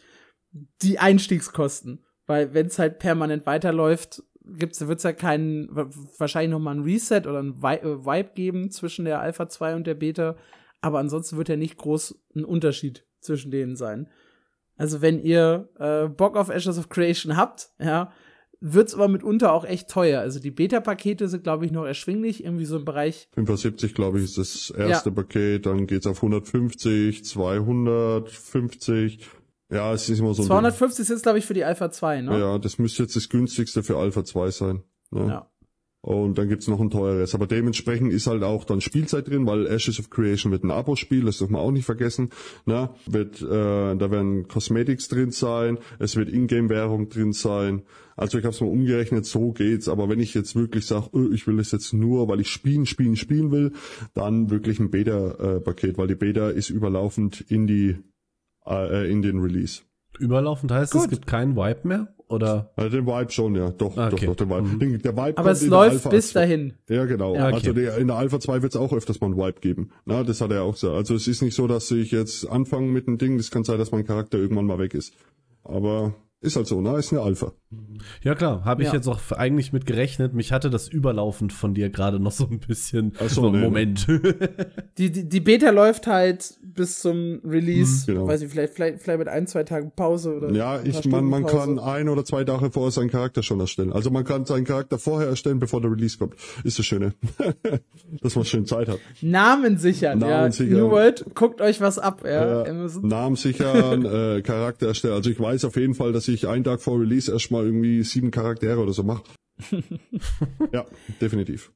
die Einstiegskosten. Weil wenn es halt permanent weiterläuft, gibt's, wird's ja keinen, wahrscheinlich noch mal ein Reset oder ein äh, Vibe geben zwischen der Alpha 2 und der Beta. Aber ansonsten wird ja nicht groß ein Unterschied zwischen denen sein. Also wenn ihr äh, Bock auf Ashes of Creation habt, ja, wird's aber mitunter auch echt teuer. Also die Beta-Pakete sind, glaube ich, noch erschwinglich, irgendwie so im Bereich 75, glaube ich, ist das erste Paket, dann geht's auf 150, 250. Ja, es ist immer so ein 250 ist, glaube ich, für die Alpha 2, Ding. ne? Ja, das müsste jetzt das günstigste für Alpha 2 sein. Ne? Ja. Und dann gibt's noch ein teures. Aber dementsprechend ist halt auch dann Spielzeit drin, weil Ashes of Creation wird ein Abo-Spiel, das darf man auch nicht vergessen. Ne? Wird, äh, da werden Cosmetics drin sein, es wird Ingame-Währung drin sein. Also ich habe es mal umgerechnet, so geht's. Aber wenn ich jetzt wirklich sage, öh, ich will das jetzt nur, weil ich spielen, spielen, spielen will, dann wirklich ein Beta-Paket, weil die Beta ist überlaufend in die äh, in den Release. Überlaufend heißt, es Gut. gibt keinen Wipe mehr? Oder? Also den Vibe schon, ja. Doch, Ah, doch, okay. doch, den Vibe. Mhm. Den, der Vibe Aber es läuft Alpha bis dahin. Ja, genau. Ja, okay. Also der, in der Alpha 2 wird es auch öfters mal einen Wipe geben. Na, das hat er auch gesagt. Also es ist nicht so, dass ich jetzt anfange mit einem Ding. Das kann sein, dass mein Charakter irgendwann mal weg ist. Aber ist halt so, ne? Ist eine Alpha. Ja klar, habe ich Ja. jetzt auch eigentlich mit gerechnet. Mich hatte das überlaufend von dir gerade noch so ein bisschen. Ach so, <laughs> nee, Moment. <laughs> Die, die, die Beta läuft halt bis zum Release. Mhm, genau. Weiß ich, vielleicht, vielleicht, vielleicht mit ein, zwei Tagen Pause oder. Ja, ich, man, man kann ein oder zwei Tage vorher seinen Charakter schon erstellen. Also man kann seinen Charakter vorher erstellen, bevor der Release kommt. Ist das Schöne. <laughs> dass man schön Zeit hat. Namen sichern, Namen ja. sichern. New World, guckt euch was ab, ja. Äh. Namen sichern, äh, Charakter erstellen. Also ich weiß auf jeden Fall, dass ich einen Tag vor Release erstmal irgendwie sieben Charaktere oder so mache. <laughs> ja, definitiv.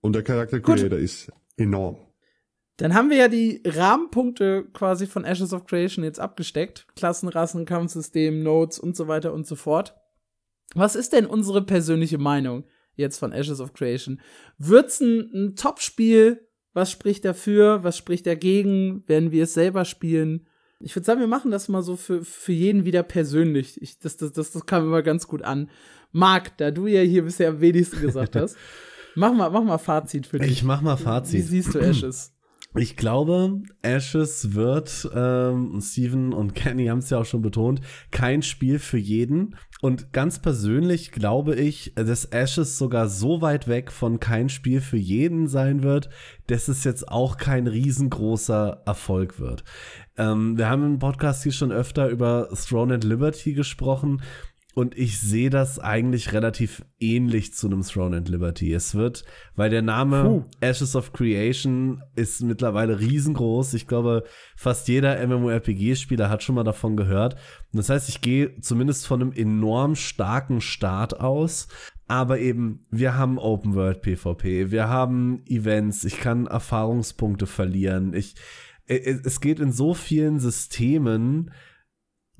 Und der Charakter. Creator ist enorm. Dann haben wir ja die Rahmenpunkte quasi von Ashes of Creation jetzt abgesteckt. Klassen, Rassen, Kampfsystem, Nodes und so weiter und so fort. Was ist denn unsere persönliche Meinung jetzt von Ashes of Creation? Wird's ein, ein Top-Spiel? Was spricht dafür? Was spricht dagegen? Werden wir es selber spielen? Ich würde sagen, wir machen das mal so für, für jeden wieder persönlich. Ich, das, das, das, das kam immer ganz gut an. Marc, da du ja hier bisher am wenigsten gesagt hast, <laughs> mach mal, mach mal Fazit für dich. Ich mach mal Wie Fazit. siehst du Ashes? Ich glaube, Ashes wird, ähm, Steven und Kenny haben es ja auch schon betont, kein Spiel für jeden. Und ganz persönlich glaube ich, dass Ashes sogar so weit weg von kein Spiel für jeden sein wird, dass es jetzt auch kein riesengroßer Erfolg wird. Ähm, wir haben im Podcast hier schon öfter über Throne and Liberty gesprochen. Und ich sehe das eigentlich relativ ähnlich zu einem Throne and Liberty. Es wird, weil der Name Puh. Ashes of Creation ist mittlerweile riesengroß. Ich glaube, fast jeder MMORPG-Spieler hat schon mal davon gehört. Und das heißt, ich gehe zumindest von einem enorm starken Start aus. Aber eben, wir haben Open World PvP, wir haben Events, ich kann Erfahrungspunkte verlieren. Ich, es geht in so vielen Systemen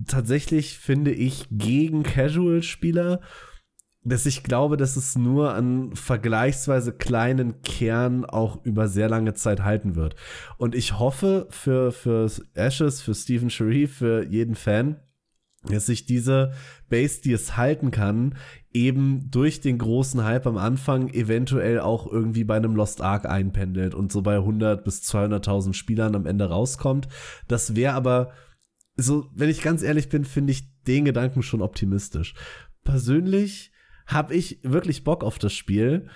tatsächlich, finde ich, gegen Casual-Spieler, dass ich glaube, dass es nur an vergleichsweise kleinen Kern auch über sehr lange Zeit halten wird. Und ich hoffe für, für Ashes, für Stephen Sharif, für jeden Fan, dass sich diese Base, die es halten kann, eben durch den großen Hype am Anfang eventuell auch irgendwie bei einem Lost Ark einpendelt und so bei 100 bis 200.000 Spielern am Ende rauskommt. Das wäre aber so, wenn ich ganz ehrlich bin, finde ich den Gedanken schon optimistisch. Persönlich habe ich wirklich Bock auf das Spiel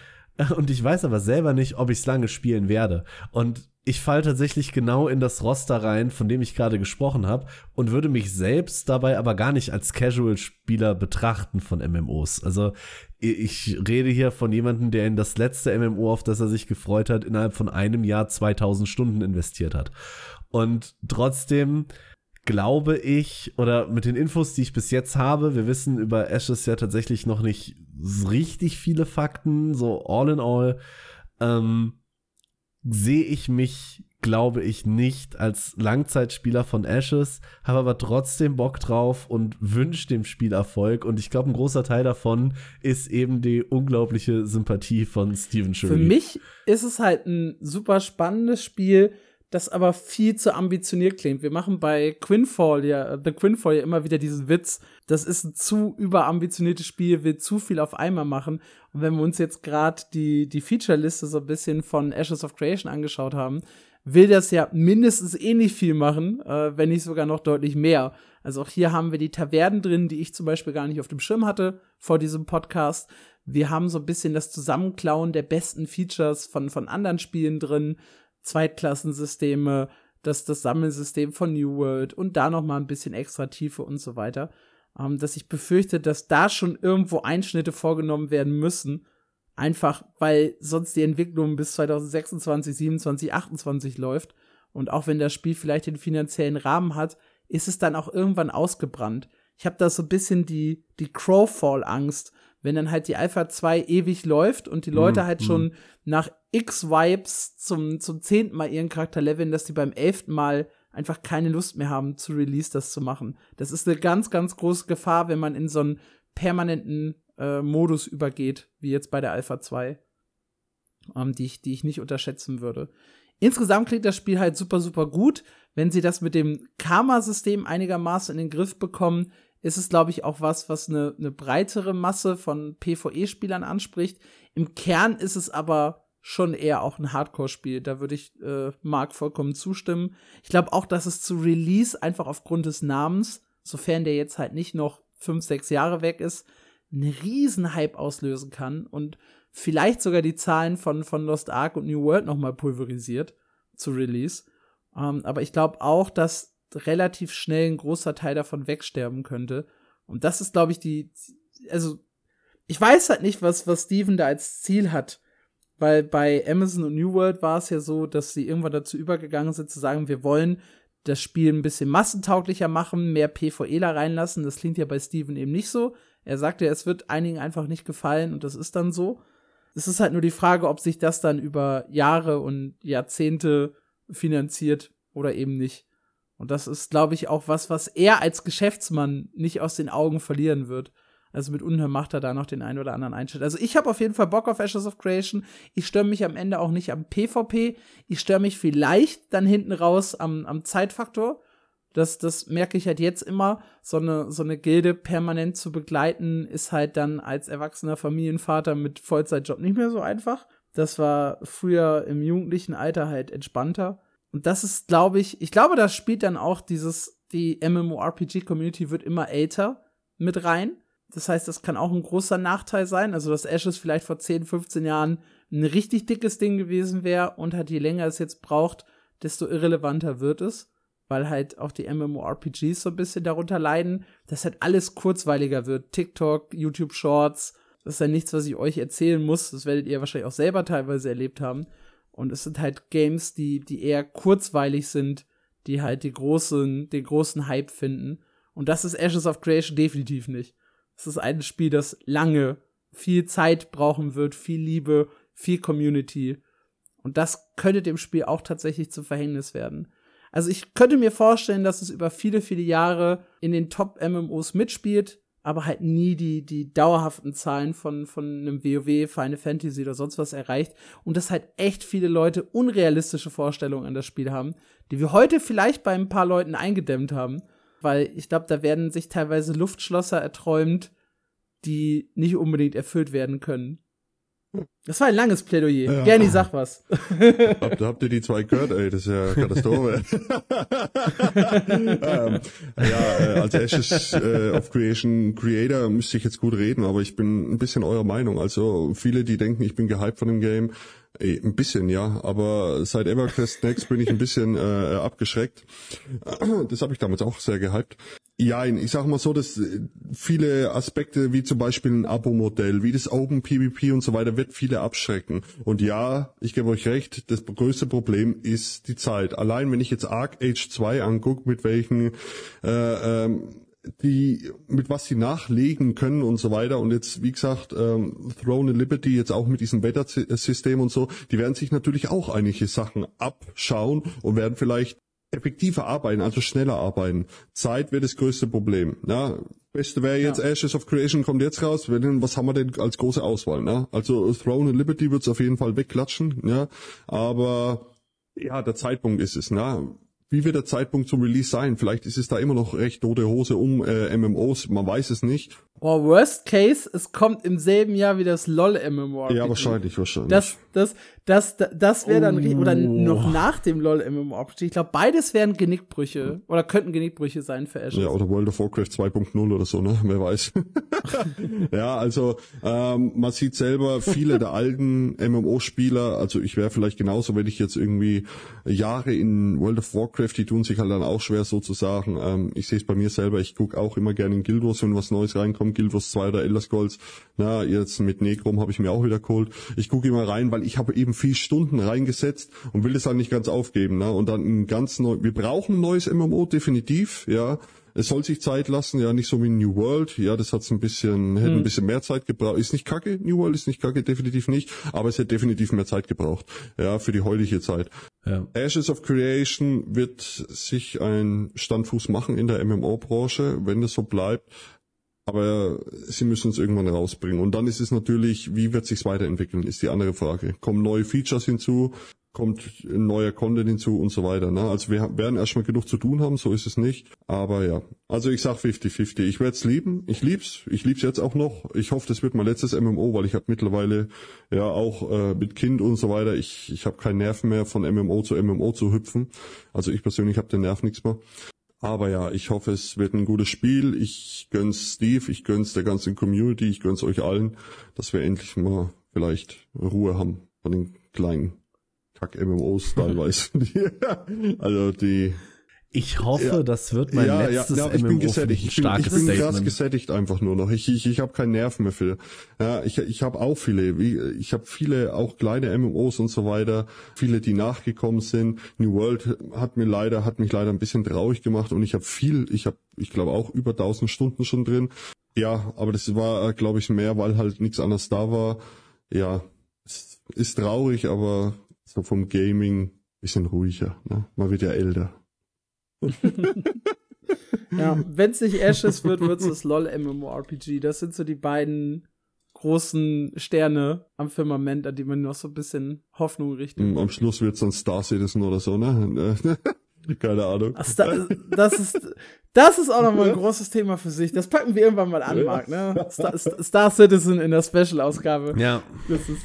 und ich weiß aber selber nicht, ob ich es lange spielen werde. Und ich falle tatsächlich genau in das Roster rein, von dem ich gerade gesprochen habe und würde mich selbst dabei aber gar nicht als Casual-Spieler betrachten von MMOs. Also ich rede hier von jemandem, der in das letzte MMO, auf das er sich gefreut hat, innerhalb von einem Jahr 2000 Stunden investiert hat. Und trotzdem glaube ich, oder mit den Infos, die ich bis jetzt habe, wir wissen über Ashes ja tatsächlich noch nicht richtig viele Fakten, so all in all, ähm, sehe ich mich, glaube ich nicht als Langzeitspieler von Ashes, habe aber trotzdem Bock drauf und wünsche dem Spiel Erfolg. Und ich glaube, ein großer Teil davon ist eben die unglaubliche Sympathie von Steven Shirley. Für mich ist es halt ein super spannendes Spiel, das aber viel zu ambitioniert klingt. Wir machen bei Quinfall ja, The Quinfall ja immer wieder diesen Witz. Das ist ein zu überambitioniertes Spiel, will zu viel auf einmal machen. Und wenn wir uns jetzt gerade die, die Feature-Liste so ein bisschen von Ashes of Creation angeschaut haben, will das ja mindestens ähnlich viel machen, äh, wenn nicht sogar noch deutlich mehr. Also auch hier haben wir die Tavernen drin, die ich zum Beispiel gar nicht auf dem Schirm hatte vor diesem Podcast. Wir haben so ein bisschen das Zusammenklauen der besten Features von, von anderen Spielen drin. Zweitklassensysteme, das, das Sammelsystem von New World und da noch mal ein bisschen extra Tiefe und so weiter. Ähm, dass ich befürchte, dass da schon irgendwo Einschnitte vorgenommen werden müssen. Einfach, weil sonst die Entwicklung bis 2026, 27, 28 läuft. Und auch wenn das Spiel vielleicht den finanziellen Rahmen hat, ist es dann auch irgendwann ausgebrannt. Ich habe da so ein bisschen die, die Crowfall-Angst, wenn dann halt die Alpha 2 ewig läuft und die Leute mm, halt mm. schon nach x Vibes zum, zum zehnten Mal ihren Charakter leveln, dass die beim elften Mal einfach keine Lust mehr haben, zu Release das zu machen. Das ist eine ganz, ganz große Gefahr, wenn man in so einen permanenten äh, Modus übergeht, wie jetzt bei der Alpha 2, ähm, die, ich, die ich nicht unterschätzen würde. Insgesamt klingt das Spiel halt super, super gut. Wenn sie das mit dem Karma-System einigermaßen in den Griff bekommen, ist es, glaube ich, auch was, was eine, eine breitere Masse von PvE-Spielern anspricht. Im Kern ist es aber schon eher auch ein Hardcore-Spiel. Da würde ich äh, Marc vollkommen zustimmen. Ich glaube auch, dass es zu Release einfach aufgrund des Namens, sofern der jetzt halt nicht noch fünf, sechs Jahre weg ist, einen riesen Hype auslösen kann und vielleicht sogar die Zahlen von, von Lost Ark und New World nochmal pulverisiert zu Release. Ähm, aber ich glaube auch, dass relativ schnell ein großer Teil davon wegsterben könnte. Und das ist, glaube ich, die, also, ich weiß halt nicht, was, was Steven da als Ziel hat. Weil bei Amazon und New World war es ja so, dass sie irgendwann dazu übergegangen sind, zu sagen, wir wollen das Spiel ein bisschen massentauglicher machen, mehr PvEler reinlassen. Das klingt ja bei Steven eben nicht so. Er sagte, es wird einigen einfach nicht gefallen und das ist dann so. Es ist halt nur die Frage, ob sich das dann über Jahre und Jahrzehnte finanziert oder eben nicht. Und das ist, glaube ich, auch was, was er als Geschäftsmann nicht aus den Augen verlieren wird. Also mit Unheim macht er da noch den einen oder anderen Einschnitt. Also ich habe auf jeden Fall Bock auf Ashes of Creation. Ich störe mich am Ende auch nicht am PvP. Ich störe mich vielleicht dann hinten raus am, am Zeitfaktor. Das, das merke ich halt jetzt immer. So eine, so eine Gilde permanent zu begleiten, ist halt dann als erwachsener Familienvater mit Vollzeitjob nicht mehr so einfach. Das war früher im jugendlichen Alter halt entspannter. Und das ist, glaube ich, ich glaube, das spielt dann auch dieses, die MMORPG-Community wird immer älter mit rein. Das heißt, das kann auch ein großer Nachteil sein. Also, dass Ashes vielleicht vor 10, 15 Jahren ein richtig dickes Ding gewesen wäre und halt je länger es jetzt braucht, desto irrelevanter wird es. Weil halt auch die MMORPGs so ein bisschen darunter leiden, dass halt alles kurzweiliger wird. TikTok, YouTube Shorts, das ist ja nichts, was ich euch erzählen muss. Das werdet ihr wahrscheinlich auch selber teilweise erlebt haben. Und es sind halt Games, die, die eher kurzweilig sind, die halt die großen, den großen Hype finden. Und das ist Ashes of Creation definitiv nicht. Es ist ein Spiel, das lange viel Zeit brauchen wird, viel Liebe, viel Community. Und das könnte dem Spiel auch tatsächlich zum Verhängnis werden. Also ich könnte mir vorstellen, dass es über viele, viele Jahre in den Top-MMOs mitspielt, aber halt nie die, die dauerhaften Zahlen von, von einem WoW, Final Fantasy oder sonst was erreicht. Und dass halt echt viele Leute unrealistische Vorstellungen an das Spiel haben, die wir heute vielleicht bei ein paar Leuten eingedämmt haben. Weil ich glaube, da werden sich teilweise Luftschlosser erträumt, die nicht unbedingt erfüllt werden können. Das war ein langes Plädoyer. Ja. Gerni, sag was. <laughs> Habt, habt ihr die zwei gehört? Ey, das ist ja Katastrophe. <laughs> ähm, ja, äh, als Ashes äh, of Creation Creator müsste ich jetzt gut reden, aber ich bin ein bisschen eurer Meinung. Also viele, die denken, ich bin gehypt von dem Game, Ey, ein bisschen, ja, aber seit EverQuest Next bin ich ein bisschen äh, abgeschreckt. Das habe ich damals auch sehr gehypt. Ja, ich sage mal so, dass äh, viele Aspekte wie zum Beispiel ein Abo-Modell, wie das Open PvP und so weiter, wird viele abschrecken. Und ja, ich gebe euch recht, das größte Problem ist die Zeit. Allein wenn ich jetzt Arc Age 2 angucke, mit welchen äh, ähm, die, mit was sie nachlegen können und so weiter. Und jetzt, wie gesagt, ähm, Throne Liberty jetzt auch mit diesem Wettersystem und so, die werden sich natürlich auch einige Sachen abschauen und werden vielleicht effektiver arbeiten, also schneller arbeiten. Zeit wird das größte Problem. Ja, Beste wäre jetzt ja. Ashes of Creation kommt jetzt raus. Was haben wir denn als große Auswahl? Ne? Also Throne and Liberty wird's auf jeden Fall wegklatschen. Ja, aber ja, der Zeitpunkt ist es. Ne? Wie wird der Zeitpunkt zum Release sein? Vielleicht ist es da immer noch recht tote Hose um äh, MMOs. Man weiß es nicht. Oh, worst case, es kommt im selben Jahr wie das LOL MMO. Ja, wahrscheinlich, wahrscheinlich. Das, das, das, das, das wäre dann, oh. oder noch nach dem LOL MMO. Ich glaube, beides wären Genickbrüche, oder könnten Genickbrüche sein für Ashes. Ja, oder World of Warcraft 2.0 oder so, ne? <laughs> Wer weiß. <laughs> ja, also, ähm, man sieht selber viele der alten MMO-Spieler, also ich wäre vielleicht genauso, wenn ich jetzt irgendwie Jahre in World of Warcraft, die tun sich halt dann auch schwer sozusagen. Ähm, ich sehe es bei mir selber, ich gucke auch immer gerne in Guild Wars, wenn was Neues reinkommt Guild Wars 2 oder Elder Scrolls. Na, jetzt mit Necrom habe ich mir auch wieder geholt. Ich gucke immer rein, weil ich habe eben viel Stunden reingesetzt und will es dann nicht ganz aufgeben. Ne? Und dann ein ganz neu. Wir brauchen ein neues MMO definitiv, ja. Es soll sich Zeit lassen, ja, nicht so wie New World. Ja, das hat's ein bisschen, hätte ein hm. bisschen mehr Zeit gebraucht. Ist nicht kacke, New World ist nicht kacke, definitiv nicht, aber es hätte definitiv mehr Zeit gebraucht. Ja, für die heutige Zeit. Ja. Ashes of Creation wird sich ein Standfuß machen in der MMO-Branche, wenn das so bleibt. Aber sie müssen es irgendwann rausbringen. Und dann ist es natürlich, wie wird sich's weiterentwickeln, ist die andere Frage. Kommen neue Features hinzu, kommt neuer Content hinzu und so weiter. Ne? Also wir werden erstmal genug zu tun haben, so ist es nicht. Aber ja, also ich sag 50-50. Ich werde es lieben, ich lieb's, ich lieb's jetzt auch noch. Ich hoffe, das wird mein letztes MMO, weil ich habe mittlerweile ja auch äh, mit Kind und so weiter, ich, ich habe keinen Nerv mehr von MMO zu MMO zu hüpfen. Also ich persönlich habe den Nerv nichts mehr. Aber ja, ich hoffe, es wird ein gutes Spiel. Ich gönn's Steve, ich gönn's der ganzen Community, ich gönn's euch allen, dass wir endlich mal vielleicht Ruhe haben von den kleinen Kack-MMOs teilweise. <laughs> <laughs> also die ich hoffe, ja. das wird mein ja, letztes ja, ja, ich MMO bin gesättigt. Ich bin, ich bin krass gesättigt einfach nur noch. Ich, ich, ich habe keinen Nerv mehr für. Ja, ich, ich habe auch viele, wie, ich habe viele auch kleine MMOs und so weiter, viele, die nachgekommen sind. New World hat mir leider, hat mich leider ein bisschen traurig gemacht und ich habe viel, ich habe, ich glaube auch über 1000 Stunden schon drin. Ja, aber das war, glaube ich, mehr, weil halt nichts anderes da war. Ja, ist, ist traurig, aber so vom Gaming bisschen ruhiger. Ne? Man wird ja älter <laughs> ja, wenn es nicht Ashes wird, wird es das LOL MMORPG. Das sind so die beiden großen Sterne am Firmament, an die man noch so ein bisschen Hoffnung richtet. Mm, am Schluss wird es dann Star Citizen oder so, ne? <laughs> <laughs> Keine Ahnung. Ach, das ist, das ist auch nochmal ein großes Thema für sich. Das packen wir irgendwann mal an, Marc, ne? Star, Star Citizen in der Special-Ausgabe. Ja.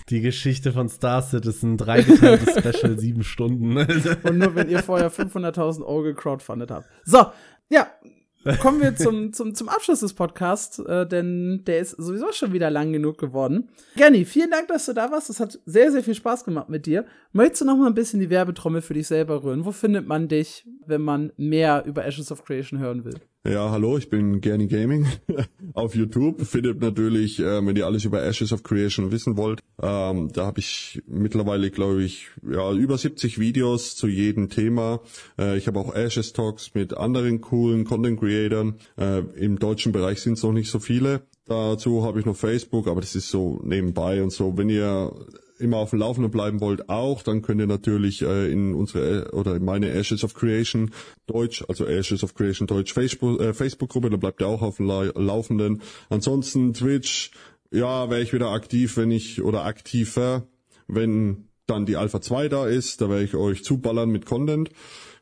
Die Geschichte von Star Citizen, dreigeteiltes <laughs> Special, sieben Stunden. Und nur wenn ihr vorher 500.000 Euro gecrowdfundet habt. So, ja, Kommen wir zum, zum, zum Abschluss des Podcasts, äh, denn der ist sowieso schon wieder lang genug geworden. Gerni, vielen Dank, dass du da warst. Das hat sehr, sehr viel Spaß gemacht mit dir. Möchtest du noch mal ein bisschen die Werbetrommel für dich selber rühren? Wo findet man dich, wenn man mehr über Ashes of Creation hören will? Ja, hallo, ich bin Gerni Gaming <laughs> auf YouTube. Findet natürlich, äh, wenn ihr alles über Ashes of Creation wissen wollt, ähm, da habe ich mittlerweile, glaube ich, ja über 70 Videos zu jedem Thema. Äh, ich habe auch Ashes Talks mit anderen coolen Content Creatern. Äh, Im deutschen Bereich sind es noch nicht so viele. Dazu habe ich noch Facebook, aber das ist so nebenbei und so. Wenn ihr immer auf dem Laufenden bleiben wollt, auch, dann könnt ihr natürlich äh, in unsere oder in meine Ashes of Creation Deutsch, also Ashes of Creation Deutsch Facebook, äh, Facebook-Gruppe, da bleibt ihr auch auf dem La Laufenden. Ansonsten Twitch, ja, wäre ich wieder aktiv, wenn ich, oder aktiver, wenn dann die Alpha 2 da ist, da werde ich euch zuballern mit Content.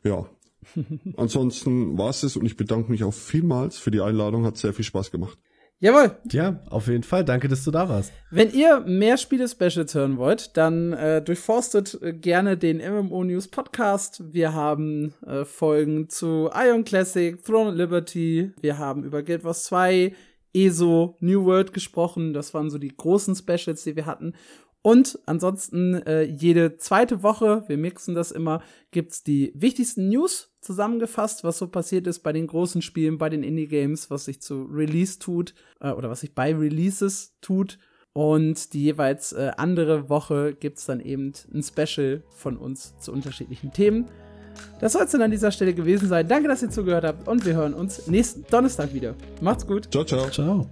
Ja. <laughs> Ansonsten war's es und ich bedanke mich auch vielmals für die Einladung, hat sehr viel Spaß gemacht. Jawohl. Ja, auf jeden Fall. Danke, dass du da warst. Wenn ihr mehr Spiele-Specials hören wollt, dann äh, durchforstet äh, gerne den MMO News Podcast. Wir haben äh, Folgen zu Ion Classic, Throne of Liberty. Wir haben über Guild Wars 2, ESO, New World gesprochen. Das waren so die großen Specials, die wir hatten. Und ansonsten äh, jede zweite Woche, wir mixen das immer, gibt's die wichtigsten News zusammengefasst, was so passiert ist bei den großen Spielen, bei den Indie-Games, was sich zu Release tut äh, oder was sich bei Releases tut. Und die jeweils äh, andere Woche gibt's dann eben ein Special von uns zu unterschiedlichen Themen. Das soll es dann an dieser Stelle gewesen sein. Danke, dass ihr zugehört habt und wir hören uns nächsten Donnerstag wieder. Macht's gut. Ciao, ciao. Ciao.